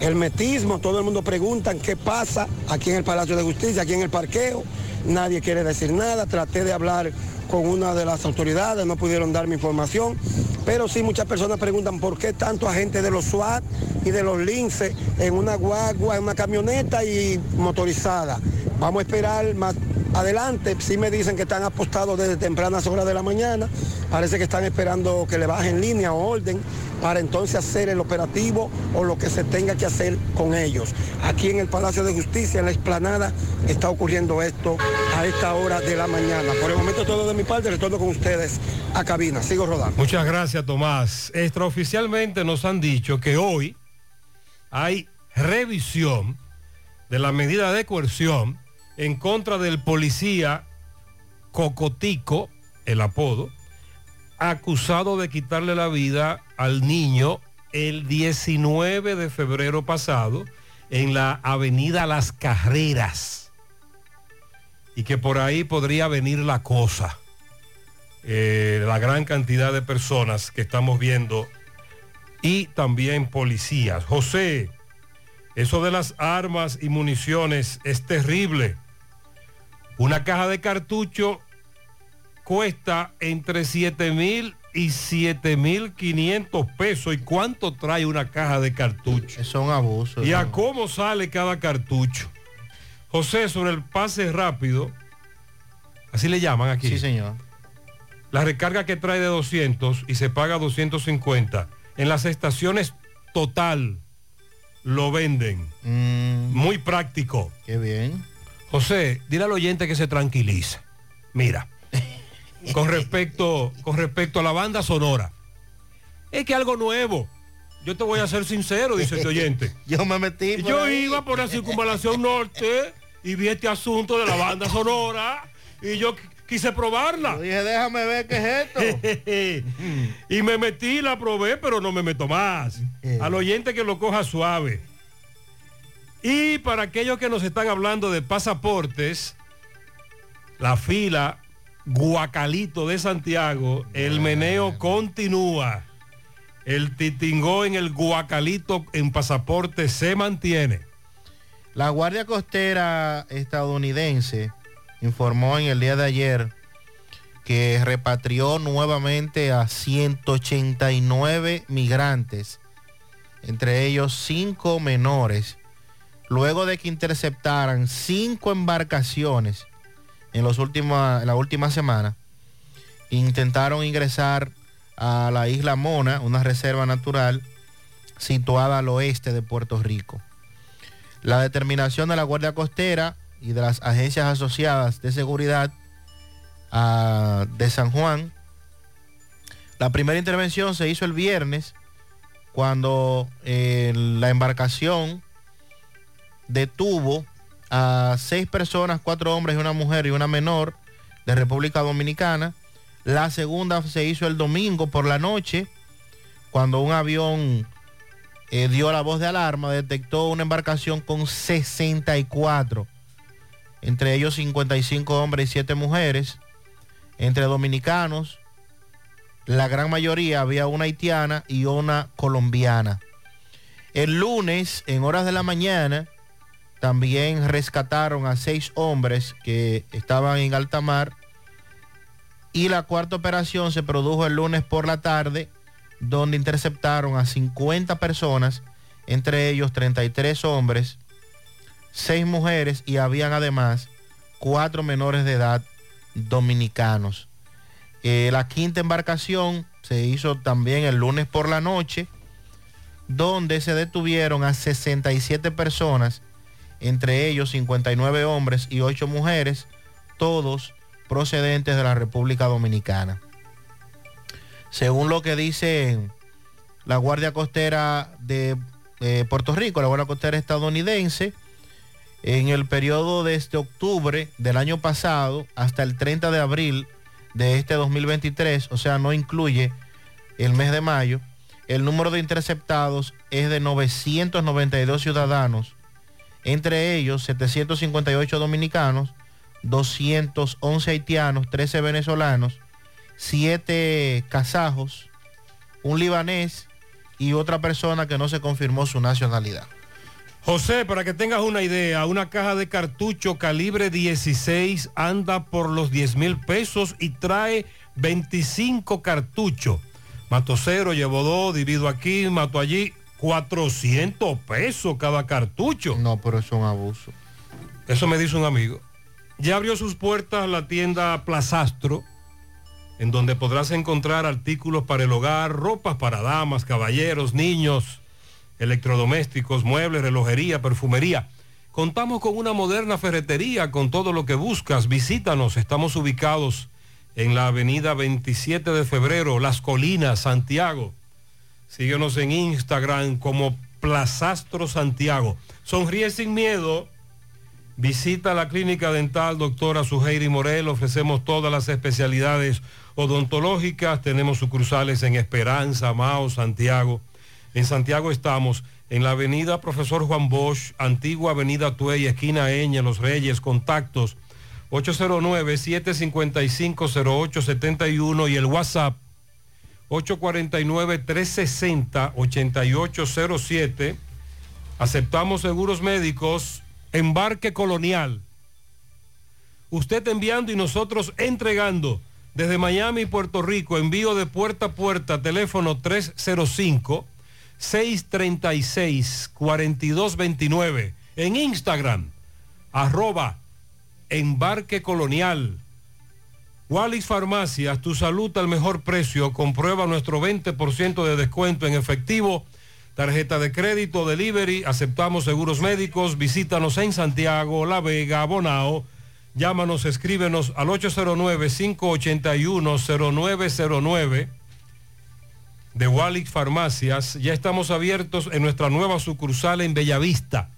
El metismo, todo el mundo pregunta qué pasa aquí en el Palacio de Justicia, aquí en el parqueo. Nadie quiere decir nada. Traté de hablar con una de las autoridades, no pudieron darme información, pero sí muchas personas preguntan por qué tanto agente de los SWAT y de los lince en una guagua, en una camioneta y motorizada. Vamos a esperar más adelante, sí me dicen que están apostados desde tempranas horas de la mañana, parece que están esperando que le bajen línea o orden para entonces hacer el operativo o lo que se tenga que hacer con ellos. Aquí en el Palacio de Justicia, en la explanada, está ocurriendo esto a esta hora de la mañana. Por el momento todo de mi parte, retorno con ustedes a cabina. Sigo rodando. Muchas gracias, Tomás. Extraoficialmente nos han dicho que hoy hay revisión de la medida de coerción en contra del policía Cocotico, el apodo, acusado de quitarle la vida al niño el 19 de febrero pasado en la avenida Las Carreras. Y que por ahí podría venir la cosa. Eh, la gran cantidad de personas que estamos viendo y también policías. José, eso de las armas y municiones es terrible. Una caja de cartucho cuesta entre 7 mil y 7 mil 500 pesos. ¿Y cuánto trae una caja de cartucho? Son abusos. ¿Y a cómo sale cada cartucho? José, sobre el pase rápido, así le llaman aquí. Sí, señor. La recarga que trae de 200 y se paga 250. En las estaciones total lo venden. Muy práctico. Mm, Qué bien. José, dile al oyente que se tranquilice. Mira, [laughs] con respecto, con respecto a la banda sonora, es que algo nuevo. Yo te voy a ser sincero, dice este oyente. [laughs] Yo me metí. Yo ahí. iba por la circunvalación norte y vi este asunto de la banda sonora y yo qu- quise probarla. Yo dije, déjame ver qué es esto. [laughs] y me metí, la probé, pero no me meto más. Al oyente que lo coja suave. Y para aquellos que nos están hablando de pasaportes, la fila Guacalito de Santiago, el meneo continúa. El titingó en el Guacalito en pasaporte se mantiene. La Guardia Costera estadounidense informó en el día de ayer que repatrió nuevamente a 189 migrantes, entre ellos cinco menores, luego de que interceptaran cinco embarcaciones en, los últimos, en la última semana. Intentaron ingresar a la isla Mona, una reserva natural situada al oeste de Puerto Rico. La determinación de la Guardia Costera y de las agencias asociadas de seguridad ah, de San Juan. La primera intervención se hizo el viernes cuando eh, la embarcación detuvo a seis personas, cuatro hombres y una mujer y una menor de República Dominicana. La segunda se hizo el domingo por la noche cuando un avión eh, dio la voz de alarma, detectó una embarcación con 64, entre ellos 55 hombres y 7 mujeres, entre dominicanos, la gran mayoría había una haitiana y una colombiana. El lunes, en horas de la mañana, también rescataron a seis hombres que estaban en alta mar y la cuarta operación se produjo el lunes por la tarde, donde interceptaron a 50 personas, entre ellos 33 hombres, 6 mujeres y habían además cuatro menores de edad dominicanos. Eh, la quinta embarcación se hizo también el lunes por la noche, donde se detuvieron a 67 personas, entre ellos 59 hombres y 8 mujeres, todos procedentes de la República Dominicana. Según lo que dice la Guardia Costera de eh, Puerto Rico, la Guardia Costera estadounidense, en el periodo desde octubre del año pasado hasta el 30 de abril de este 2023, o sea, no incluye el mes de mayo, el número de interceptados es de 992 ciudadanos, entre ellos 758 dominicanos, 211 haitianos, 13 venezolanos, 7 kazajos, un libanés y otra persona que no se confirmó su nacionalidad. José, para que tengas una idea, una caja de cartucho calibre 16 anda por los 10 mil pesos y trae 25 cartuchos. Mato cero, llevo dos, divido aquí, mato allí, 400 pesos cada cartucho. No, pero es un abuso. Eso me dice un amigo. Ya abrió sus puertas la tienda Plazastro, en donde podrás encontrar artículos para el hogar, ropas para damas, caballeros, niños, electrodomésticos, muebles, relojería, perfumería. Contamos con una moderna ferretería con todo lo que buscas. Visítanos, estamos ubicados en la avenida 27 de febrero, Las Colinas, Santiago. Síguenos en Instagram como Plazastro Santiago. Sonríe sin miedo. Visita la clínica dental doctora Suheiri Morel. Ofrecemos todas las especialidades odontológicas. Tenemos sucursales en Esperanza, Mao, Santiago. En Santiago estamos en la avenida Profesor Juan Bosch, antigua avenida Tuey, esquina Eña, Los Reyes, contactos 809-755-0871 y el WhatsApp 849-360-8807. Aceptamos seguros médicos, embarque colonial. Usted enviando y nosotros entregando desde Miami, Puerto Rico, envío de puerta a puerta, teléfono 305. 636-4229. En Instagram, arroba embarque colonial. Wallis Farmacias, tu salud al mejor precio. Comprueba nuestro 20% de descuento en efectivo. Tarjeta de crédito, delivery, aceptamos seguros médicos. Visítanos en Santiago, La Vega, Bonao. Llámanos, escríbenos al 809-581-0909 de Walix Farmacias. Ya estamos abiertos en nuestra nueva sucursal en Bellavista,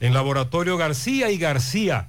en Laboratorio García y García.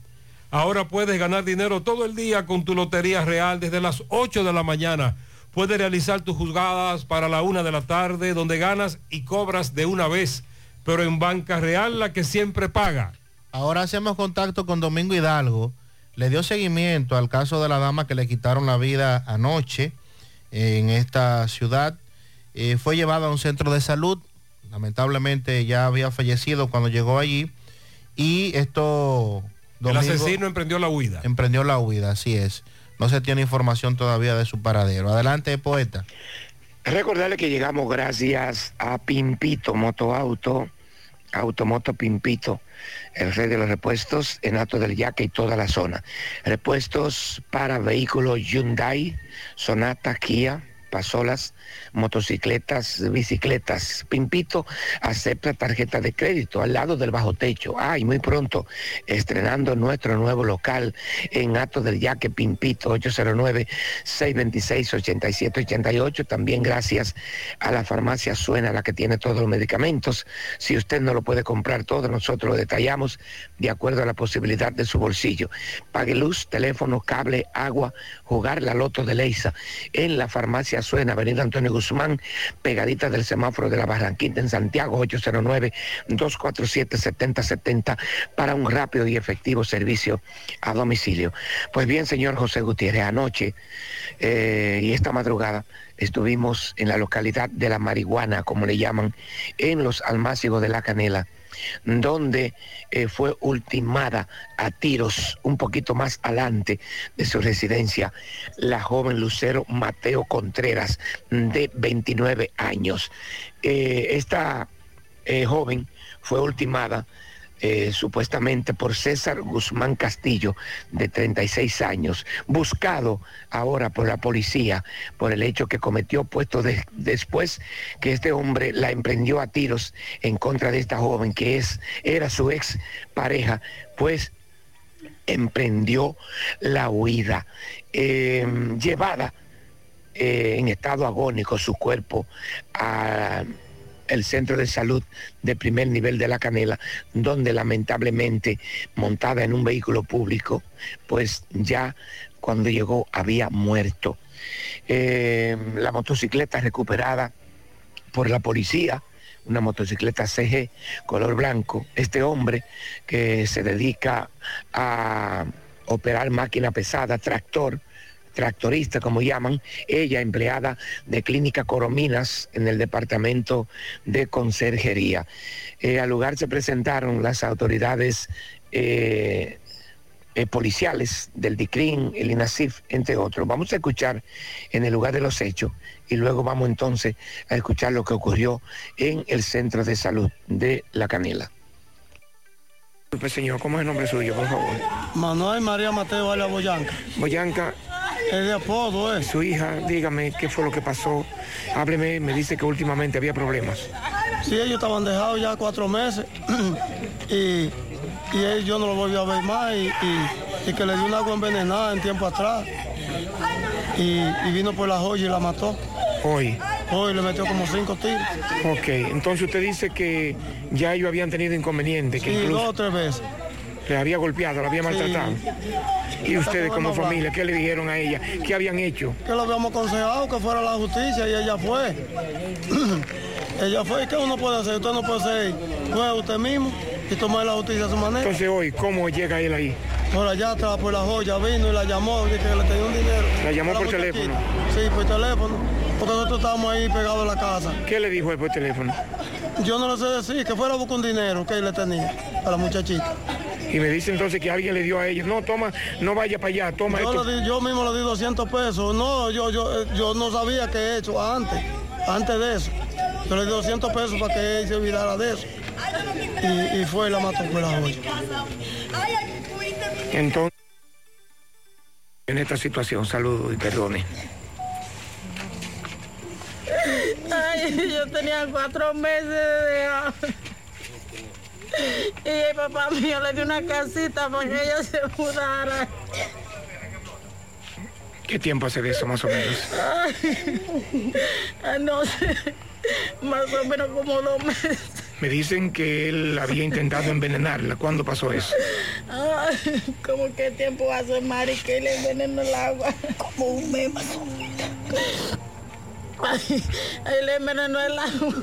Ahora puedes ganar dinero todo el día con tu Lotería Real desde las 8 de la mañana. Puedes realizar tus juzgadas para la 1 de la tarde donde ganas y cobras de una vez, pero en Banca Real la que siempre paga. Ahora hacemos contacto con Domingo Hidalgo le dio seguimiento al caso de la dama que le quitaron la vida anoche en esta ciudad. Eh, fue llevada a un centro de salud. Lamentablemente ya había fallecido cuando llegó allí. Y esto... el asesino emprendió la huida. Emprendió la huida, así es. No se tiene información todavía de su paradero. Adelante, poeta. Recordarle que llegamos gracias a Pimpito Motoauto, Automoto Pimpito el rey de los repuestos en Alto del Yaque y toda la zona. Repuestos para vehículos Hyundai, Sonata, Kia, pasolas, motocicletas, bicicletas. Pimpito acepta tarjeta de crédito al lado del bajo techo. Ay, muy pronto, estrenando nuestro nuevo local en Ato del Yaque Pimpito, 809-626-8788. También gracias a la farmacia Suena, la que tiene todos los medicamentos. Si usted no lo puede comprar todo, nosotros lo detallamos de acuerdo a la posibilidad de su bolsillo. Pague luz, teléfono, cable, agua, jugar la loto de Leisa en la farmacia Suena, Avenida Antonio Guzmán, pegadita del semáforo de la Barranquita en Santiago, 809-247-7070 para un rápido y efectivo servicio a domicilio. Pues bien, señor José Gutiérrez, anoche eh, y esta madrugada estuvimos en la localidad de la marihuana, como le llaman, en los almácigos de la canela donde eh, fue ultimada a tiros un poquito más adelante de su residencia la joven Lucero Mateo Contreras de 29 años. Eh, esta eh, joven fue ultimada eh, supuestamente por César Guzmán Castillo, de 36 años, buscado ahora por la policía por el hecho que cometió, puesto de- después que este hombre la emprendió a tiros en contra de esta joven, que es, era su ex pareja, pues emprendió la huida, eh, llevada eh, en estado agónico su cuerpo a el centro de salud de primer nivel de la Canela, donde lamentablemente montada en un vehículo público, pues ya cuando llegó había muerto. Eh, la motocicleta recuperada por la policía, una motocicleta CG color blanco. Este hombre que se dedica a operar máquina pesada, tractor, tractorista como llaman, ella empleada de Clínica Corominas en el departamento de conserjería. Eh, al lugar se presentaron las autoridades eh, eh, policiales del DICRIN, el INASIF, entre otros. Vamos a escuchar en el lugar de los hechos y luego vamos entonces a escuchar lo que ocurrió en el centro de salud de La Canela. Señor, ¿cómo es el nombre suyo, por favor? Manuel María Mateo Alia Boyanca. Boyanca. Es de apodo, ¿eh? Su hija, dígame qué fue lo que pasó. Hábleme, me dice que últimamente había problemas. Sí, ellos estaban dejados ya cuatro meses [clears throat] y, y él, yo no lo volví a ver más y, y- y que le dio una agua envenenada en tiempo atrás y, y vino por la joya y la mató. Hoy. Hoy le metió como cinco tiros. Ok, entonces usted dice que ya ellos habían tenido inconvenientes, que Sí, incluso dos o tres veces. le había golpeado, la había maltratado. ¿Y ustedes como familia, qué le dijeron a ella? ¿Qué habían hecho? Que lo habíamos aconsejado que fuera la justicia y ella fue. [clears throat] ella fue. ¿Y qué uno puede hacer? Usted no puede ser juez usted mismo y tomar la justicia a su manera. Entonces hoy, ¿cómo llega él ahí? Por allá atrás, por la joya, vino y la llamó, dije que le tenía un dinero. ¿La llamó por teléfono? Sí, por teléfono. Porque nosotros estábamos ahí pegados en la casa. ¿Qué le dijo él por teléfono? Yo no le sé decir, que fuera a buscar un dinero que él le tenía a la muchachita. Y me dice entonces que alguien le dio a ella, no, toma, no vaya para allá, toma Yo, esto. le di- yo mismo le di 200 pesos. No, yo, yo, eh, yo no sabía qué he hecho antes, antes de eso. Yo le di 200 pesos para que él se olvidara de eso. Y, y fue y la mató por la joya. Entonces, en esta situación, saludo y perdone. Ay, yo tenía cuatro meses de dejado. Y el papá mío le dio una casita para que ella se mudara. ¿Qué tiempo hace de eso más o menos? Ay, ay, no sé, más o menos como dos meses. Me dicen que él había intentado envenenarla. ¿Cuándo pasó eso? Ay, ¿cómo qué tiempo hace Mari que le envenenó el agua? Como un mes más o menos. Él envenenó el agua.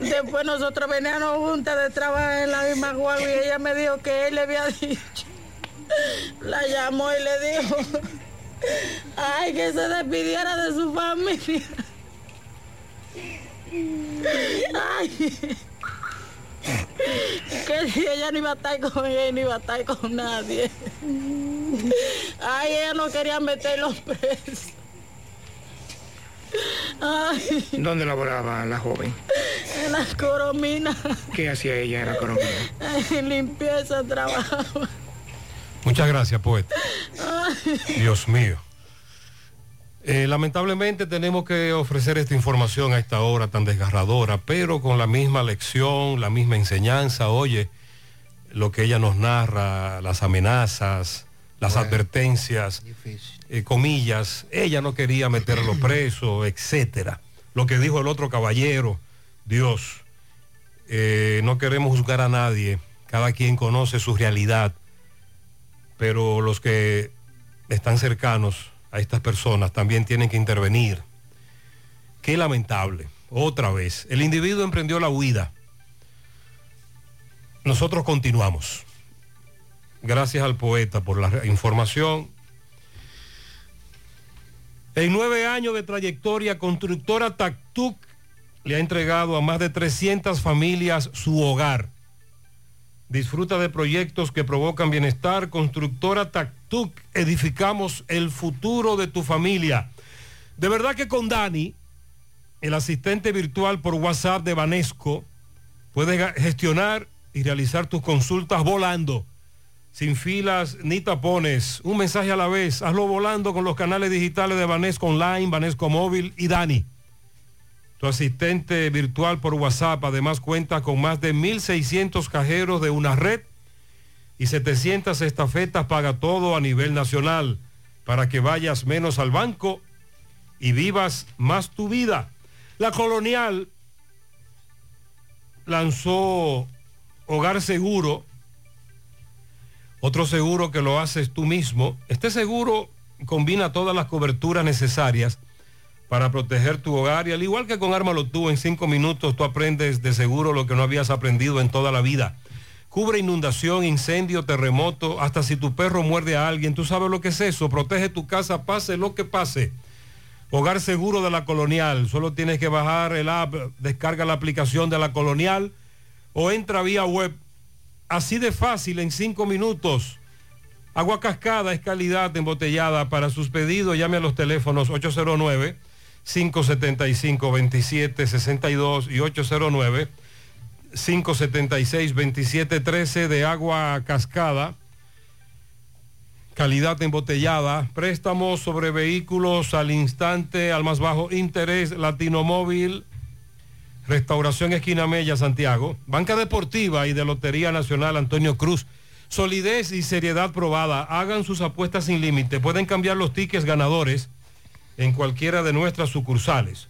Después nosotros veníamos juntas de trabajar en la misma guagua y ella me dijo que él le había dicho. La llamó y le dijo, ay, que se despidiera de su familia. Ay, que si ella no iba a estar con él, no iba a estar con nadie. Ay, ella no quería meterlos presos. Ay, ¿Dónde laboraba la joven? en las corominas, ¿Qué hacía ella en la economía? en limpieza trabajaba. Muchas gracias, poeta. Ay. Dios mío. Eh, lamentablemente tenemos que ofrecer esta información a esta hora tan desgarradora, pero con la misma lección, la misma enseñanza, oye, lo que ella nos narra, las amenazas, las advertencias, eh, comillas, ella no quería meterlo [clears throat] preso, etcétera. Lo que dijo el otro caballero, Dios, eh, no queremos juzgar a nadie, cada quien conoce su realidad, pero los que están cercanos a estas personas también tienen que intervenir. Qué lamentable, otra vez. El individuo emprendió la huida. Nosotros continuamos. Gracias al poeta por la información. En nueve años de trayectoria, constructora Tactuc le ha entregado a más de 300 familias su hogar. Disfruta de proyectos que provocan bienestar. Constructora Tactuc, edificamos el futuro de tu familia. De verdad que con Dani, el asistente virtual por WhatsApp de Banesco, puedes gestionar y realizar tus consultas volando, sin filas ni tapones. Un mensaje a la vez. Hazlo volando con los canales digitales de Banesco Online, Banesco Móvil y Dani. Tu asistente virtual por WhatsApp además cuenta con más de 1.600 cajeros de una red y 700 estafetas paga todo a nivel nacional para que vayas menos al banco y vivas más tu vida. La colonial lanzó Hogar Seguro, otro seguro que lo haces tú mismo. Este seguro combina todas las coberturas necesarias para proteger tu hogar y al igual que con Ármalo tú, en cinco minutos tú aprendes de seguro lo que no habías aprendido en toda la vida. Cubre inundación, incendio, terremoto, hasta si tu perro muerde a alguien, tú sabes lo que es eso, protege tu casa, pase lo que pase. Hogar seguro de la colonial, solo tienes que bajar el app, descarga la aplicación de la colonial o entra vía web. Así de fácil, en cinco minutos. Agua cascada es calidad embotellada. Para sus pedidos, llame a los teléfonos 809-575-2762 y 809-576-2713 de agua cascada. Calidad embotellada. Préstamos sobre vehículos al instante, al más bajo interés. Latino Móvil. Restauración Esquina Mella, Santiago. Banca Deportiva y de Lotería Nacional Antonio Cruz. Solidez y seriedad probada. Hagan sus apuestas sin límite. Pueden cambiar los tickets ganadores en cualquiera de nuestras sucursales.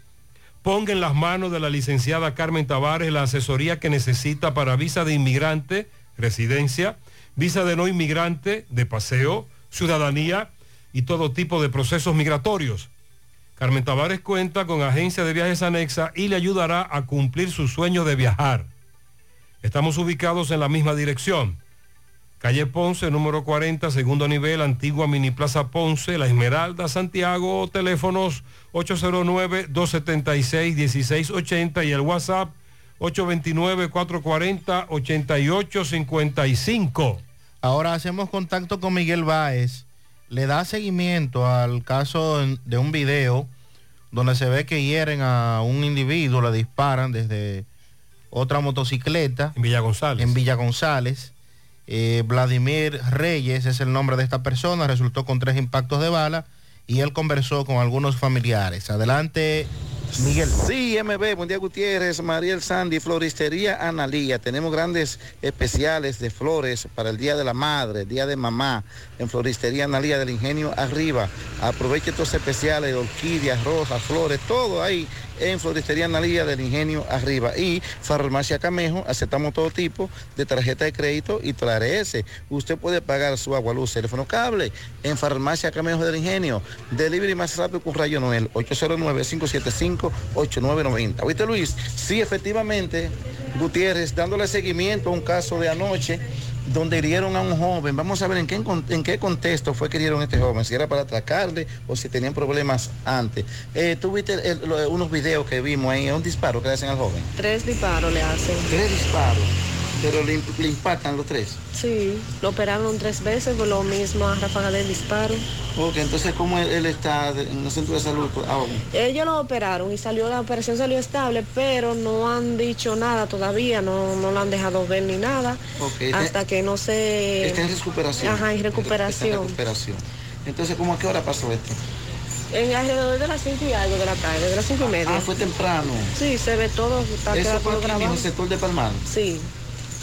Ponga en las manos de la licenciada Carmen Tavares la asesoría que necesita para visa de inmigrante, residencia, visa de no inmigrante, de paseo, ciudadanía y todo tipo de procesos migratorios. Carmen Tavares cuenta con agencia de viajes anexa y le ayudará a cumplir su sueño de viajar. Estamos ubicados en la misma dirección. Calle Ponce, número 40, segundo nivel, antigua Mini Plaza Ponce, La Esmeralda, Santiago, teléfonos 809-276-1680 y el WhatsApp 829-440-8855. Ahora hacemos contacto con Miguel Báez. Le da seguimiento al caso de un video donde se ve que hieren a un individuo, le disparan desde otra motocicleta. En Villa González. En Villa González. Eh, Vladimir Reyes es el nombre de esta persona, resultó con tres impactos de bala y él conversó con algunos familiares. Adelante, Miguel. Sí, MB, buen día Gutiérrez, Mariel Sandy, Floristería Analía. Tenemos grandes especiales de flores para el Día de la Madre, Día de Mamá, en Floristería Analía del Ingenio Arriba. Aproveche estos especiales de orquídeas, rosas, flores, todo ahí en Floristería Analía del Ingenio Arriba. Y Farmacia Camejo, aceptamos todo tipo de tarjeta de crédito y TRS. Usted puede pagar su agua, luz, teléfono, cable en Farmacia Camejo del Ingenio. Delivery más rápido con Rayo Noel, 809-575-8990. ¿Oíste Luis? Sí, efectivamente, Gutiérrez, dándole seguimiento a un caso de anoche donde hirieron a un joven. Vamos a ver en qué, en qué contexto fue que hirieron a este joven, si era para atracarle o si tenían problemas antes. Eh, ¿Tú viste el- unos videos que vimos ahí, un disparo que le hacen al joven? Tres disparos le hacen. Tres disparos, pero le, le impactan los tres. Sí, lo operaron tres veces por lo mismo a ráfaga de disparo. Ok, entonces, ¿cómo él, él está en el centro de salud ahora? Ellos lo operaron y salió, la operación salió estable, pero no han dicho nada todavía, no, no lo han dejado ver ni nada, Ok, está- hasta que no se... Está en recuperación. Ajá, en Está en recuperación. recuperación. Entonces, ¿cómo a qué hora pasó esto? En alrededor de las 5 y algo de la tarde, de las 5 y media. Ah, fue temprano. Sí, se ve todo, está Eso fue aquí en el sector de Palmar. Sí,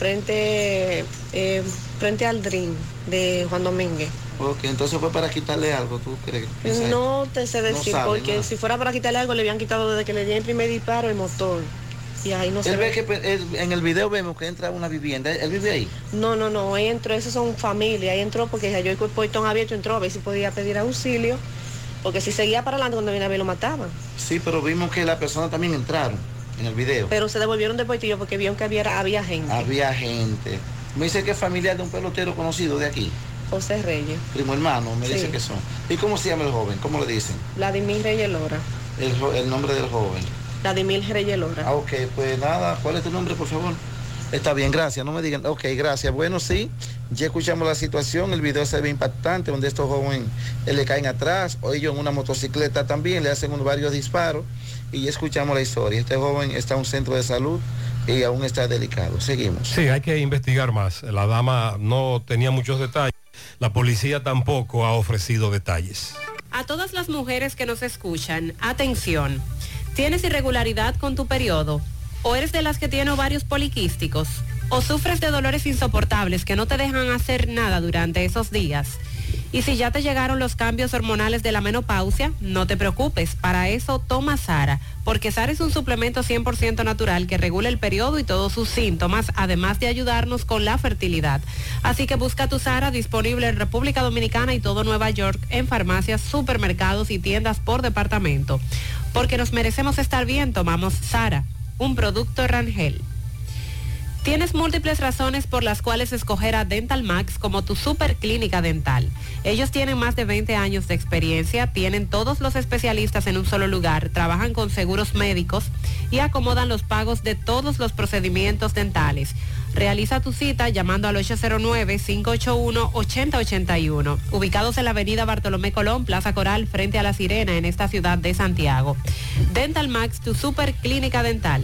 frente, eh, frente al DRIN de Juan Domínguez. Ok, entonces fue para quitarle algo, ¿tú crees? No te sé No decir, sabe porque nada. si fuera para quitarle algo, le habían quitado desde que le di el primer disparo el motor. Y ahí no se Él ve ve. que él- en el video vemos que entra a una vivienda. ¿Él vive ahí? No, no, no, ahí entró, esos son familia, ahí entró porque yo el portón abierto entró a ver si podía pedir auxilio, porque si seguía para adelante cuando vino a ver lo mataban. Sí, pero vimos que las personas también entraron en el video. Pero se devolvieron del portillo porque vieron que había, había gente. Había gente. Me dice que es familiar de un pelotero conocido de aquí. José Reyes, Primo hermano, me Sí. dice que son. ¿Y cómo se llama el joven? ¿Cómo le dicen? Vladimir Reyes Lora. El, el nombre del joven. Vladimir Reyes Lora. Ah, ok, pues nada, ¿cuál es tu nombre, por favor? Está bien, gracias, no me digan. Ok, gracias. Bueno, sí, ya escuchamos la situación, el video se ve impactante, donde estos jóvenes eh, le caen atrás, o ellos en una motocicleta también, le hacen unos varios disparos, y ya escuchamos la historia. Este joven está en un centro de salud y aún está delicado. Seguimos. Sí, hay que investigar más. La dama no tenía muchos detalles. La policía tampoco ha ofrecido detalles. A todas las mujeres que nos escuchan, atención. ¿Tienes irregularidad con tu periodo? ¿O eres de las que tiene ovarios poliquísticos? ¿O sufres de dolores insoportables que no te dejan hacer nada durante esos días? Y si ya te llegaron los cambios hormonales de la menopausia, no te preocupes, para eso toma Sara, porque Sara es un suplemento 100% natural que regula el periodo y todos sus síntomas, además de ayudarnos con la fertilidad. Así que busca tu Sara disponible en República Dominicana y todo Nueva York en farmacias, supermercados y tiendas por departamento. Porque nos merecemos estar bien, tomamos Sara, un producto Rangel. Tienes múltiples razones por las cuales escoger a Dental Max como tu super clínica dental. Ellos tienen más de 20 años de experiencia, tienen todos los especialistas en un solo lugar, trabajan con seguros médicos y acomodan los pagos de todos los procedimientos dentales. Realiza tu cita llamando al 809-581-8081, ubicados en la avenida Bartolomé Colón, Plaza Coral, frente a La Sirena, en esta ciudad de Santiago. Dental Max, tu super clínica dental.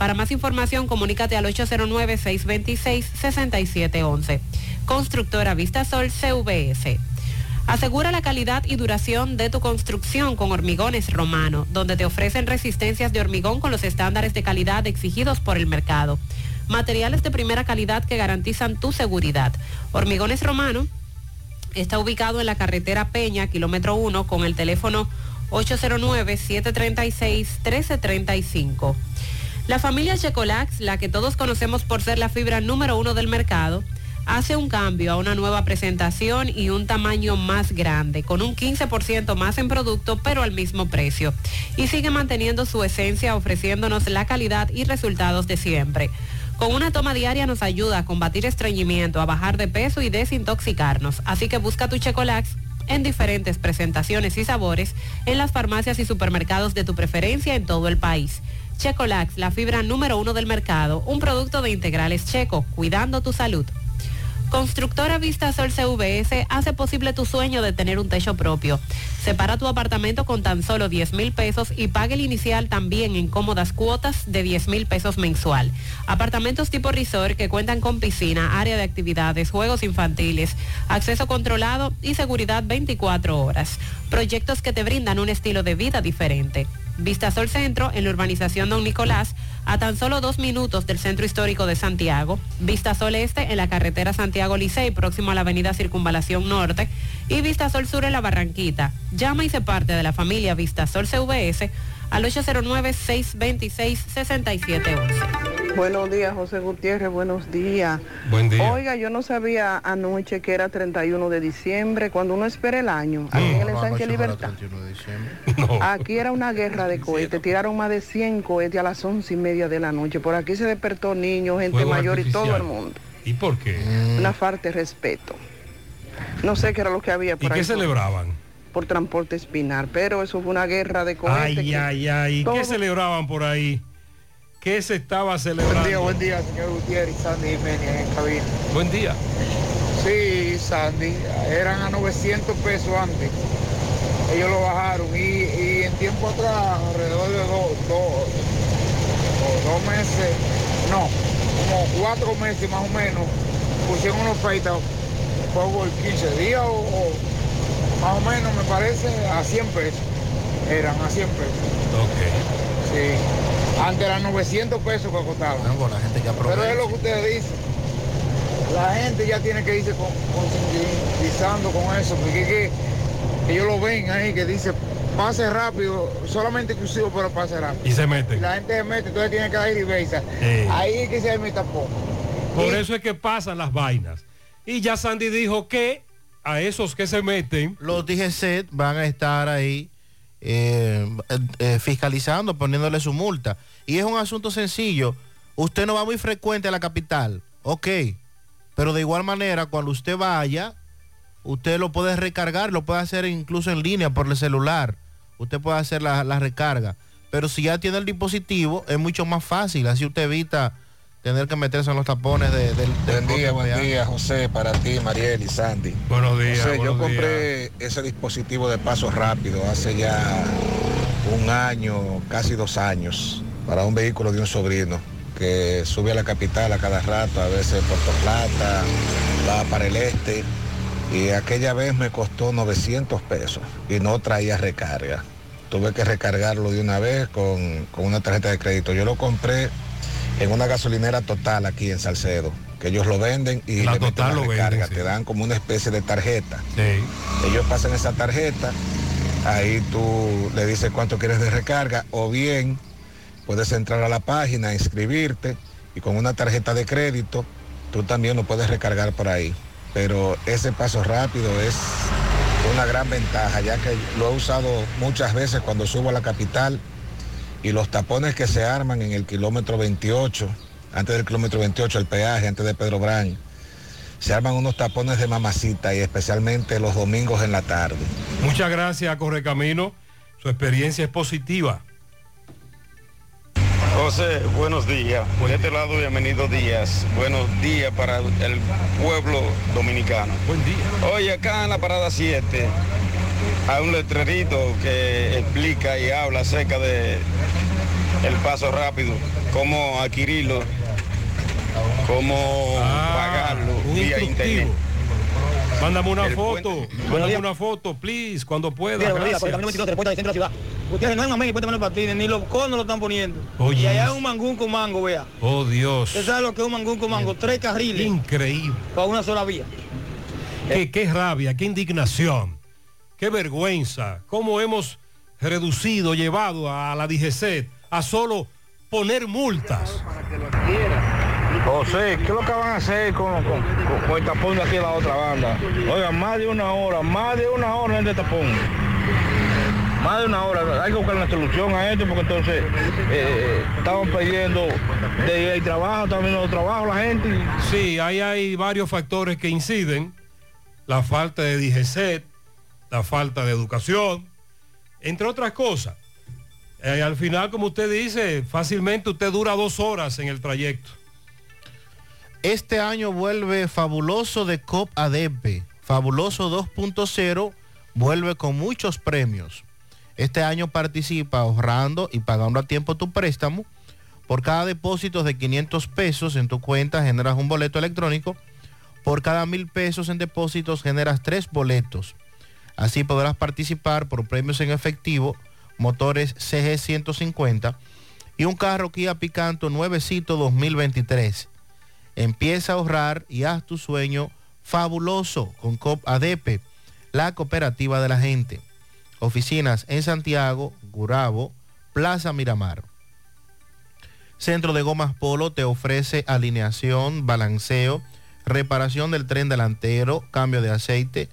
Para más información, comunícate al 809-626-6711. Constructora Vistasol CVS. Asegura la calidad y duración de tu construcción con Hormigones Romano, donde te ofrecen resistencias de hormigón con los estándares de calidad exigidos por el mercado. Materiales de primera calidad que garantizan tu seguridad. Hormigones Romano está ubicado en la carretera Peña, kilómetro 1, con el teléfono 809-736-1335. La familia Checolax, la que todos conocemos por ser la fibra número uno del mercado, hace un cambio a una nueva presentación y un tamaño más grande, con un 15% más en producto, pero al mismo precio. Y sigue manteniendo su esencia, ofreciéndonos la calidad y resultados de siempre. Con una toma diaria nos ayuda a combatir estreñimiento, a bajar de peso y desintoxicarnos. Así que busca tu Checolax en diferentes presentaciones y sabores en las farmacias y supermercados de tu preferencia en todo el país. Checolax, la fibra número uno del mercado, un producto de integrales checo, cuidando tu salud. Constructora Vistasol CVS hace posible tu sueño de tener un techo propio. Separa tu apartamento con tan solo 10 mil pesos y pague el inicial también en cómodas cuotas de 10 mil pesos mensual. Apartamentos tipo resort que cuentan con piscina, área de actividades, juegos infantiles, acceso controlado y seguridad 24 horas. Proyectos que te brindan un estilo de vida diferente. Vistasol Centro en la urbanización Don Nicolás, a tan solo dos minutos del centro histórico de Santiago. Vistasol Este en la carretera Santiago Licey, próximo a la avenida Circunvalación Norte. Y Vistasol Sur en la Barranquita. Llama y se parte de la familia Vistasol CVS al 809-626-6711. Buenos días, José Gutiérrez, buenos días. Buen día. Oiga, yo no sabía anoche que era 31 de diciembre, cuando uno espera el año, aquí en el ensanche Libertad. [laughs] Aquí era una guerra de cohetes, tiraron más de 100 cohetes a las 11 y media de la noche. Por aquí se despertó niños, gente Fuego mayor y todo el mundo. ¿Y por qué? Una falta de respeto. No sé qué era lo que había ¿Y por ahí. qué celebraban? por transporte espinal, pero eso fue una guerra de cohetes. Ay, ay, ay. ¿Qué celebraban por ahí? ¿Qué se estaba celebrando? Buen día, buen día, señor Gutiérrez y Sandy Jiménez en cabina. Buen día. Sí, Sandy, eran a 900 pesos antes. Ellos lo bajaron y, y en tiempo atrás, alrededor de dos, dos, dos meses, no, como cuatro meses más o menos, pusieron unos feitas fue por 15 días o, o más o menos, me parece, a 100 pesos. Eran a 100 pesos. Ok. Sí. Antes eran 900 pesos que costaban. Pero es lo que ustedes dicen. La gente ya tiene que irse con- concientizando con eso, porque es que ellos lo ven ahí que dice pase rápido, solamente exclusivo pero pase rápido. Y se meten. Y la gente se mete, entonces tiene que dar reversa. Sí. Ahí es que se meta poco. Por eso es que pasan las vainas. Y ya Sandy dijo que a esos que se meten, Los DGC van a estar ahí eh, eh, fiscalizando, poniéndole su multa. Y es un asunto sencillo. Usted no va muy frecuente a la capital, ok. Pero de igual manera, cuando usted vaya, usted lo puede recargar, lo puede hacer incluso en línea por el celular. Usted puede hacer la, la recarga. Pero si ya tiene el dispositivo, es mucho más fácil. Así usted evita tener que meterse en los tapones de- del, del Buen día, buen día, José, para ti, Mariel y Sandy. Buenos días, José, yo compré ese dispositivo de paso rápido hace ya un año, casi dos años, para un vehículo de un sobrino que sube a la capital a cada rato, a veces Puerto Plata, va para el este, y aquella vez me costó 900 pesos y no traía recarga. Tuve que recargarlo de una vez con, con una tarjeta de crédito. Yo lo compré en una gasolinera total aquí en Salcedo, que ellos lo venden y La le meten Total la lo venden, recarga, sí. te dan como una especie de tarjeta. Sí. Ellos pasan esa tarjeta, ahí tú le dices cuánto quieres de recarga o bien puedes entrar a la página, inscribirte y con una tarjeta de crédito tú también lo puedes recargar por ahí. Pero ese paso rápido es una gran ventaja, ya que lo he usado muchas veces cuando subo a la capital y los tapones que se arman en el kilómetro 28, antes del kilómetro 28, el peaje, antes de Pedro Brán, se arman unos tapones de mamacita y especialmente los domingos en la tarde. muchas gracias, Correcamino. Su experiencia es positiva. José, buenos días. De este lado, bienvenido Díaz. Buenos días para el pueblo dominicano. Buen día. Hoy acá en la parada 7 hay un letrerito que explica y habla acerca de el paso rápido, cómo adquirirlo, cómo pagarlo Ah, un vía internet. Mándame una El foto. puente. Mándame una foto, please, cuando pueda. Por el Gracias. 22 de la puerta del centro de la ciudad. Ustedes no hay y puente menos patines, ni los conos lo están poniendo. Oye. Y allá hay un mangún con mango, vea. Oh, Dios. ¿Usted sabe lo que es un mangún con mango? Tres carriles. Increíble. Para una sola vía. Qué, qué rabia, qué indignación, qué vergüenza. Cómo hemos reducido, llevado a la DGC a solo poner multas. José, ¿qué es lo que van a hacer con, con- con- con el tapón de aquí de la otra banda? Oigan, más de una hora, más de una hora en este tapón. Más de una hora, hay que buscar una solución a esto porque entonces eh, estaban pidiendo de el trabajo, también el trabajo la gente. Sí, ahí hay varios factores que inciden. La falta de DGCET, la falta de educación, entre otras cosas. Eh, al final, como usted dice, fácilmente usted dura dos horas en el trayecto. Este año vuelve Fabuloso de COP ADP. Fabuloso 2.0 vuelve con muchos premios. Este año participa ahorrando y pagando a tiempo tu préstamo. Por cada depósito de 500 pesos en tu cuenta generas un boleto electrónico. Por cada mil pesos en depósitos generas tres boletos. Así podrás participar por premios en efectivo, motores CG 150 y un carro Kia Picanto nuevecito 2023. Empieza a ahorrar y haz tu sueño fabuloso con COP ADP, la cooperativa de la gente. Oficinas en Santiago, Gurabo, Plaza Miramar. Centro de Gomas Polo te ofrece alineación, balanceo, reparación del tren delantero, cambio de aceite,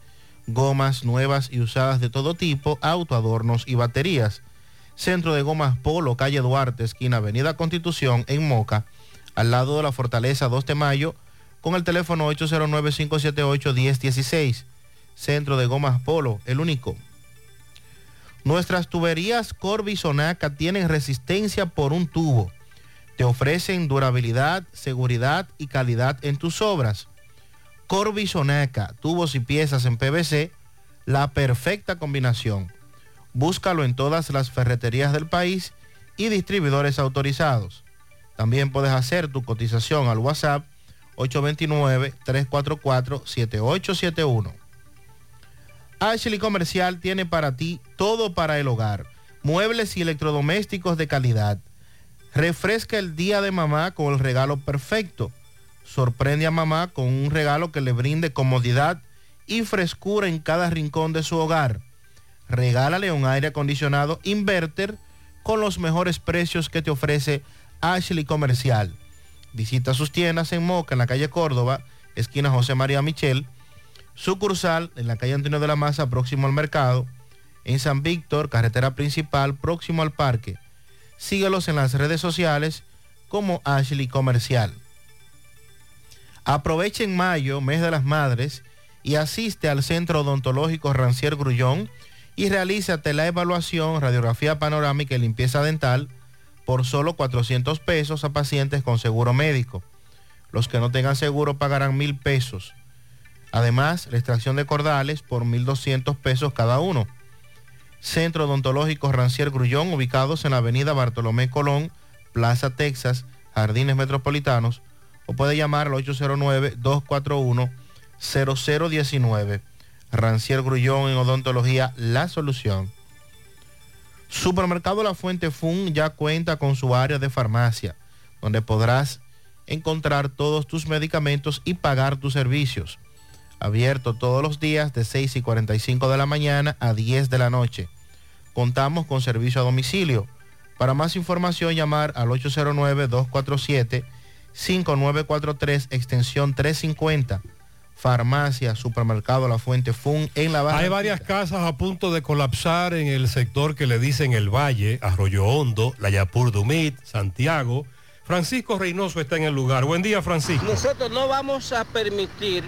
gomas nuevas y usadas de todo tipo, autoadornos y baterías. Centro de Gomas Polo, calle Duarte, esquina Avenida Constitución, en Moca, al lado de la Fortaleza 2 de Mayo, con el teléfono 809-578-1016. Centro de Gomas Polo, el único. Nuestras tuberías Corby Sonaca tienen resistencia por un tubo. Te ofrecen durabilidad, seguridad y calidad en tus obras. Corby Sonaca, tubos y piezas en PVC, la perfecta combinación. Búscalo en todas las ferreterías del país y distribuidores autorizados. También puedes hacer tu cotización al WhatsApp 829-344-7871. Ashley Comercial tiene para ti todo para el hogar, muebles y electrodomésticos de calidad. Refresca el día de mamá con el regalo perfecto. Sorprende a mamá con un regalo que le brinde comodidad y frescura en cada rincón de su hogar. Regálale un aire acondicionado inverter con los mejores precios que te ofrece Ashley Comercial. Visita sus tiendas en Moca, en la calle Córdoba, esquina José María Michel, sucursal en la calle Antonio de la Maza, próximo al mercado, en San Víctor, carretera principal, próximo al parque. Síguelos en las redes sociales como Ashley Comercial. Aprovecha en mayo, mes de las madres, y asiste al Centro Odontológico Rancier Grullón y realízate la evaluación, radiografía panorámica y limpieza dental por solo 400 pesos a pacientes con seguro médico. Los que no tengan seguro pagarán mil pesos. Además, la extracción de cordales por 1.200 pesos cada uno. Centro Odontológico Rancier Grullón, ubicados en la avenida Bartolomé Colón, Plaza Texas, Jardines Metropolitanos, o puede llamar al 809-241-0019. Rancier Grullón en Odontología, la solución. Supermercado La Fuente Fun ya cuenta con su área de farmacia, donde podrás encontrar todos tus medicamentos y pagar tus servicios. Abierto todos los días de 6 y 45 de la mañana a 10 de la noche. Contamos con servicio a domicilio. Para más información llamar al 809-247-5943 extensión 350. Farmacia, supermercado La Fuente Fun en la Baja. Hay varias casas a punto de colapsar en el sector que le dicen el Valle, Arroyo Hondo, La Yapur Dumit, Santiago. Francisco Reynoso está en el lugar. Buen día, Francisco. Nosotros no vamos a permitir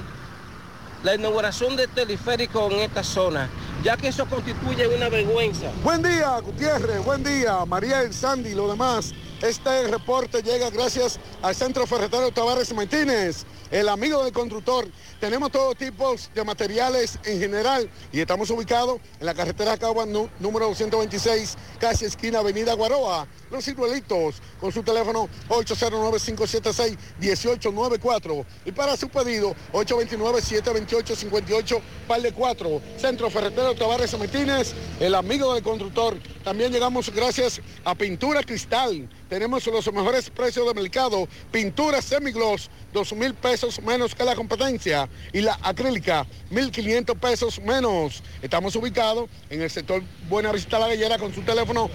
la inauguración de teleférico en esta zona, ya que eso constituye una vergüenza. Buen día, Gutiérrez. Buen día, Mariel, Sandy y lo demás. Este reporte llega gracias al Centro Ferretero Tavares Martínez, el amigo del constructor. Tenemos todo tipo de materiales en general y estamos ubicados en la carretera Cagua número 226, casi esquina Avenida Guaroa. Los ciruelitos con su teléfono 809-576-1894 y para su pedido 829-728-58 par de 4. Centro Ferretero Tavares Martínez, el amigo del constructor. También llegamos gracias a Pintura Cristal. Tenemos los mejores precios de mercado. Pintura semigloss, 2 mil pesos menos que la competencia. Y la acrílica, 1.500 pesos menos. Estamos ubicados en el sector Buena Vista La Gallera con su teléfono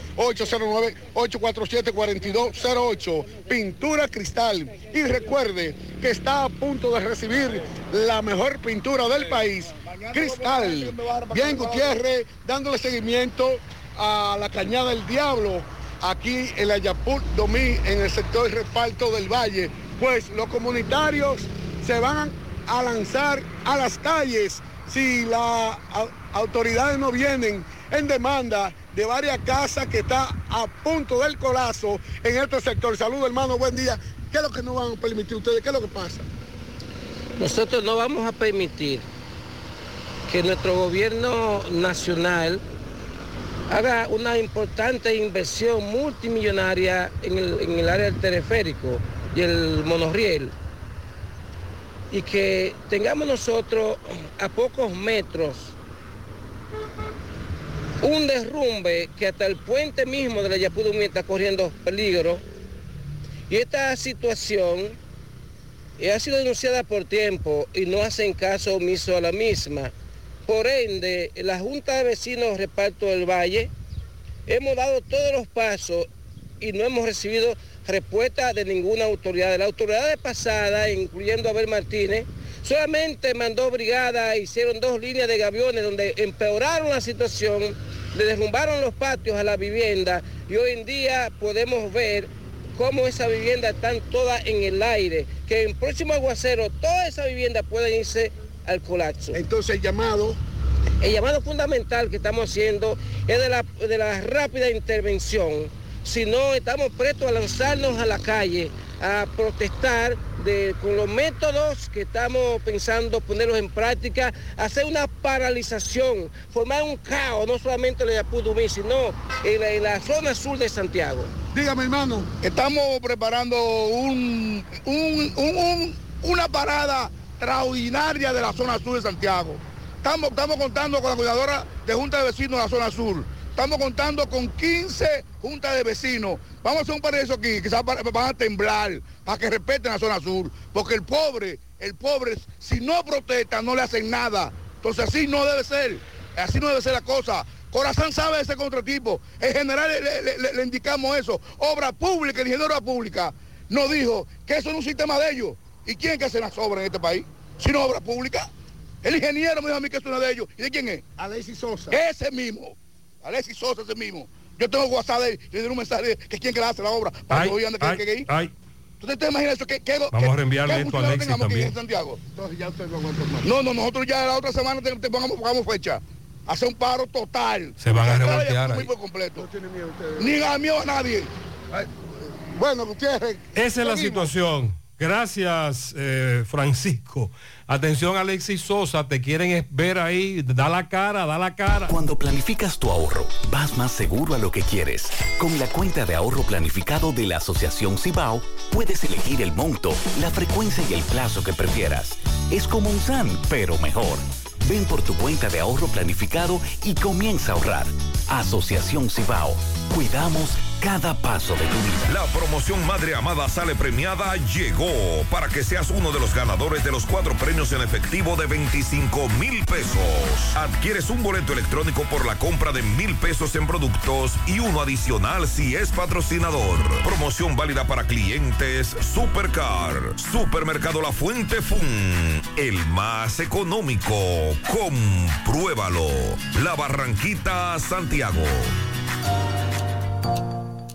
809-847-4208. Pintura Cristal. Y recuerde que está a punto de recibir la mejor pintura del país. Cristal. Bien, Gutiérrez, dándole seguimiento a la Cañada del Diablo aquí en la Yapur Domí, en el sector reparto del Valle, pues los comunitarios se van a lanzar a las calles si las au- autoridades no vienen en demanda de varias casas que está a punto del colapso en este sector. Saludos hermano, buen día. ¿Qué es lo que no van a permitir ustedes? ¿Qué es lo que pasa? Nosotros no vamos a permitir que nuestro gobierno nacional haga una importante inversión multimillonaria en el, en el área del teleférico y el monorriel y que tengamos nosotros a pocos metros un derrumbe que hasta el puente mismo de la Yapudumí está corriendo peligro y esta situación eh, ha sido denunciada por tiempo y no hacen caso omiso a la misma. Por ende, la Junta de Vecinos Reparto del Valle hemos dado todos los pasos y no hemos recibido respuesta de ninguna autoridad. De la autoridad pasada, incluyendo Abel Martínez, solamente mandó brigada, hicieron dos líneas de gaviones donde empeoraron la situación, le derrumbaron los patios a la vivienda y hoy en día podemos ver cómo esas viviendas están todas en el aire, que en próximo aguacero todas esas viviendas pueden irse al colapso. Entonces el llamado El llamado fundamental que estamos haciendo es de la, de la rápida intervención. Si no, estamos prestos a lanzarnos a la calle a protestar de, con los métodos que estamos pensando ponerlos en práctica, hacer una paralización, formar un caos, no solamente en la Yapudumí, sino en la, en la zona sur de Santiago. Dígame, hermano. Estamos preparando un, un- un- un- una parada extraordinaria de la zona sur de Santiago. Estamos, estamos contando con la coordinadora de Junta de Vecinos de la zona sur. Estamos contando con 15 juntas de vecinos. Vamos a hacer un paraíso aquí, quizás van a temblar para que respeten la zona sur. Porque el pobre, el pobre, si no protesta, no le hacen nada. Entonces así no debe ser. Así no debe ser la cosa. Corazón sabe de ese contratipo. En general le, le- le- le indicamos eso. Obra pública, el ingeniero de obra pública nos dijo que eso es un sistema de ellos. ¿Y quién que hace las obras en este país? Si no obra pública. El ingeniero me dijo a mí que es una de ellos. ¿Y de quién es? Alexis Sosa. Ese mismo. Alexis Sosa, ese mismo. Yo tengo WhatsApp de él, le di un mensaje de que quién que le hace la obra. Para Ay, que oigan de que, ay, que- que ay. ¿Usted te imagina eso? ¿Qué, qué, Vamos qué- a reenviarle esto a Alexis también. en Santiago? Entonces ya usted no aguanta más. No, no, nosotros ya la otra semana te, te pongamos, pongamos fecha. Hacer un paro total. Se van a revoltear ahí. por completo. Ni a mí o a nadie. Ay, Bueno, Gutiérrez. Esa es la situación. Gracias, eh, Francisco. Atención, Alexis Sosa, te quieren ver ahí. Da la cara, da la cara. Cuando planificas tu ahorro, vas más seguro a lo que quieres. Con la cuenta de ahorro planificado de la Asociación Cibao, puedes elegir el monto, la frecuencia y el plazo que prefieras. Es como un SAN, pero mejor. Ven por tu cuenta de ahorro planificado y comienza a ahorrar. Asociación Cibao. Cuidamos cada paso de tu vida. La promoción Madre Amada Sale Premiada llegó para que seas uno de los ganadores de los cuatro premios en efectivo de 25 mil pesos. Adquieres un boleto electrónico por la compra de mil pesos en productos y uno adicional si es patrocinador. Promoción válida para clientes Supercar, Supermercado La Fuente Fun, el más económico. Compruébalo. La Barranquita, Santiago.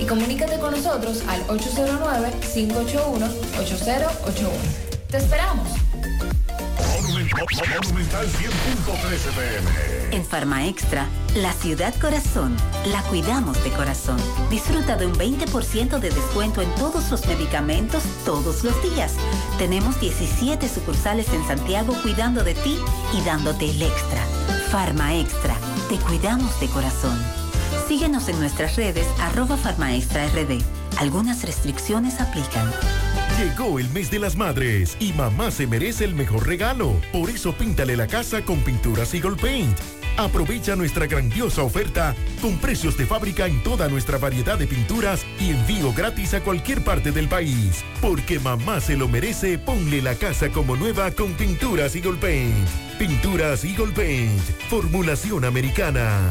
y comunícate con nosotros al 809-581-8081. ¡Te esperamos! Monumental 100.13 pm. En Farma Extra, la ciudad corazón, la cuidamos de corazón. Disfruta de un 20% de descuento en todos los medicamentos todos los días. Tenemos 17 sucursales en Santiago cuidando de ti y dándote el extra. Farma Extra, te cuidamos de corazón. Síguenos en nuestras redes arroba Farmaextra RD. Algunas restricciones aplican. Llegó el mes de las madres y mamá se merece el mejor regalo. Por eso píntale la casa con pinturas Eagle Paint. Aprovecha nuestra grandiosa oferta con precios de fábrica en toda nuestra variedad de pinturas y envío gratis a cualquier parte del país. Porque mamá se lo merece, ponle la casa como nueva con pinturas Eagle Paint. Pinturas Eagle Paint, formulación americana.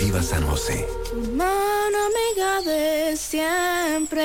Cooperativa San José. Mano amiga de siempre.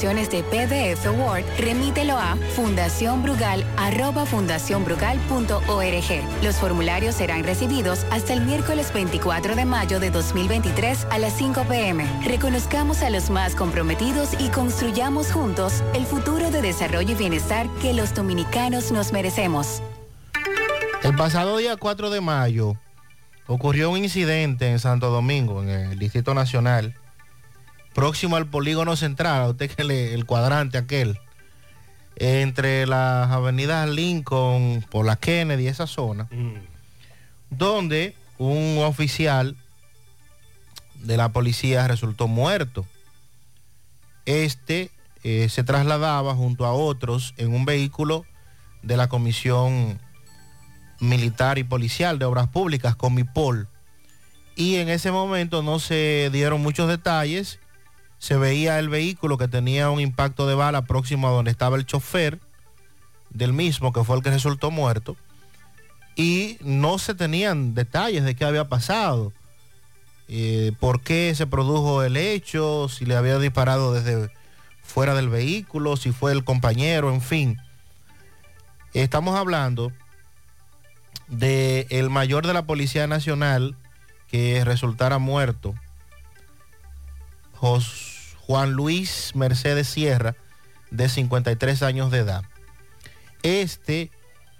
de PDF Word, remítelo a fundacionbrugal.org. Los formularios serán recibidos hasta el miércoles 24 de mayo de 2023 a las 5 pm. Reconozcamos a los más comprometidos y construyamos juntos el futuro de desarrollo y bienestar que los dominicanos nos merecemos. El pasado día 4 de mayo ocurrió un incidente en Santo Domingo, en el Distrito Nacional, próximo al polígono central, a usted que le, el cuadrante aquel, entre las avenidas Lincoln, por la Kennedy, esa zona, donde un oficial de la policía resultó muerto. Este eh, se trasladaba junto a otros en un vehículo de la Comisión Militar y Policial de Obras Públicas, Comipol. Y en ese momento no se dieron muchos detalles se veía el vehículo que tenía un impacto de bala próximo a donde estaba el chofer del mismo, que fue el que resultó muerto, y no se tenían detalles de qué había pasado, eh, por qué se produjo el hecho, si le había disparado desde fuera del vehículo, si fue el compañero, en fin. Estamos hablando de mayor de la Policía Nacional que resultara muerto, Juan Luis Mercedes Sierra, de 53 años de edad. Este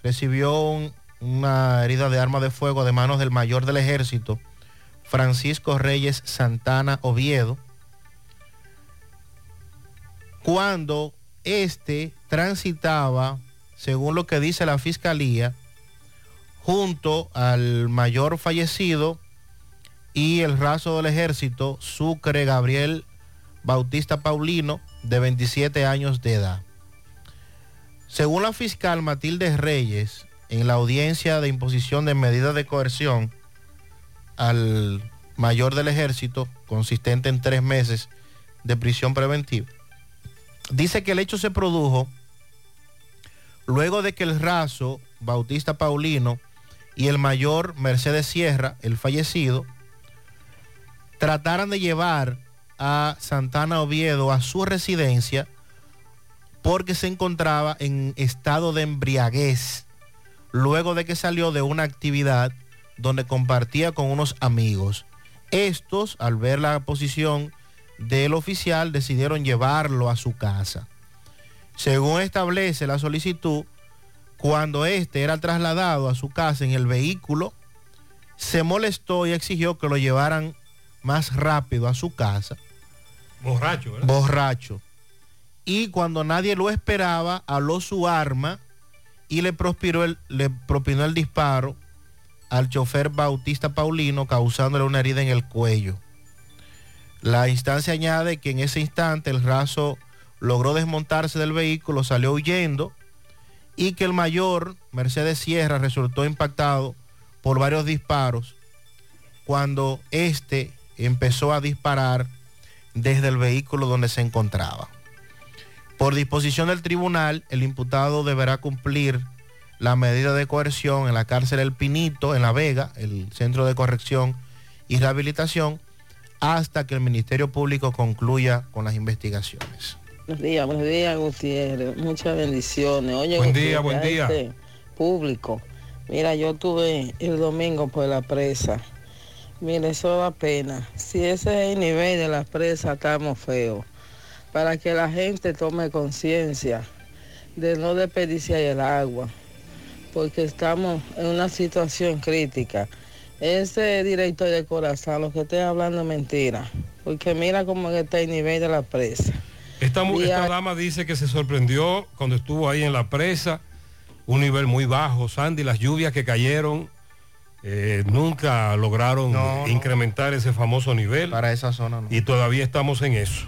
recibió una herida de arma de fuego de manos del mayor del ejército, Francisco Reyes Santana Oviedo, cuando este transitaba, según lo que dice la fiscalía, junto al mayor fallecido y el raso del ejército, Sucre Gabriel Bautista Paulino, de 27 años de edad. Según la fiscal Matilde Reyes, en la audiencia de imposición de medidas de coerción al mayor del ejército, consistente en tres meses de prisión preventiva, dice que el hecho se produjo luego de que el raso Bautista Paulino y el mayor Mercedes Sierra, el fallecido, trataran de llevar a Santana Oviedo a su residencia porque se encontraba en estado de embriaguez luego de que salió de una actividad donde compartía con unos amigos. Estos, al ver la posición del oficial, decidieron llevarlo a su casa. Según establece la solicitud, cuando éste era trasladado a su casa en el vehículo, se molestó y exigió que lo llevaran más rápido a su casa. Borracho. Borracho. Y cuando nadie lo esperaba, aló su arma y le, le propinó el disparo al chofer Bautista Paulino, causándole una herida en el cuello. La instancia añade que en ese instante el raso logró desmontarse del vehículo, salió huyendo y que el mayor, Mercedes Sierra, resultó impactado por varios disparos cuando éste empezó a disparar desde el vehículo donde se encontraba. Por disposición del tribunal, el imputado deberá cumplir la medida de coerción en la cárcel El Pinito, en La Vega, el Centro de Corrección y Rehabilitación, hasta que el Ministerio Público concluya con las investigaciones. Buenos días, buenos días, Gutiérrez. Muchas bendiciones. Oye, Buen día, buen día. este público. Mira, yo estuve el domingo por la presa. Mira, eso da pena. Si ese es el nivel de la presa, estamos feos. Para que la gente tome conciencia de no desperdiciar el agua, porque estamos en una situación crítica. Ese director de corazón, lo que estoy hablando es mentira, porque mira cómo está el nivel de la presa. Esta dama dice que se sorprendió cuando estuvo ahí en la presa, un nivel muy bajo, Sandy, las lluvias que cayeron eh, nunca lograron No, no. incrementar ese famoso nivel. Para esa zona no. Y todavía estamos en eso.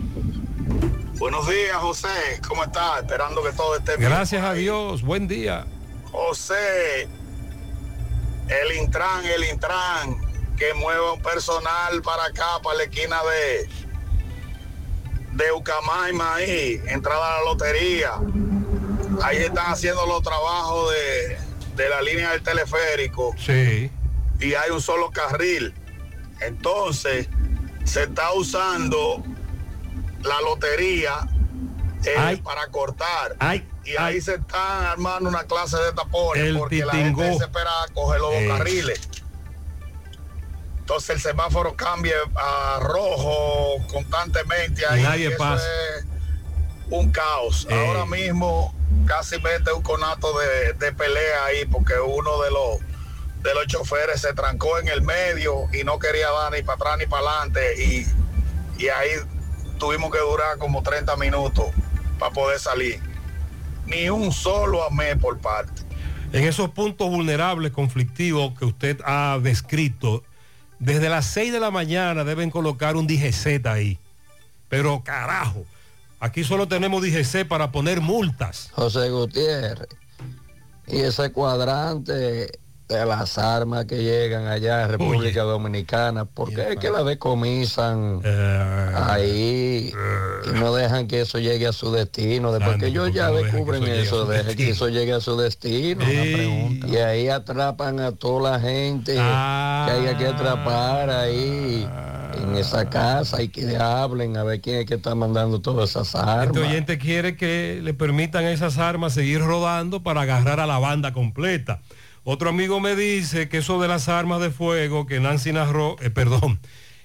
Buenos días, José. ¿Cómo estás? Esperando que todo esté bien. Gracias a Dios, buen día. José, el Intran, el Intran, que mueva un personal para acá, para la esquina de de Ucamaima ahí, entrada a la lotería. Ahí están haciendo los trabajos de, de la línea del teleférico Sí. Y hay un solo carril. Entonces, se está usando la lotería eh, Ay. para cortar. Ay, y ahí se están armando una clase de tapones El porque la gente se espera a coger los dos Eso. carriles. Entonces el semáforo cambia a rojo constantemente ahí. Nadie eso pasa. es un caos. Eh. Ahora mismo casi mete un conato de, de pelea ahí porque uno de los de los choferes se trancó en el medio y no quería dar ni para atrás ni para adelante y, y ahí tuvimos que durar como 30 minutos para poder salir. Ni un solo amé por parte. En esos puntos vulnerables, conflictivos que usted ha descrito, desde las 6 de la mañana deben colocar un DGZ ahí. Pero carajo, aquí solo tenemos DGC para poner multas. José Gutiérrez. Y ese cuadrante de las armas que llegan allá en República Dominicana, ¿por qué es que la decomisan Eh, ahí y no dejan que eso llegue a su destino? Después que ellos ya descubren eso, dejen que eso llegue a su destino. Y ahí atrapan a toda la gente que haya que atrapar ahí en esa casa y que hablen a ver quién es que está mandando todas esas armas. Este oyente quiere que le permitan a esas armas seguir rodando para agarrar a la banda completa. Otro amigo me dice que eso de las armas de fuego que Nancy narró, eh, perdón,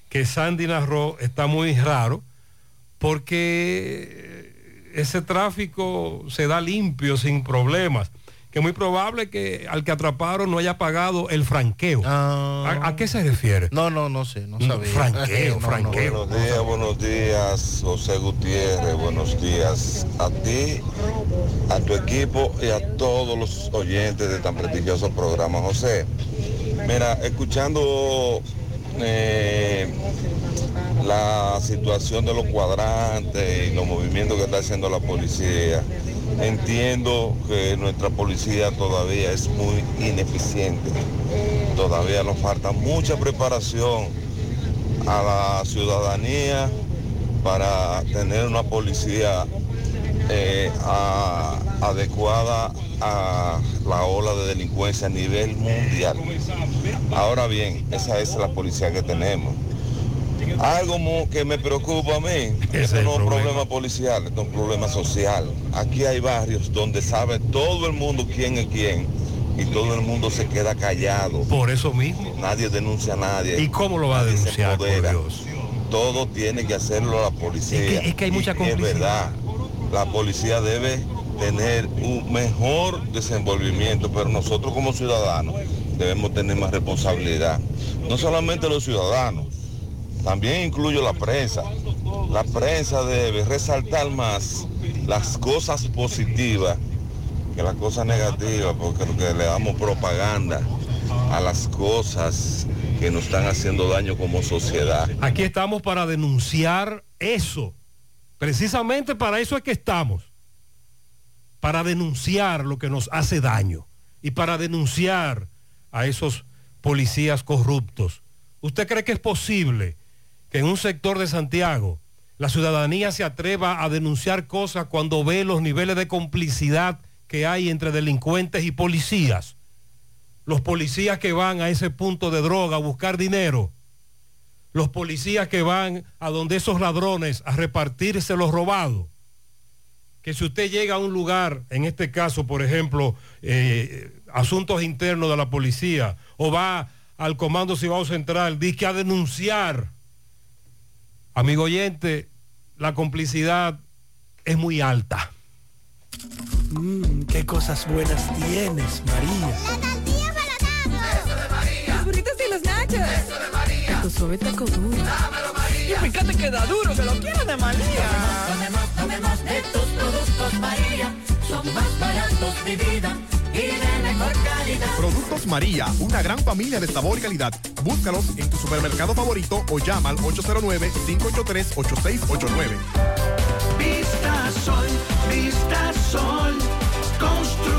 que Sandy narró está muy raro porque ese tráfico se da limpio, sin problemas. Que es muy probable que al que atraparon no haya pagado el franqueo. ¿A, a qué se refiere? No, no, no sé, no sabía. franqueo, [laughs] No, no, franqueo. Buenos días, buenos días, José Gutiérrez, buenos días a ti, a tu equipo y a todos los oyentes de tan prestigioso programa. José, mira, escuchando eh, la situación de los cuadrantes y los movimientos que está haciendo la policía, entiendo que nuestra policía todavía es muy ineficiente. Todavía nos falta mucha preparación a la ciudadanía para tener una policía eh, a- adecuada a la ola de delincuencia a nivel mundial. Ahora bien, esa es la policía que tenemos. Algo que me preocupa a mí, esto no es un problema policial, es un problema social. Aquí hay barrios donde sabe todo el mundo quién es quién y todo el mundo se queda callado. Por eso mismo. Nadie denuncia a nadie. ¿Y cómo lo va a denunciar, por. Dios? Todo tiene que hacerlo la policía. Es que- es que hay Y mucha Es complicidad. verdad, la policía debe tener un mejor desenvolvimiento, pero nosotros como ciudadanos debemos tener más responsabilidad. No solamente los ciudadanos, también incluyo la prensa. La prensa debe resaltar más las cosas positivas que las cosas negativas, porque lo que le damos propaganda a las cosas que nos están haciendo daño como sociedad. Aquí estamos para denunciar eso. Precisamente para eso es que estamos. Para denunciar lo que nos hace daño y para denunciar a esos policías corruptos. ¿Usted cree que es posible que en un sector de Santiago la ciudadanía se atreva a denunciar cosas cuando ve los niveles de complicidad que hay entre delincuentes y policías? Los policías que van a ese punto de droga a buscar dinero los policías que van a donde esos ladrones a repartirse los robados. Que si usted llega a un lugar, en este caso, por ejemplo, eh, asuntos internos de la policía, o va al Comando Cibao Central, dice a denunciar. Amigo oyente, la complicidad es muy alta. Mmm, qué cosas buenas tienes, María. Los burritos y los nachos. Eso de María. Tu suave taco duro. Y fíjate que da duro, que lo quiero de María. Tomemos, tomemos de tus productos María. Son más baratos de vida y de mejor calidad. Productos María, una gran familia de sabor y calidad. Búscalos en tu supermercado favorito o llama al 809-583-8689. Vista Sol, Vista Sol. Constructora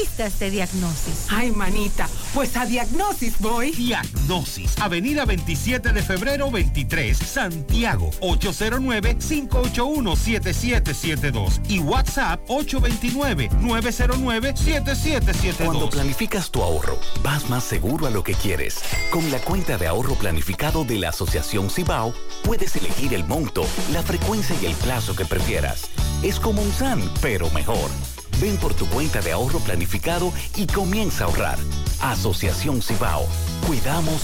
de diagnosis. Ay, manita, pues a diagnosis voy. Diagnosis, Avenida 27 de febrero 23, Santiago, 809-581-7772 y WhatsApp 829-909-7772. Cuando planificas tu ahorro, vas más seguro a lo que quieres. Con la cuenta de ahorro planificado de la Asociación Cibao, puedes elegir el monto, la frecuencia y el plazo que prefieras. Es como un SAN, pero mejor. Ven por tu cuenta de ahorro planificado y comienza a ahorrar. Asociación Cibao. Cuidamos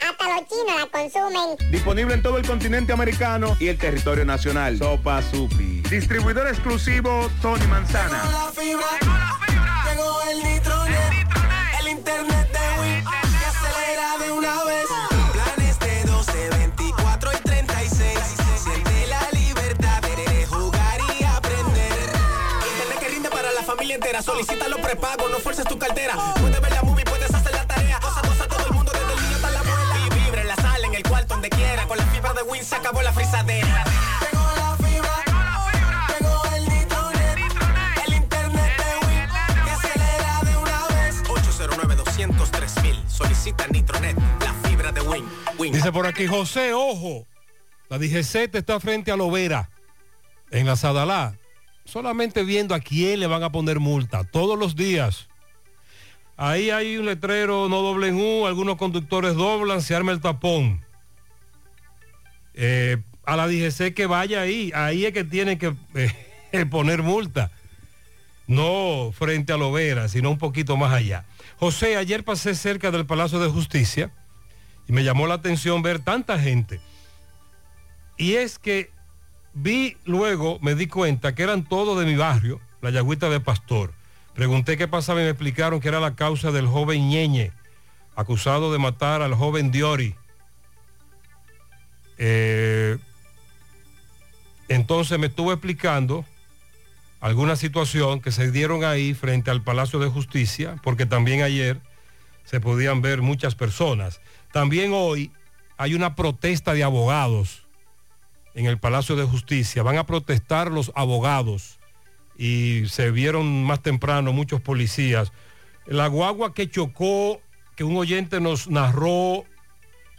Hasta los chinos la consumen. Disponible en todo el continente americano y el territorio nacional. Sopa Supi. Distribuidor exclusivo Tony Manzana. la fibra, llegó el nitronet, el internet de Wii, que acelera de una vez. Planes de 12, 24 y 36. Siente la libertad de jugar y aprender. Internet que rinde para la familia entera. Solicita los prepagos, no fuerces tu cartera. Puedes ver donde quiera. Con la fibra de Win se acabó la frisadera. Llegó la fibra, llegó el nitronet, el internet de Win, que acelera de una vez. 809 203 mil. Solicita Nitronet, la fibra de Win. Win. Dice por aquí, José, ojo, la DGC está frente a Lovera, en la Sadalá. Solamente viendo a quién le van a poner multa, todos los días. Ahí hay un letrero, no doblen U, algunos conductores doblan, se arma el tapón. Eh, a la DGC que vaya ahí, ahí es que tienen que eh, [laughs] poner multa. No frente a Lovera, sino un poquito más allá. José, ayer pasé cerca del Palacio de Justicia y me llamó la atención ver tanta gente. Y es que vi luego, me di cuenta que eran todos de mi barrio, la Yagüita de Pastor. Pregunté qué pasaba y me explicaron que era la causa del joven Ñeñe, acusado de matar al joven Diori. Eh, entonces me estuvo explicando alguna situación que se dieron ahí frente al Palacio de Justicia, porque también ayer se podían ver muchas personas. También hoy hay una protesta de abogados en el Palacio de Justicia. Van a protestar los abogados y se vieron más temprano muchos policías. La guagua que chocó, que un oyente nos narró,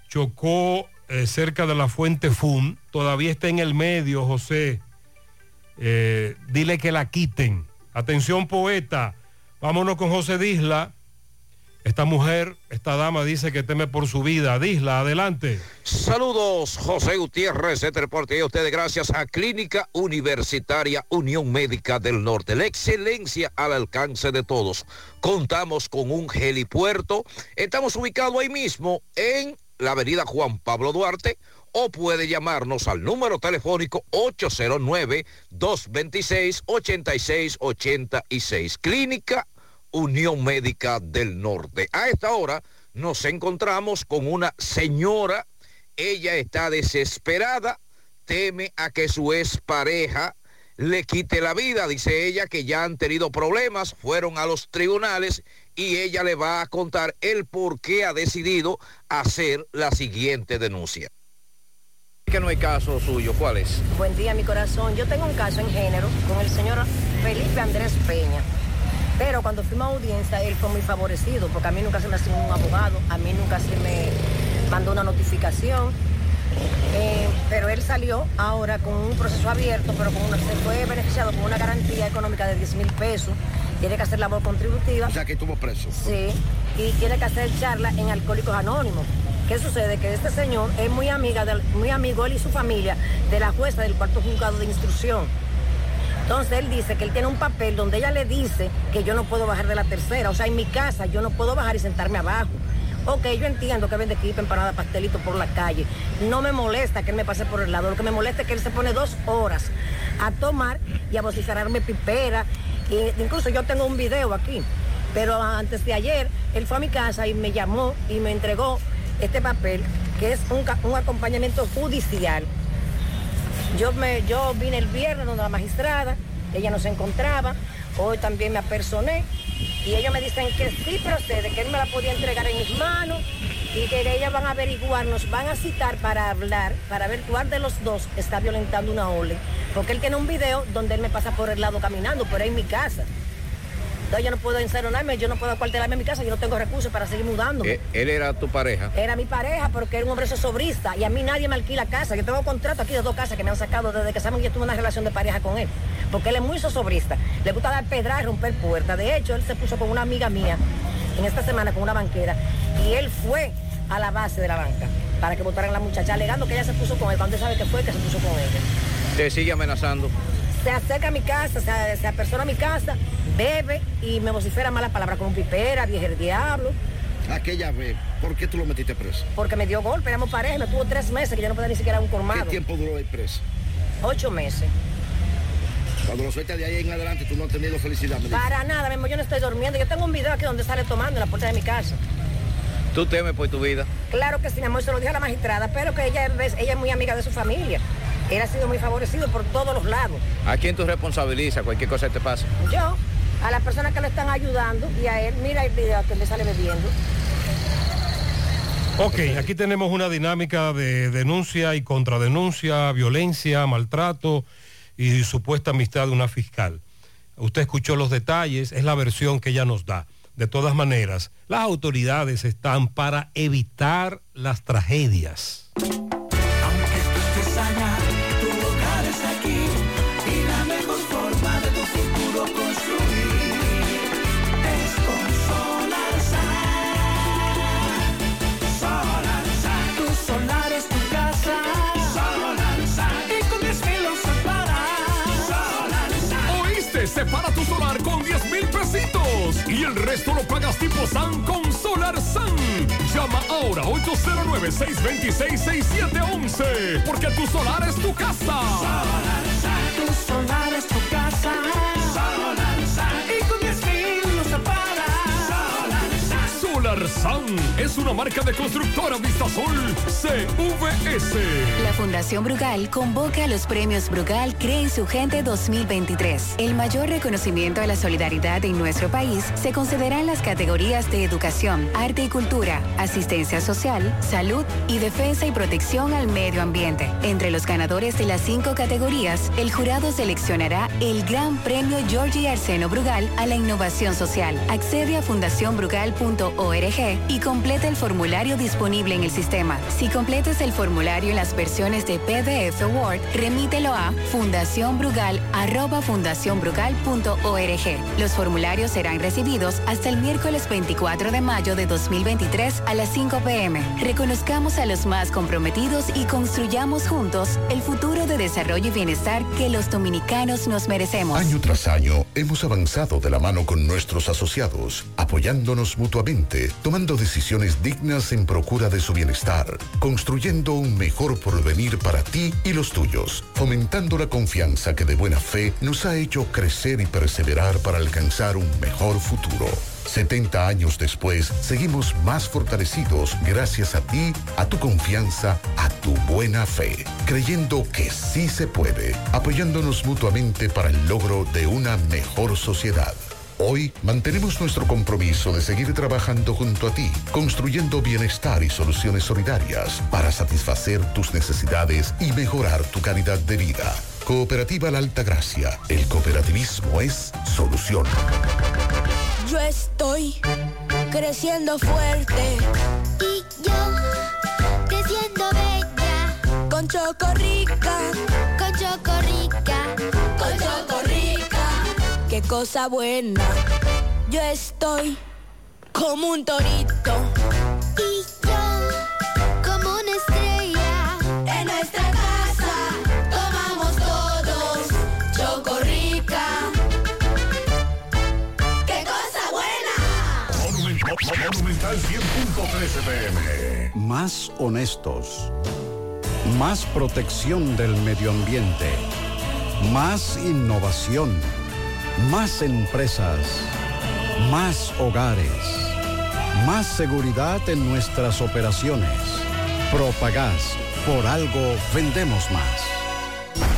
chocó eh, cerca de la fuente FUN, todavía está en el medio, José. Eh, dile que la quiten. Atención, poeta. Vámonos con José Disla. Esta mujer, esta dama dice que teme por su vida. Disla, adelante. Saludos, José Gutiérrez, este reporte a ustedes gracias a Clínica Universitaria Unión Médica del Norte. La excelencia al alcance de todos. Contamos con un helipuerto. Estamos ubicados ahí mismo en la avenida Juan Pablo Duarte o puede llamarnos al número telefónico 809-226-8686. Clínica Unión Médica del Norte. A esta hora nos encontramos con una señora, ella está desesperada, teme a que su expareja le quite la vida, dice ella que ya han tenido problemas, fueron a los tribunales y ella le va a contar el por qué ha decidido hacer la siguiente denuncia. Que no hay caso suyo, ¿cuál es? Buen día, mi corazón. Yo tengo un caso en género con el señor Felipe Andrés Peña. Pero cuando fuimos a audiencia, él fue muy favorecido, porque a mí nunca se me asignó un abogado, a mí nunca se me mandó una notificación. Eh, pero él salió ahora con un proceso abierto, pero con una, se fue beneficiado con una garantía económica de 10 mil pesos. Tiene que hacer labor contributiva. O sea, que estuvo preso. Sí, y tiene que hacer charla en Alcohólicos Anónimos. ¿Qué sucede? Que este señor es muy amiga, del, muy amigo él y su familia de la jueza del cuarto juzgado de instrucción. Entonces él dice que él tiene un papel donde ella le dice que yo no puedo bajar de la tercera. O sea, en mi casa yo no puedo bajar y sentarme abajo. Ok, yo entiendo que vende equipo, empanada, pastelito por la calle. No me molesta que él me pase por el lado. Lo que me molesta es que él se pone dos horas a tomar y a vociferarme pipera. Incluso yo tengo un video aquí. Pero antes de ayer, él fue a mi casa y me llamó y me entregó este papel, que es un, un acompañamiento judicial. Yo, me, yo vine el viernes donde la magistrada, ella no se encontraba, hoy también me apersoné y ellos me dicen que sí procede, que él me la podía entregar en mis manos y que ellas van a averiguar, nos van a citar para hablar, para ver cuál de los dos está violentando una orden. Porque él tiene un video donde él me pasa por el lado caminando, pero es en mi casa. Entonces yo no puedo encerrarme, yo no puedo cuartelarme en mi casa, yo no tengo recursos para seguir mudándome. Eh, ¿Él era tu pareja? Era mi pareja porque era un hombre sobrista y a mí nadie me alquila casa. Yo tengo contrato aquí de dos casas que me han sacado desde que saben que yo tuve una relación de pareja con él. Porque él es muy sobrista. Le gusta dar pedra y romper puertas. De hecho, él se puso con una amiga mía en esta semana con una banquera y él fue a la base de la banca para que votaran a la muchacha alegando que ella se puso con él. Cuando sabe que fue que se puso con ella. ¿Te sigue amenazando? Se acerca a mi casa, se, se apersona a mi casa, bebe y me vocifera malas palabras como pipera, vieja el diablo. Aquella vez, ¿por qué tú lo metiste preso? Porque me dio golpe, éramos pareja, y me tuvo tres meses que yo no podía ni siquiera un colmado. ¿Qué tiempo duró ahí preso? Ocho meses. Cuando lo sueltas de ahí en adelante, tú no has tenido felicidad. ¿me Para nada, mismo, yo no estoy durmiendo. Yo tengo un video aquí donde sale tomando en la puerta de mi casa. ¿Tú temes por tu vida? Claro que sí, mi amor, se lo dije a la magistrada, pero que ella, es- ella es muy amiga de su familia. Él ha sido muy favorecido por todos los lados. ¿A quién tú responsabilizas cualquier cosa que te pase? Yo, a las personas que le están ayudando y a él, mira el video que me sale bebiendo. Ok, aquí tenemos una dinámica de denuncia y contradenuncia, violencia, maltrato y supuesta amistad de una fiscal. Usted escuchó los detalles, es la versión que ella nos da. De todas maneras, las autoridades están para evitar las tragedias. Resto lo pagas tipo SAN con Solar San. Llama ahora 809-626-6711 porque tu solar es tu casa. Tu solar es tu casa. Solar San es una marca de constructora Vistasol CVS. La Fundación Brugal convoca a los premios Brugal Cree en su Gente 2023. El mayor reconocimiento a la solidaridad en nuestro país se concederá en las categorías de educación, arte y cultura, asistencia social, salud y defensa y protección al medio ambiente. Entre los ganadores de las cinco categorías, el jurado seleccionará el Gran Premio Georgie Arseno Brugal a la innovación social. Accede a fundacionbrugal.org y completa el formulario disponible en el sistema. Si completas el formulario en las versiones de PDF o Word, remítelo a fundacionbrugal@fundacionbrugal.org. Los formularios serán recibidos hasta el miércoles 24 de mayo de 2023 a las 5 pm. Reconozcamos a los más comprometidos y construyamos juntos el futuro de desarrollo y bienestar que los dominicanos nos merecemos. Año tras año hemos avanzado de la mano con nuestros asociados, apoyándonos mutuamente, decisiones dignas en procura de su bienestar, construyendo un mejor porvenir para ti y los tuyos, fomentando la confianza que de buena fe nos ha hecho crecer y perseverar para alcanzar un mejor futuro. 70 años después, seguimos más fortalecidos gracias a ti, a tu confianza, a tu buena fe, creyendo que sí se puede, apoyándonos mutuamente para el logro de una mejor sociedad. Hoy mantenemos nuestro compromiso de seguir trabajando junto a ti, construyendo bienestar y soluciones solidarias para satisfacer tus necesidades y mejorar tu calidad de vida. Cooperativa La Alta Gracia. El cooperativismo es solución. Yo estoy creciendo fuerte. Y yo creciendo bella. Con Chocorrica. Cosa buena. Yo estoy como un torito. Y yo como una estrella. En nuestra casa tomamos todos Chocorrica. ¡Qué cosa buena! Monumental 100.13 pm. Más honestos. Más protección del medio ambiente. Más innovación. Más empresas. Más hogares. Más seguridad en nuestras operaciones. Propagás. Por algo vendemos más.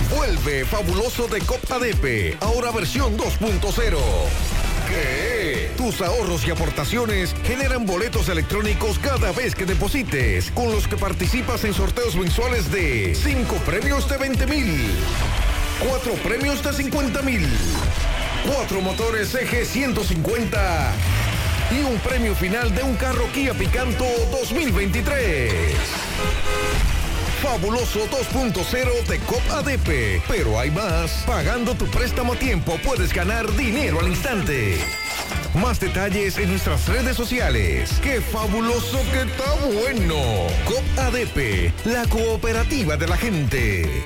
Vuelve fabuloso de Copa Depe, ahora versión 2.0. ¿Qué? Tus ahorros y aportaciones generan boletos electrónicos cada vez que deposites, con los que participas en sorteos mensuales de 5 premios de 20 mil, 4 premios de 50 mil, 4 motores eje 150 y un premio final de un carro Kia Picanto 2023. Fabuloso 2.0 de COP ADP. Pero hay más. Pagando tu préstamo a tiempo puedes ganar dinero al instante. Más detalles en nuestras redes sociales. ¡Qué fabuloso que está bueno! COP ADP, la cooperativa de la gente.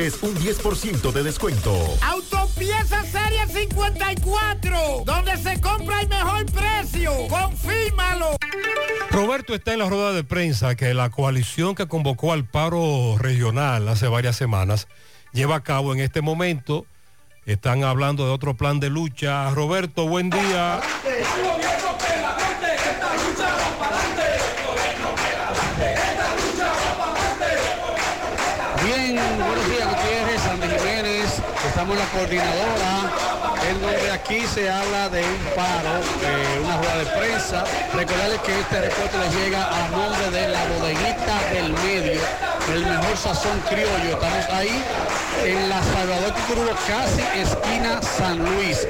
recibes un 10% de descuento. Autopieza Serie 54, donde se compra el mejor precio. Confírmalo. Roberto está en la rueda de prensa que la coalición que convocó al paro regional hace varias semanas lleva a cabo en este momento. Están hablando de otro plan de lucha. Roberto, buen día. Coordinadora, en donde aquí se habla de un paro, de una rueda de prensa. Recordarles que este reporte les llega a nombre de la bodeguita del medio, el mejor sazón criollo. Estamos ahí en la Salvador Cucurulo, casi esquina San Luis.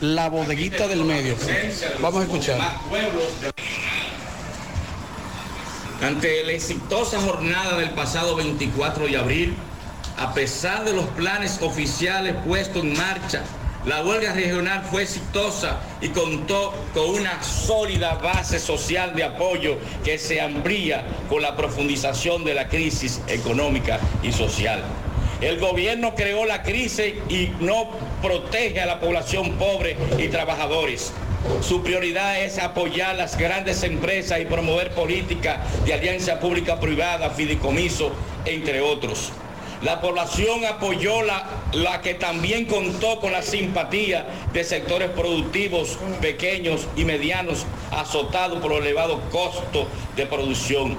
La bodeguita del medio. Vamos a escuchar. Ante la exitosa jornada del pasado 24 de abril, a pesar de los planes oficiales puestos en marcha, la huelga regional fue exitosa y contó con una sólida base social de apoyo que se amplía con la profundización de la crisis económica y social. El gobierno creó la crisis y no protege a la población pobre y trabajadores. Su prioridad es apoyar las grandes empresas y promover políticas de alianza pública-privada, fideicomiso, entre otros. La población apoyó la, la que también contó con la simpatía de sectores productivos pequeños y medianos azotados por el elevado costo de producción.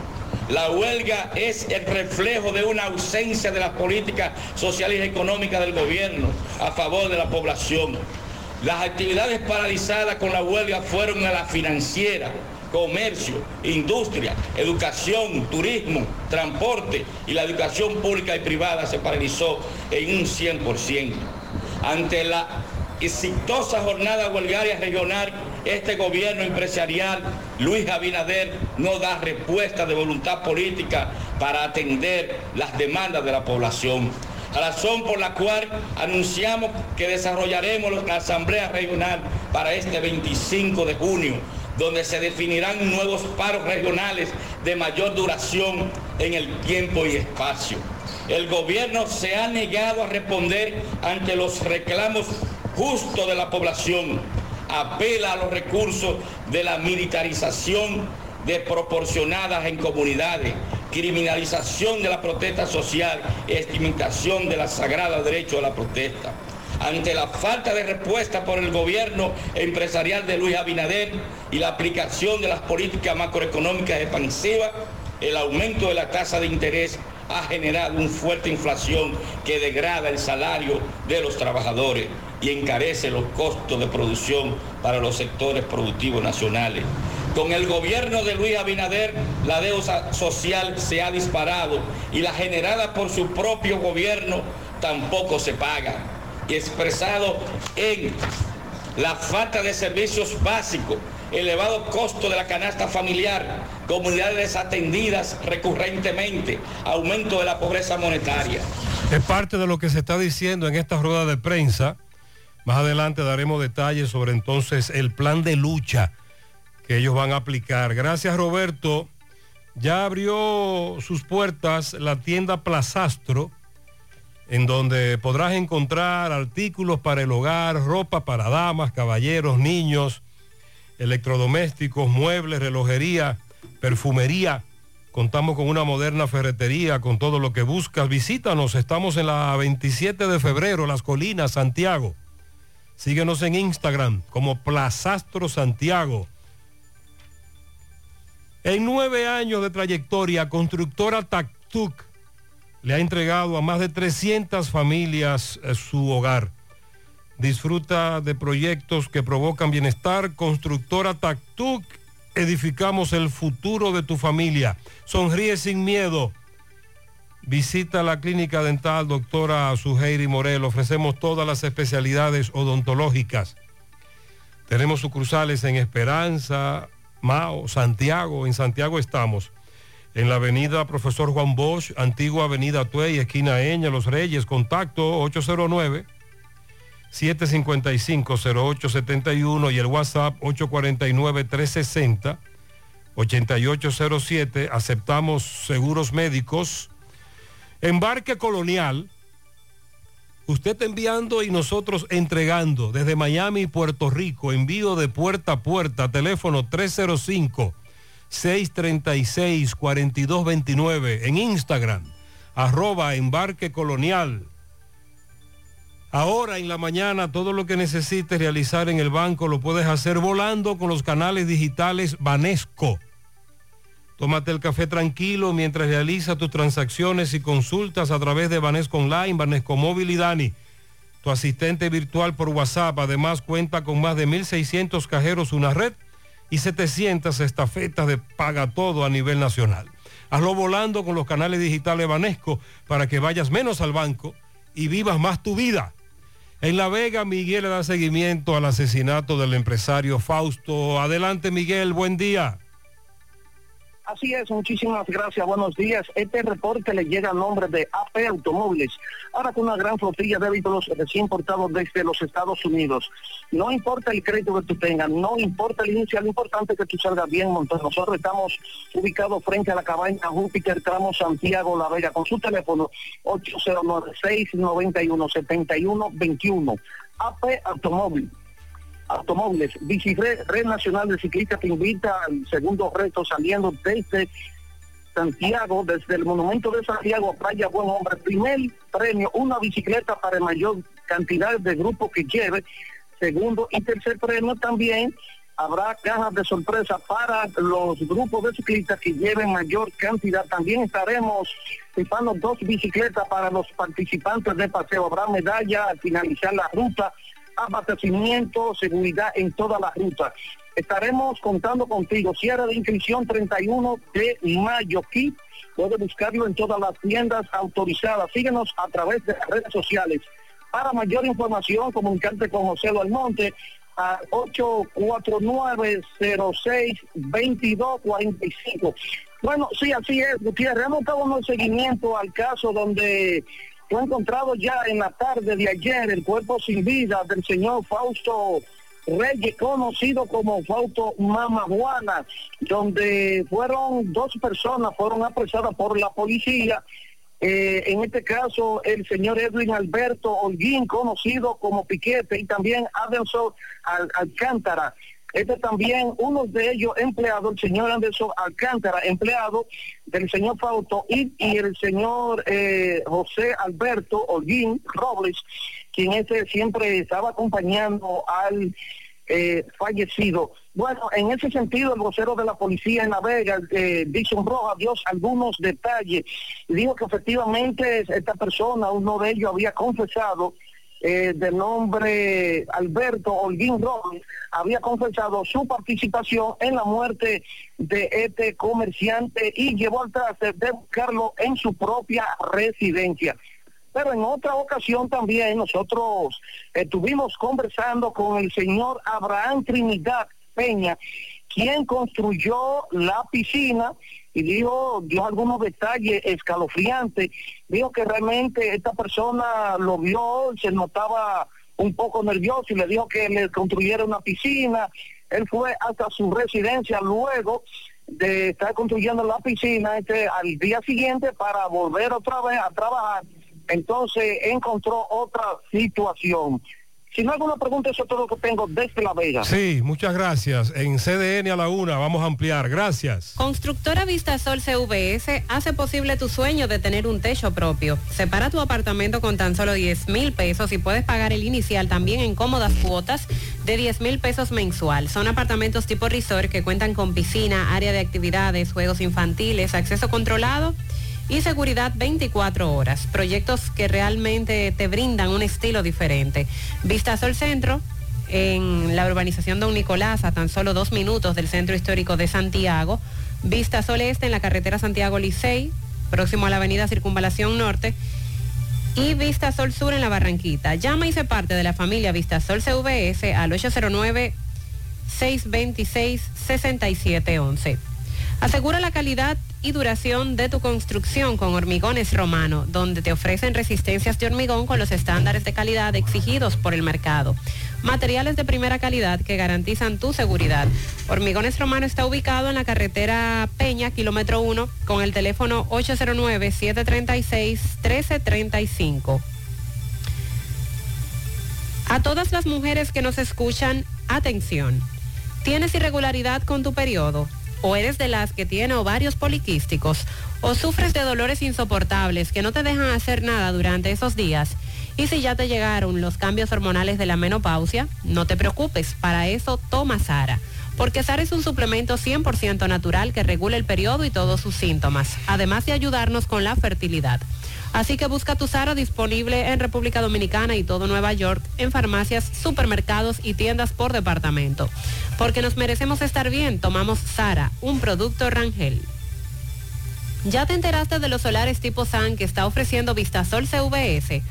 La huelga es el reflejo de una ausencia de las políticas sociales y económicas del gobierno a favor de la población. Las actividades paralizadas con la huelga fueron a la financiera, comercio, industria, educación, turismo, transporte y la educación pública y privada se paralizó en un 100%. Ante la exitosa jornada huelgaria regional, este gobierno empresarial, Luis Abinader, no da respuesta de voluntad política para atender las demandas de la población razón por la cual anunciamos que desarrollaremos la Asamblea Regional para este 25 de junio, donde se definirán nuevos paros regionales de mayor duración en el tiempo y espacio. El gobierno se ha negado a responder ante los reclamos justos de la población. Apela a los recursos de la militarización desproporcionadas en comunidades, criminalización de la protesta social, estimitación de la sagrada derecho a la protesta. Ante la falta de respuesta por el gobierno empresarial de Luis Abinader y la aplicación de las políticas macroeconómicas expansivas, el aumento de la tasa de interés ha generado una fuerte inflación que degrada el salario de los trabajadores y encarece los costos de producción para los sectores productivos nacionales. Con el gobierno de Luis Abinader, la deuda social se ha disparado y la generada por su propio gobierno tampoco se paga. Y expresado en la falta de servicios básicos, elevado costo de la canasta familiar, comunidades desatendidas recurrentemente, aumento de la pobreza monetaria. Es parte de lo que se está diciendo en esta rueda de prensa. Más adelante daremos detalles sobre entonces el plan de lucha que ellos van a aplicar. Gracias Roberto. Ya abrió sus puertas la tienda Plazastro, en donde podrás encontrar artículos para el hogar, ropa para damas, caballeros, niños, electrodomésticos, muebles, relojería, perfumería. Contamos con una moderna ferretería, con todo lo que buscas. Visítanos, estamos en la 27 de febrero, Las Colinas, Santiago. Síguenos en Instagram como Plazastro Santiago. En nueve años de trayectoria, constructora Tactuc le ha entregado a más de 300 familias eh, su hogar. Disfruta de proyectos que provocan bienestar. Constructora Tactuc, edificamos el futuro de tu familia. Sonríe sin miedo. Visita la clínica dental doctora Suheiri Morel. Ofrecemos todas las especialidades odontológicas. Tenemos sucursales en Esperanza, Mao, Santiago. En Santiago estamos. En la avenida Profesor Juan Bosch, antigua avenida Tuey, esquina Eña, Los Reyes, contacto 809 755-0871 y el WhatsApp 849-360-8807. Aceptamos seguros médicos. Embarque colonial. Usted enviando y nosotros entregando desde Miami, Puerto Rico, envío de puerta a puerta, teléfono 305-636-4229 en Instagram, arroba embarque colonial. Ahora en la mañana todo lo que necesites realizar en el banco lo puedes hacer volando con los canales digitales Banesco Tómate el café tranquilo mientras realiza tus transacciones y consultas a través de Banesco Online, Banesco Móvil y Dani. Tu asistente virtual por WhatsApp además cuenta con más de 1.600 cajeros, una red y 700 estafetas de paga todo a nivel nacional. Hazlo volando con los canales digitales Banesco para que vayas menos al banco y vivas más tu vida. En La Vega, Miguel le da seguimiento al asesinato del empresario Fausto. Adelante, Miguel, buen día. Así es, muchísimas gracias, buenos días. Este reporte le llega a nombre de AP Automóviles, ahora con una gran flotilla de vehículos recién importados desde los Estados Unidos. No importa el crédito que tú tengas, no importa el inicial, lo importante es que tú salgas bien montado. Nosotros estamos ubicados frente a la cabaña Júpiter Tramo Santiago La Vega con su teléfono 809-691-7121. AP Automóviles automóviles. Bicicleta Red Nacional de Ciclistas te invita al segundo reto saliendo desde Santiago, desde el Monumento de Santiago a Playa Buen Hombre. Primer premio, una bicicleta para mayor cantidad de grupos que lleve. Segundo y tercer premio también habrá cajas de sorpresa para los grupos de ciclistas que lleven mayor cantidad. También estaremos rifando dos bicicletas para los participantes de paseo. Habrá medalla al finalizar la ruta abastecimiento, seguridad en toda la ruta. Estaremos contando contigo. Cierre de inscripción 31 de mayo. Aquí puede buscarlo en todas las tiendas autorizadas. Síguenos a través de las redes sociales. Para mayor información, comunicarte con José Almonte a 849-06-2245. Bueno, sí, así es, Gutiérrez. Hemos dado un seguimiento al caso donde fue encontrado ya en la tarde de ayer el cuerpo sin vida del señor Fausto Reyes, conocido como Fausto Mamajuana, donde fueron dos personas, fueron apresadas por la policía. Eh, en este caso, el señor Edwin Alberto Holguín, conocido como Piquete, y también Adelson Alcántara. Este también, uno de ellos empleado, el señor Anderson Alcántara, empleado del señor Fausto, y, el señor eh, José Alberto Holguín Robles, quien ese siempre estaba acompañando al eh, fallecido. Bueno, en ese sentido, el vocero de la policía en La Vega, eh, Dixon Rojas, dio algunos detalles. Dijo que efectivamente esta persona, uno de ellos había confesado eh, de nombre Alberto Holguín Robles había confesado su participación en la muerte de este comerciante y llevó al traste de buscarlo en su propia residencia. Pero en otra ocasión también nosotros estuvimos conversando con el señor Abraham Trinidad Peña, quien construyó la piscina y dijo, dio algunos detalles escalofriantes. Dijo que realmente esta persona lo vio, se notaba un poco nervioso y le dijo que le construyera una piscina. Él fue hasta su residencia luego de estar construyendo la piscina este, al día siguiente para volver otra vez a trabajar. Entonces encontró otra situación. Si no hay alguna pregunta, eso es todo lo que tengo desde La Vega. Sí, muchas gracias. En CDN a la una vamos a ampliar. Gracias. Constructora Vistasol CVS hace posible tu sueño de tener un techo propio. Separa tu apartamento con tan solo 10 mil pesos y puedes pagar el inicial también en cómodas cuotas de 10 mil pesos mensual. Son apartamentos tipo resort que cuentan con piscina, área de actividades, juegos infantiles, acceso controlado y seguridad 24 horas. Proyectos que realmente te brindan un estilo diferente. Vistasol Centro en la urbanización Don Nicolás, a tan solo dos minutos del centro histórico de Santiago. Vistasol Este en la carretera Santiago Licey, próximo a la avenida Circunvalación Norte. Y Vistasol Sur en la Barranquita. Llama y se parte de la familia Vistasol CVS al 809-626-6711. Asegura la calidad y duración de tu construcción con Hormigones Romano, donde te ofrecen resistencias de hormigón con los estándares de calidad exigidos por el mercado. Materiales de primera calidad que garantizan tu seguridad. Hormigones Romano está ubicado en la carretera Peña, kilómetro 1, con el teléfono 809-736-1335. A todas las mujeres que nos escuchan, atención. ¿Tienes irregularidad con tu periodo? O eres de las que tiene ovarios poliquísticos o sufres de dolores insoportables que no te dejan hacer nada durante esos días. Y si ya te llegaron los cambios hormonales de la menopausia, no te preocupes, para eso toma Sara. porque SAR es un suplemento 100% natural que regula el periodo y todos sus síntomas, además de ayudarnos con la fertilidad. Así que busca tu Sara disponible en República Dominicana y todo Nueva York, en farmacias, supermercados y tiendas por departamento. Porque nos merecemos estar bien, tomamos Sara, un producto Rangel. ¿Ya te enteraste de los solares tipo SAN que está ofreciendo Vistasol CVS?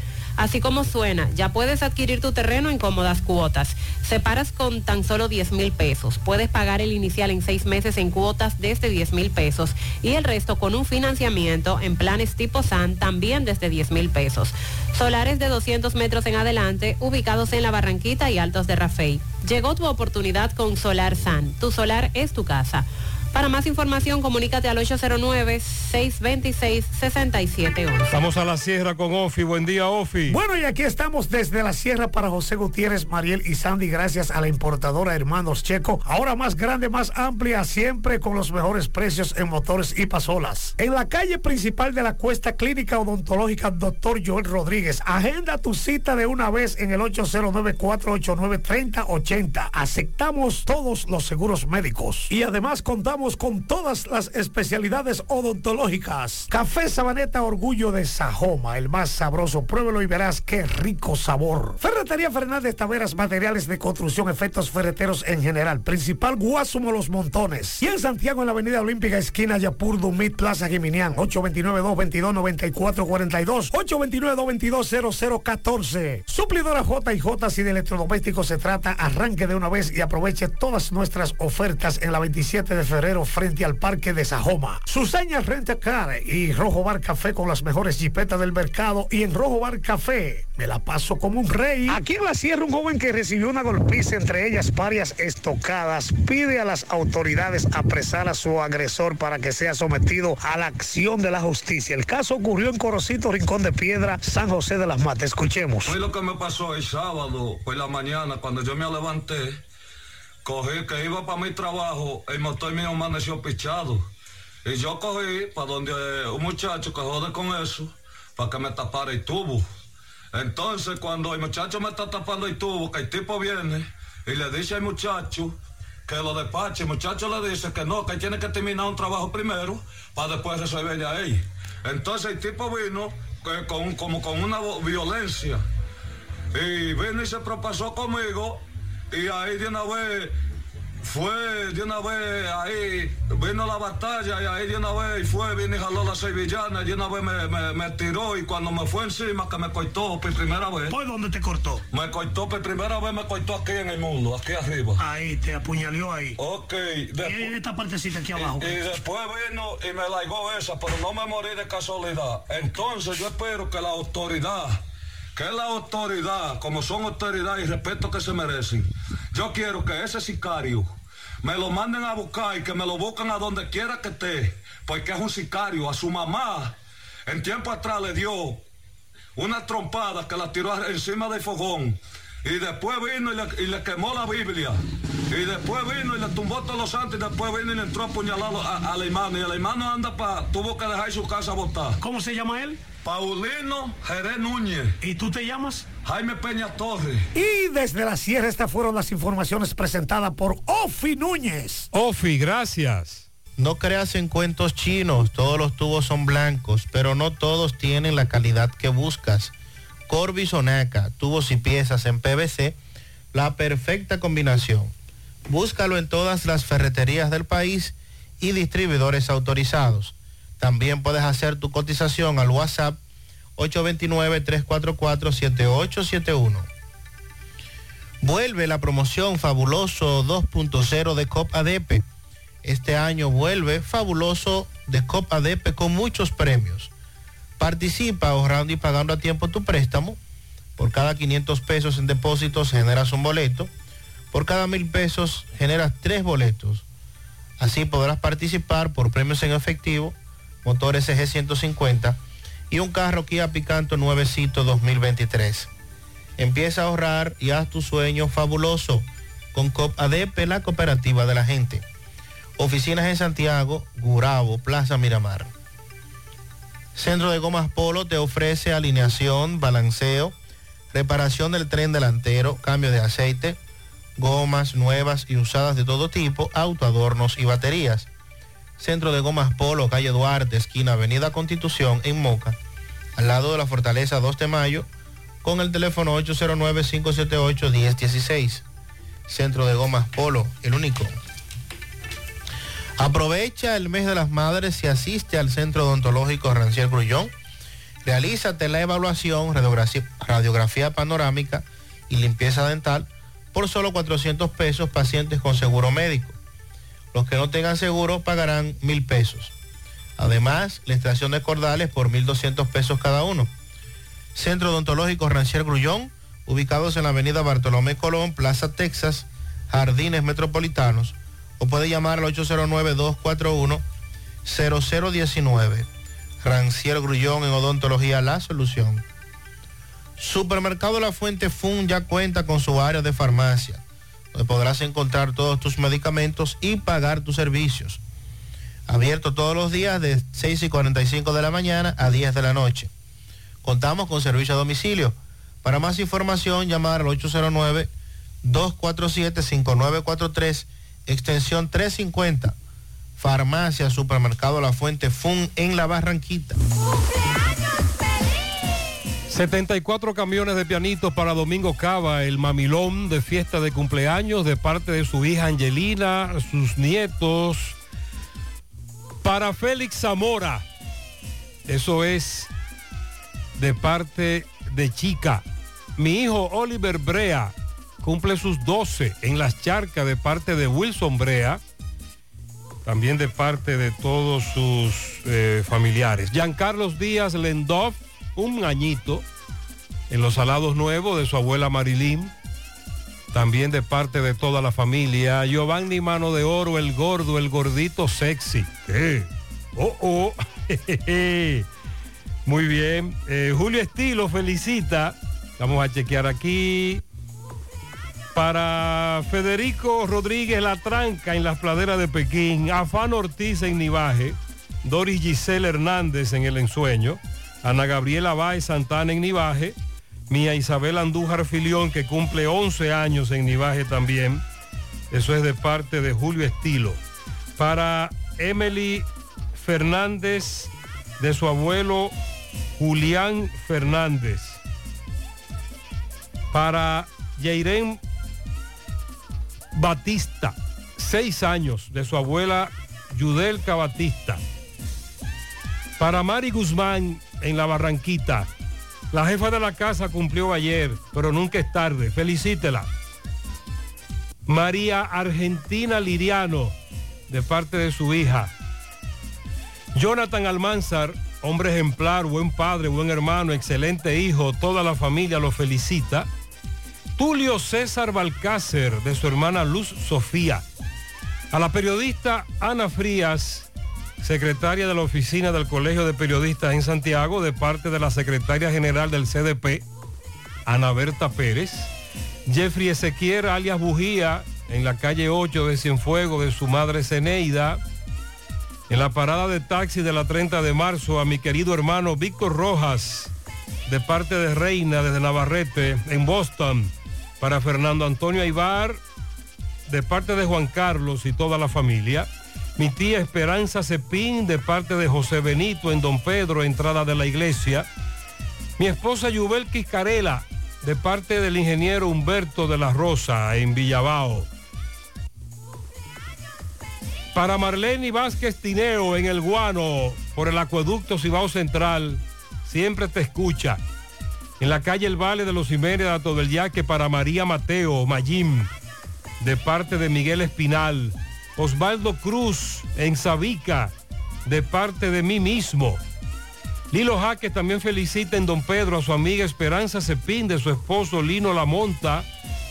Así como suena, ya puedes adquirir tu terreno en cómodas cuotas. Separas con tan solo 10 mil pesos. Puedes pagar el inicial en seis meses en cuotas desde 10 mil pesos y el resto con un financiamiento en planes tipo SAN también desde 10 mil pesos. Solares de 200 metros en adelante, ubicados en la Barranquita y Altos de Rafey. Llegó tu oportunidad con Solar SAN. Tu solar es tu casa. Para más información, comunícate al 809-626-6711. Vamos a la sierra con Ofi. Buen día, Ofi. Bueno, y aquí estamos desde la sierra para José Gutiérrez, Mariel y Sandy, gracias a la importadora Hermanos Checo. Ahora más grande, más amplia, siempre con los mejores precios en motores y pasolas. En la calle principal de la Cuesta Clínica Odontológica, doctor Joel Rodríguez. Agenda tu cita de una vez en el 809-489-3080. Aceptamos todos los seguros médicos. Y además contamos con todas las especialidades odontológicas. Café Sabaneta Orgullo de Sajoma, el más sabroso. Pruébelo y verás qué rico sabor. Ferretería Fernández Taveras, materiales de construcción, efectos ferreteros en general. Principal Guasumo Los Montones. Y en Santiago, en la Avenida Olímpica, esquina Yapur Dumit, Plaza Giminián. 829-222-9442. 829-222-0014. Suplidora J y si de electrodomésticos se trata, arranque de una vez y aproveche todas nuestras ofertas en la 27 de febrero frente al Parque de Sajoma. Suseña Renta Car y Rojo Bar Café con las mejores jipetas del mercado y en Rojo Bar Café me la paso como un rey. Aquí en la sierra un joven que recibió una golpiza entre ellas varias estocadas pide a las autoridades apresar a su agresor para que sea sometido a la acción de la justicia. El caso ocurrió en Corocito, Rincón de Piedra, San José de las Matas. Escuchemos. Fue lo que me pasó el sábado por la mañana cuando yo me levanté. Cogí que iba para mi trabajo, el motor mío amaneció pichado. Y yo cogí para donde un muchacho que jode con eso, para que me tapara el tubo. Entonces cuando el muchacho me está tapando el tubo, que el tipo viene y le dice al muchacho que lo despache, el muchacho le dice que no, que tiene que terminar un trabajo primero para después resolverle a él. Entonces el tipo vino que con, como con una violencia y vino y se propasó conmigo y ahí de una vez fue de una vez ahí vino la batalla y ahí de una vez fue vino y jaló la sevillana y de una vez me, me- me tiró y cuando me fue encima que me cortó por primera vez ¿Por dónde te cortó? me cortó por primera vez me cortó aquí en el mundo aquí arriba Ahí, te apuñaleó ahí. ok Y en esta partecita aquí abajo. y, y después vino y me largó esa, pero no me morí de casualidad. Entonces yo espero que la autoridad, que la autoridad, como son autoridad y respeto que se merecen, yo quiero que ese sicario me lo manden a buscar y que me lo busquen a donde quiera que esté, porque es un sicario. A su mamá, en tiempo atrás le dio una trompada que la tiró encima del fogón. Y después vino y le, quemó la Biblia. Y después vino y le tumbó todos los santos. Y después vino y le entró a apuñalar a- al hermano. Y el hermano anda para. Tuvo que dejar su casa botar. ¿Cómo se llama él? Paulino Jerez Núñez. ¿Y tú te llamas? Jaime Peña Torres. Y desde la sierra estas fueron las informaciones presentadas por Ofi Núñez. Ofi, gracias. No creas en cuentos chinos, todos los tubos son blancos, pero no todos tienen la calidad que buscas. Corby Sonaca, tubos y piezas en PVC, la perfecta combinación. Búscalo en todas las ferreterías del país y distribuidores autorizados. También puedes hacer tu cotización al WhatsApp 829-344-7871. Vuelve la promoción Fabuloso 2.0 de COP ADP. Este año vuelve Fabuloso de COP ADP con muchos premios. Participa ahorrando y pagando a tiempo tu préstamo. Por cada 500 pesos en depósitos generas un boleto. Por cada mil pesos generas tres boletos. Así podrás participar por premios en efectivo, motores SG 150 y un carro Kia Picanto nuevecito 2023. Empieza a ahorrar y haz tu sueño fabuloso con COP ADP, la cooperativa de la gente. Oficinas en Santiago, Gurabo, Plaza Miramar. Centro de Gomas Polo te ofrece alineación, balanceo, reparación del tren delantero, cambio de aceite, gomas nuevas y usadas de todo tipo, autoadornos y baterías. Centro de Gomas Polo, calle Duarte, esquina Avenida Constitución, en Moca, al lado de la Fortaleza 2 de Mayo, con el teléfono 809-578-1016. Centro de Gomas Polo, el único. Aprovecha el mes de las madres y asiste al Centro Odontológico Rancier Grullón. Realízate la evaluación, radiografía, radiografía panorámica y limpieza dental por solo 400 pesos pacientes con seguro médico. Los que no tengan seguro pagarán mil pesos. Además, la extracción de cordales por 1.200 pesos cada uno. Centro Odontológico Rancier Grullón, ubicados en la avenida Bartolomé Colón, Plaza Texas, Jardines Metropolitanos, o puede llamar al 809-241-0019. Rancier Grullón en Odontología La Solución. Supermercado La Fuente Fun ya cuenta con su área de farmacia, donde podrás encontrar todos tus medicamentos y pagar tus servicios. Abierto todos los días de 6 y 45 de la mañana a 10 de la noche. Contamos con servicio a domicilio. Para más información, llamar al 809-247-5943, extensión 350. Farmacia, Supermercado La Fuente Fun en La Barranquita. 74 camiones de pianitos para Domingo Cava, el mamilón de fiesta de cumpleaños de parte de su hija Angelina, sus nietos. Para Félix Zamora, eso es de parte de Chica. Mi hijo Oliver Brea cumple sus 12 en las charcas de parte de Wilson Brea, también de parte de todos sus eh, familiares. Giancarlos Díaz Lendov, un añito en los salados nuevos de su abuela Marilyn, también de parte de toda la familia. Giovanni Mano de Oro, el gordo, el gordito sexy. ¿Qué? Oh, oh. [laughs] Muy bien. Eh, Julio Estilo felicita. Vamos a chequear aquí. Para Federico Rodríguez La Tranca en las praderas de Pekín. Afán Ortiz en Nivaje. Doris Giselle Hernández en El Ensueño. Ana Gabriela Báez Santana en Nivaje. Mía Isabel Andújar Filión que cumple 11 años en Nivaje también. Eso es de parte de Julio Estilo. Para Emily Fernández de su abuelo Julián Fernández. Para Yairen Batista, seis años, de su abuela Yudelka Batista. Para Mari Guzmán en la Barranquita. La jefa de la casa cumplió ayer, pero nunca es tarde. Felicítela. María Argentina Liriano, de parte de su hija. Jonathan Almanzar, hombre ejemplar, buen padre, buen hermano, excelente hijo, toda la familia lo felicita. Tulio César Balcácer, de su hermana Luz Sofía. A la periodista Ana Frías, secretaria de la oficina del Colegio de Periodistas en Santiago, de parte de la secretaria general del CDP, Ana Berta Pérez. Jeffrey Ezequiel, alias Bujía, en la calle 8 de Cienfuegos, de su madre Ceneida. En la parada de taxi de la 30 de marzo, a mi querido hermano Víctor Rojas, de parte de Reina, desde Navarrete, en Boston. Para Fernando Antonio Aibar, de parte de Juan Carlos y toda la familia. Mi tía Esperanza Cepín, de parte de José Benito, en Don Pedro, entrada de la iglesia. Mi esposa Yubel Quiscarela, de parte del ingeniero Humberto de la Rosa, en Villabao. Para Marlene Vázquez Tineo, en el Guano, por el acueducto Cibao Central, siempre te escucha. En la calle El Valle de los Jiménez, Dato del Yaque, para María Mateo, Mayim, de parte de Miguel Espinal. Osvaldo Cruz, en Sabica, de parte de mí mismo. Lilo Jaques también felicita en Don Pedro a su amiga Esperanza Cepín, de su esposo Lino Lamonta,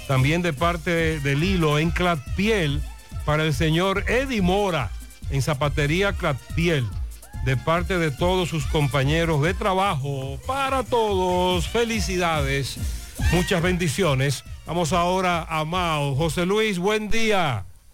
también de parte de, Lilo, en Clatpiel, para el señor Eddie Mora, en Zapatería Clatpiel de parte de todos sus compañeros de trabajo. Para todos, felicidades, muchas bendiciones. Vamos ahora a Mao. José Luis, buen día.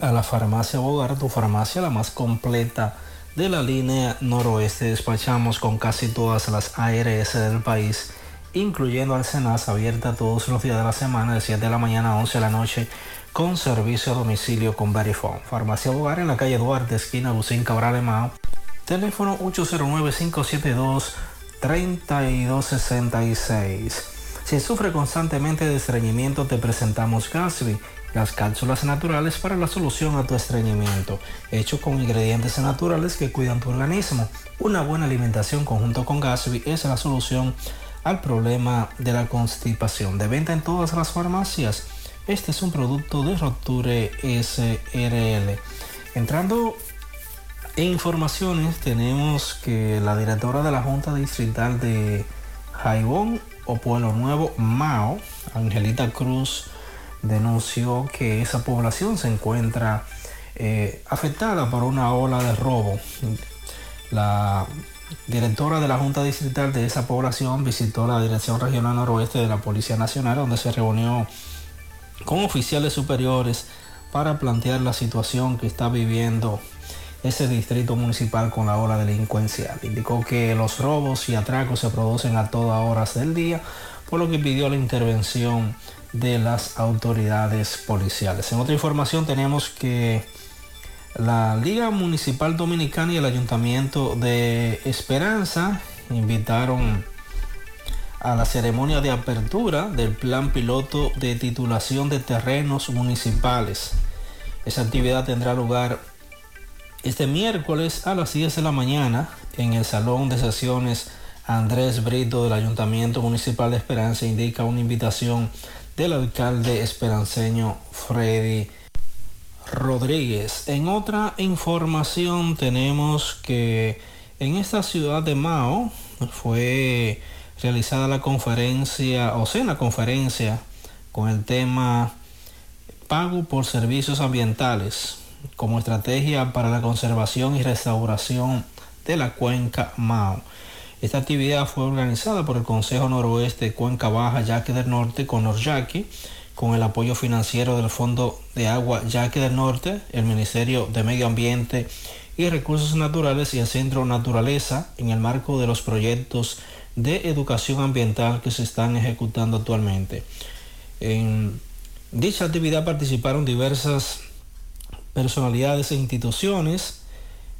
a la farmacia Bogar, tu farmacia la más completa de la línea noroeste. Despachamos con casi todas las ARS del país, incluyendo Alcenas, abierta todos los días de la semana, de 7 de la mañana a 11 de la noche, con servicio a domicilio con Verifone. Farmacia Bogar en la calle Duarte, esquina Lucín Cabral de Mao. Teléfono 809-572-3266. Si sufre constantemente de estreñimiento, te presentamos Gasby las cápsulas naturales para la solución a tu estreñimiento, hecho con ingredientes naturales que cuidan tu organismo. Una buena alimentación conjunto con Gasby es la solución al problema de la constipación. De venta en todas las farmacias. Este es un producto de Roture SRL. Entrando en informaciones, tenemos que la directora de la Junta Distrital de Jaibón o Pueblo Nuevo, Mao, Angelita Cruz, denunció que esa población se encuentra eh, afectada por una ola de robo. La directora de la Junta Distrital de esa población visitó la Dirección Regional Noroeste de la Policía Nacional, donde se reunió con oficiales superiores para plantear la situación que está viviendo ese distrito municipal con la ola delincuencial. Indicó que los robos y atracos se producen a todas horas del día, por lo que pidió la intervención de las autoridades policiales. En otra información tenemos que la Liga Municipal Dominicana y el Ayuntamiento de Esperanza invitaron a la ceremonia de apertura del plan piloto de titulación de terrenos municipales. Esa actividad tendrá lugar este miércoles a las 10 de la mañana en el Salón de Sesiones Andrés Brito del Ayuntamiento Municipal de Esperanza indica una invitación del alcalde esperanceño Freddy Rodríguez. En otra información tenemos que en esta ciudad de Mao fue realizada la conferencia, o sea, conferencia con el tema pago por servicios ambientales como estrategia para la conservación y restauración de la cuenca Mao. Esta actividad fue organizada por el Consejo Noroeste Cuenca Baja Yaque del Norte con Noryaque, con el apoyo financiero del Fondo de Agua Yaque del Norte, el Ministerio de Medio Ambiente y Recursos Naturales y el Centro Naturaleza en el marco de los proyectos de educación ambiental que se están ejecutando actualmente. En dicha actividad participaron diversas personalidades e instituciones,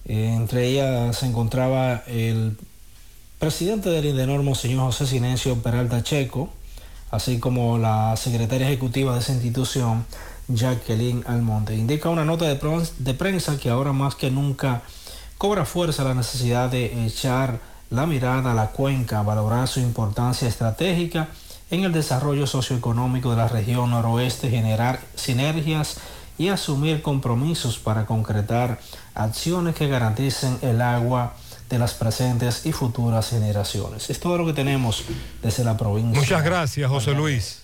eh, entre ellas se encontraba el presidente del INDENOR, Monseñor José Silencio Peralta Checo, así como la secretaria ejecutiva de esa institución, Jacqueline Almonte. Indica una nota de, prensa que ahora más que nunca cobra fuerza la necesidad de echar la mirada a la cuenca, valorar su importancia estratégica en el desarrollo socioeconómico de la región noroeste, generar sinergias y asumir compromisos para concretar acciones que garanticen el agua de las presentes y futuras generaciones. Es todo lo que tenemos desde la provincia. Muchas gracias, José Luis.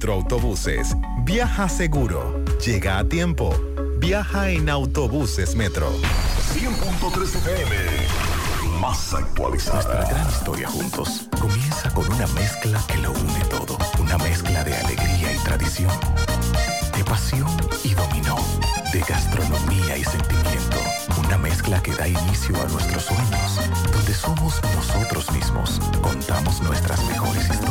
Metroautobuses. Viaja seguro. Llega a tiempo. Viaja en autobuses Metro. 100.3 FM. Más actualizada. Nuestra gran historia juntos comienza con una mezcla que lo une todo. Una mezcla de alegría y tradición pasión y dominó, de gastronomía y sentimiento. Una mezcla que da inicio a nuestros sueños, donde somos nosotros mismos, contamos nuestras mejores historias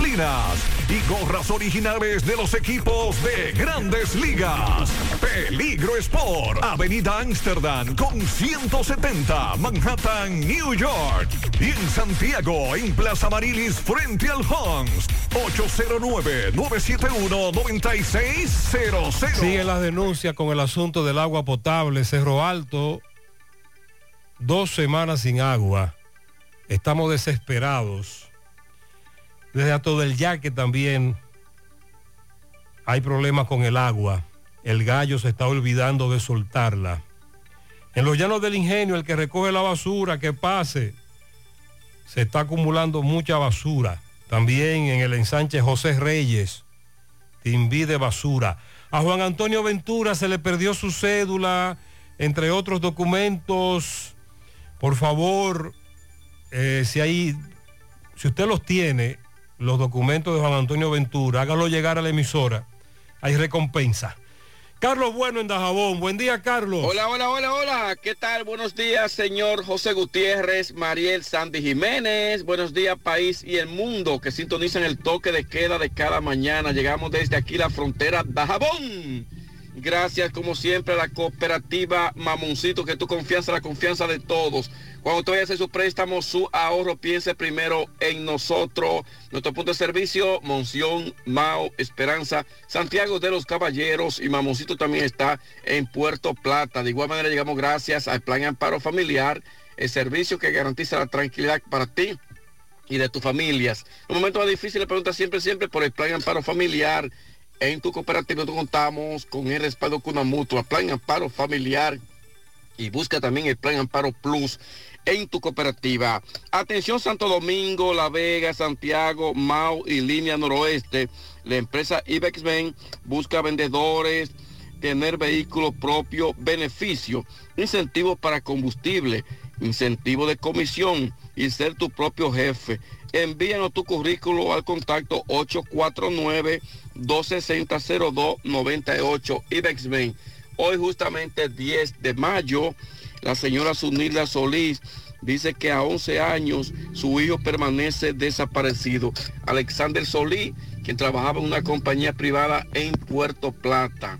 y gorras originales de los equipos de grandes ligas. Peligro Sport, Avenida Amsterdam con 170, Manhattan, New York. Y en Santiago, en Plaza Marilis, frente al Hans, 809-971-9600. Siguen las denuncias con el asunto del agua potable, Cerro Alto, dos semanas sin agua. Estamos desesperados. Desde Ato del Yaque también hay problemas con el agua. El gallo se está olvidando de soltarla. En los llanos del ingenio, el que recoge la basura, que pase, se está acumulando mucha basura. También en el ensanche José Reyes, de basura. A Juan Antonio Ventura se le perdió su cédula, entre otros documentos. Por favor, eh, si hay, si usted los tiene, los documentos de Juan Antonio Ventura, hágalo llegar a la emisora. Hay recompensa. Carlos Bueno en Dajabón. Buen día, Carlos. Hola, hola, hola, hola. ¿Qué tal? Buenos días, señor José Gutiérrez, Mariel Sandy Jiménez. Buenos días, país y el mundo que sintonizan el toque de queda de cada mañana. Llegamos desde aquí la frontera Dajabón. Gracias, como siempre, a la cooperativa Mamoncito, que tu confianza, la confianza de todos. Cuando tú vayas a hacer su préstamo, su ahorro, piense primero en nosotros. Nuestro punto de servicio, Monción, Mao, Esperanza, Santiago de los Caballeros y Mamoncito también está en Puerto Plata. De igual manera llegamos gracias al Plan Amparo Familiar, el servicio que garantiza la tranquilidad para ti y de tus familias. Un momento más difícil, le pregunta siempre, siempre por el Plan Amparo Familiar en tu cooperativa contamos con el respaldo con una mutua, plan amparo familiar y busca también el plan amparo plus en tu cooperativa. Atención Santo Domingo, La Vega, Santiago, Mau y Línea Noroeste. La empresa IBEXBEN busca vendedores, tener vehículo propio, beneficio, incentivos para combustible, incentivo de comisión y ser tu propio jefe. Envíanos tu currículo al contacto 849-260-0298 IBEXBEN. Hoy justamente 10 de mayo, la señora Zunilda Solís dice que a 11 años su hijo permanece desaparecido. Alexander Solís, quien trabajaba en una compañía privada en Puerto Plata.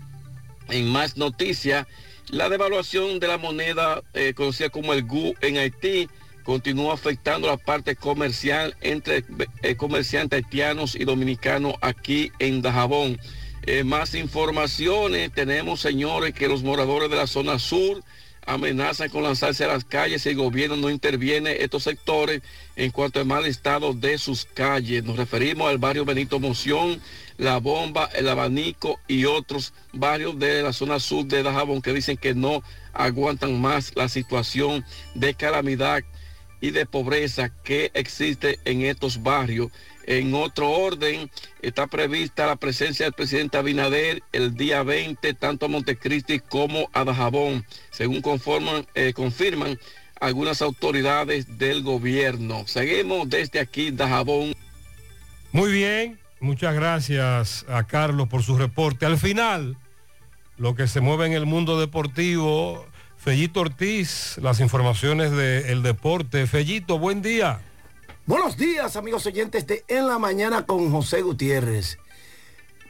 En más noticias, la devaluación de la moneda eh, conocida como el GU en Haití continúa afectando la parte comercial entre eh, comerciantes haitianos y dominicanos aquí en Dajabón. Eh, más informaciones, tenemos señores que los moradores de la zona sur amenazan con lanzarse a las calles si el gobierno no interviene estos sectores en cuanto al mal estado de sus calles. Nos referimos al barrio Benito Moción, La Bomba, El Abanico y otros barrios de la zona sur de Dajabón que dicen que no aguantan más la situación de calamidad y de pobreza que existe en estos barrios. En otro orden, está prevista la presencia del presidente Abinader el día 20, tanto a Montecristi como a Dajabón, según conforman, eh, confirman algunas autoridades del gobierno. Seguimos desde aquí, Dajabón. Muy bien, muchas gracias a Carlos por su reporte. Al final, lo que se mueve en el mundo deportivo, Fellito Ortiz, las informaciones del deporte. Fellito, buen día. Buenos días, amigos oyentes de En la Mañana con José Gutiérrez.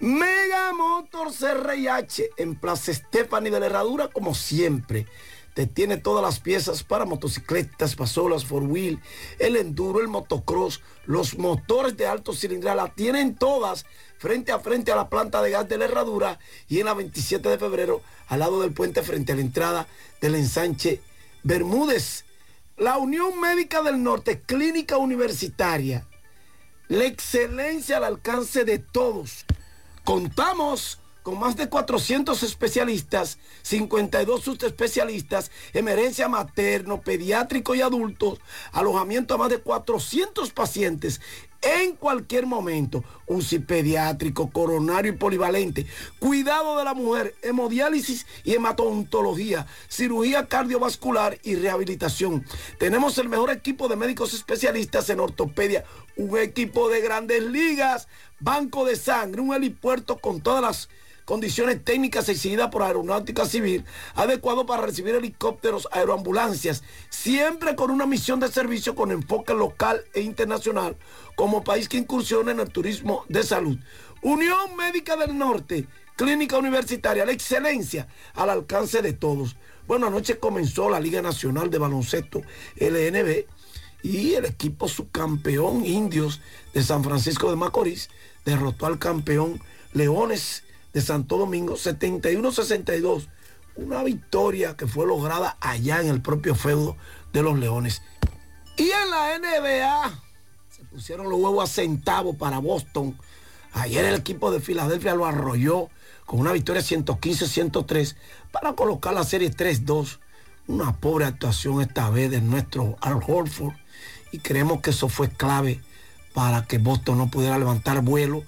Mega Motor CRIH en Plaza Estefani de la Herradura, como siempre. Te tiene todas las piezas para motocicletas, pasolas, four wheel, el enduro, el motocross, los motores de alto cilindral, la tienen todas frente a frente a la planta de gas de la Herradura y en la 27 de febrero al lado del puente frente a la entrada del ensanche Bermúdez. La Unión Médica del Norte, clínica universitaria, la excelencia al alcance de todos. Contamos con más de 400 especialistas, 52 subespecialistas, emergencia materno, pediátrico y adultos, alojamiento a más de 400 pacientes en cualquier momento, UCI pediátrico, coronario y polivalente, cuidado de la mujer, hemodiálisis y hematontología, cirugía cardiovascular y rehabilitación. Tenemos el mejor equipo de médicos especialistas en ortopedia, un equipo de grandes ligas, banco de sangre, un helipuerto con todas las condiciones técnicas exigidas por Aeronáutica Civil, adecuado para recibir helicópteros, aeroambulancias, siempre con una misión de servicio con enfoque local e internacional, como país que incursiona en el turismo de salud. Unión Médica del Norte, clínica universitaria, la excelencia al alcance de todos. Bueno, anoche comenzó la Liga Nacional de Baloncesto, LNB, y el equipo subcampeón indios de San Francisco de Macorís derrotó al campeón Leones de Santo Domingo 71-62. Una victoria que fue lograda allá en el propio feudo de los Leones. Y en la NBA se pusieron los huevos a centavo para Boston. Ayer el equipo de Filadelfia lo arrolló con una victoria 115-103 para colocar la serie 3-2. Una pobre actuación esta vez de nuestro Al Horford. Y creemos que eso fue clave para que Boston no pudiera levantar vuelo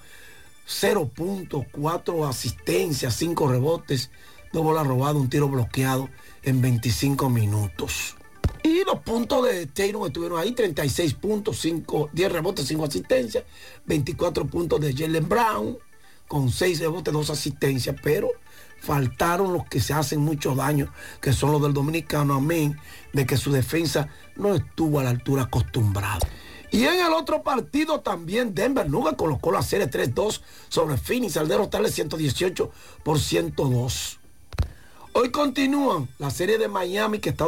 0.4 asistencias, 5 rebotes, dos bolas robadas, un tiro bloqueado en 25 minutos. Y los puntos de Taylor estuvieron ahí, 36 puntos, 5, 10 rebotes, 5 asistencias, 24 puntos de Jalen Brown, con 6 rebotes, 2 asistencias, pero faltaron los que se hacen mucho daño, que son los del dominicano, amén, de que su defensa no estuvo a la altura acostumbrada. Y en el otro partido también Denver Nuggets colocó la serie 3-2 sobre Phoenix al derrotarle 118 por 102. Hoy continúan la serie de Miami que está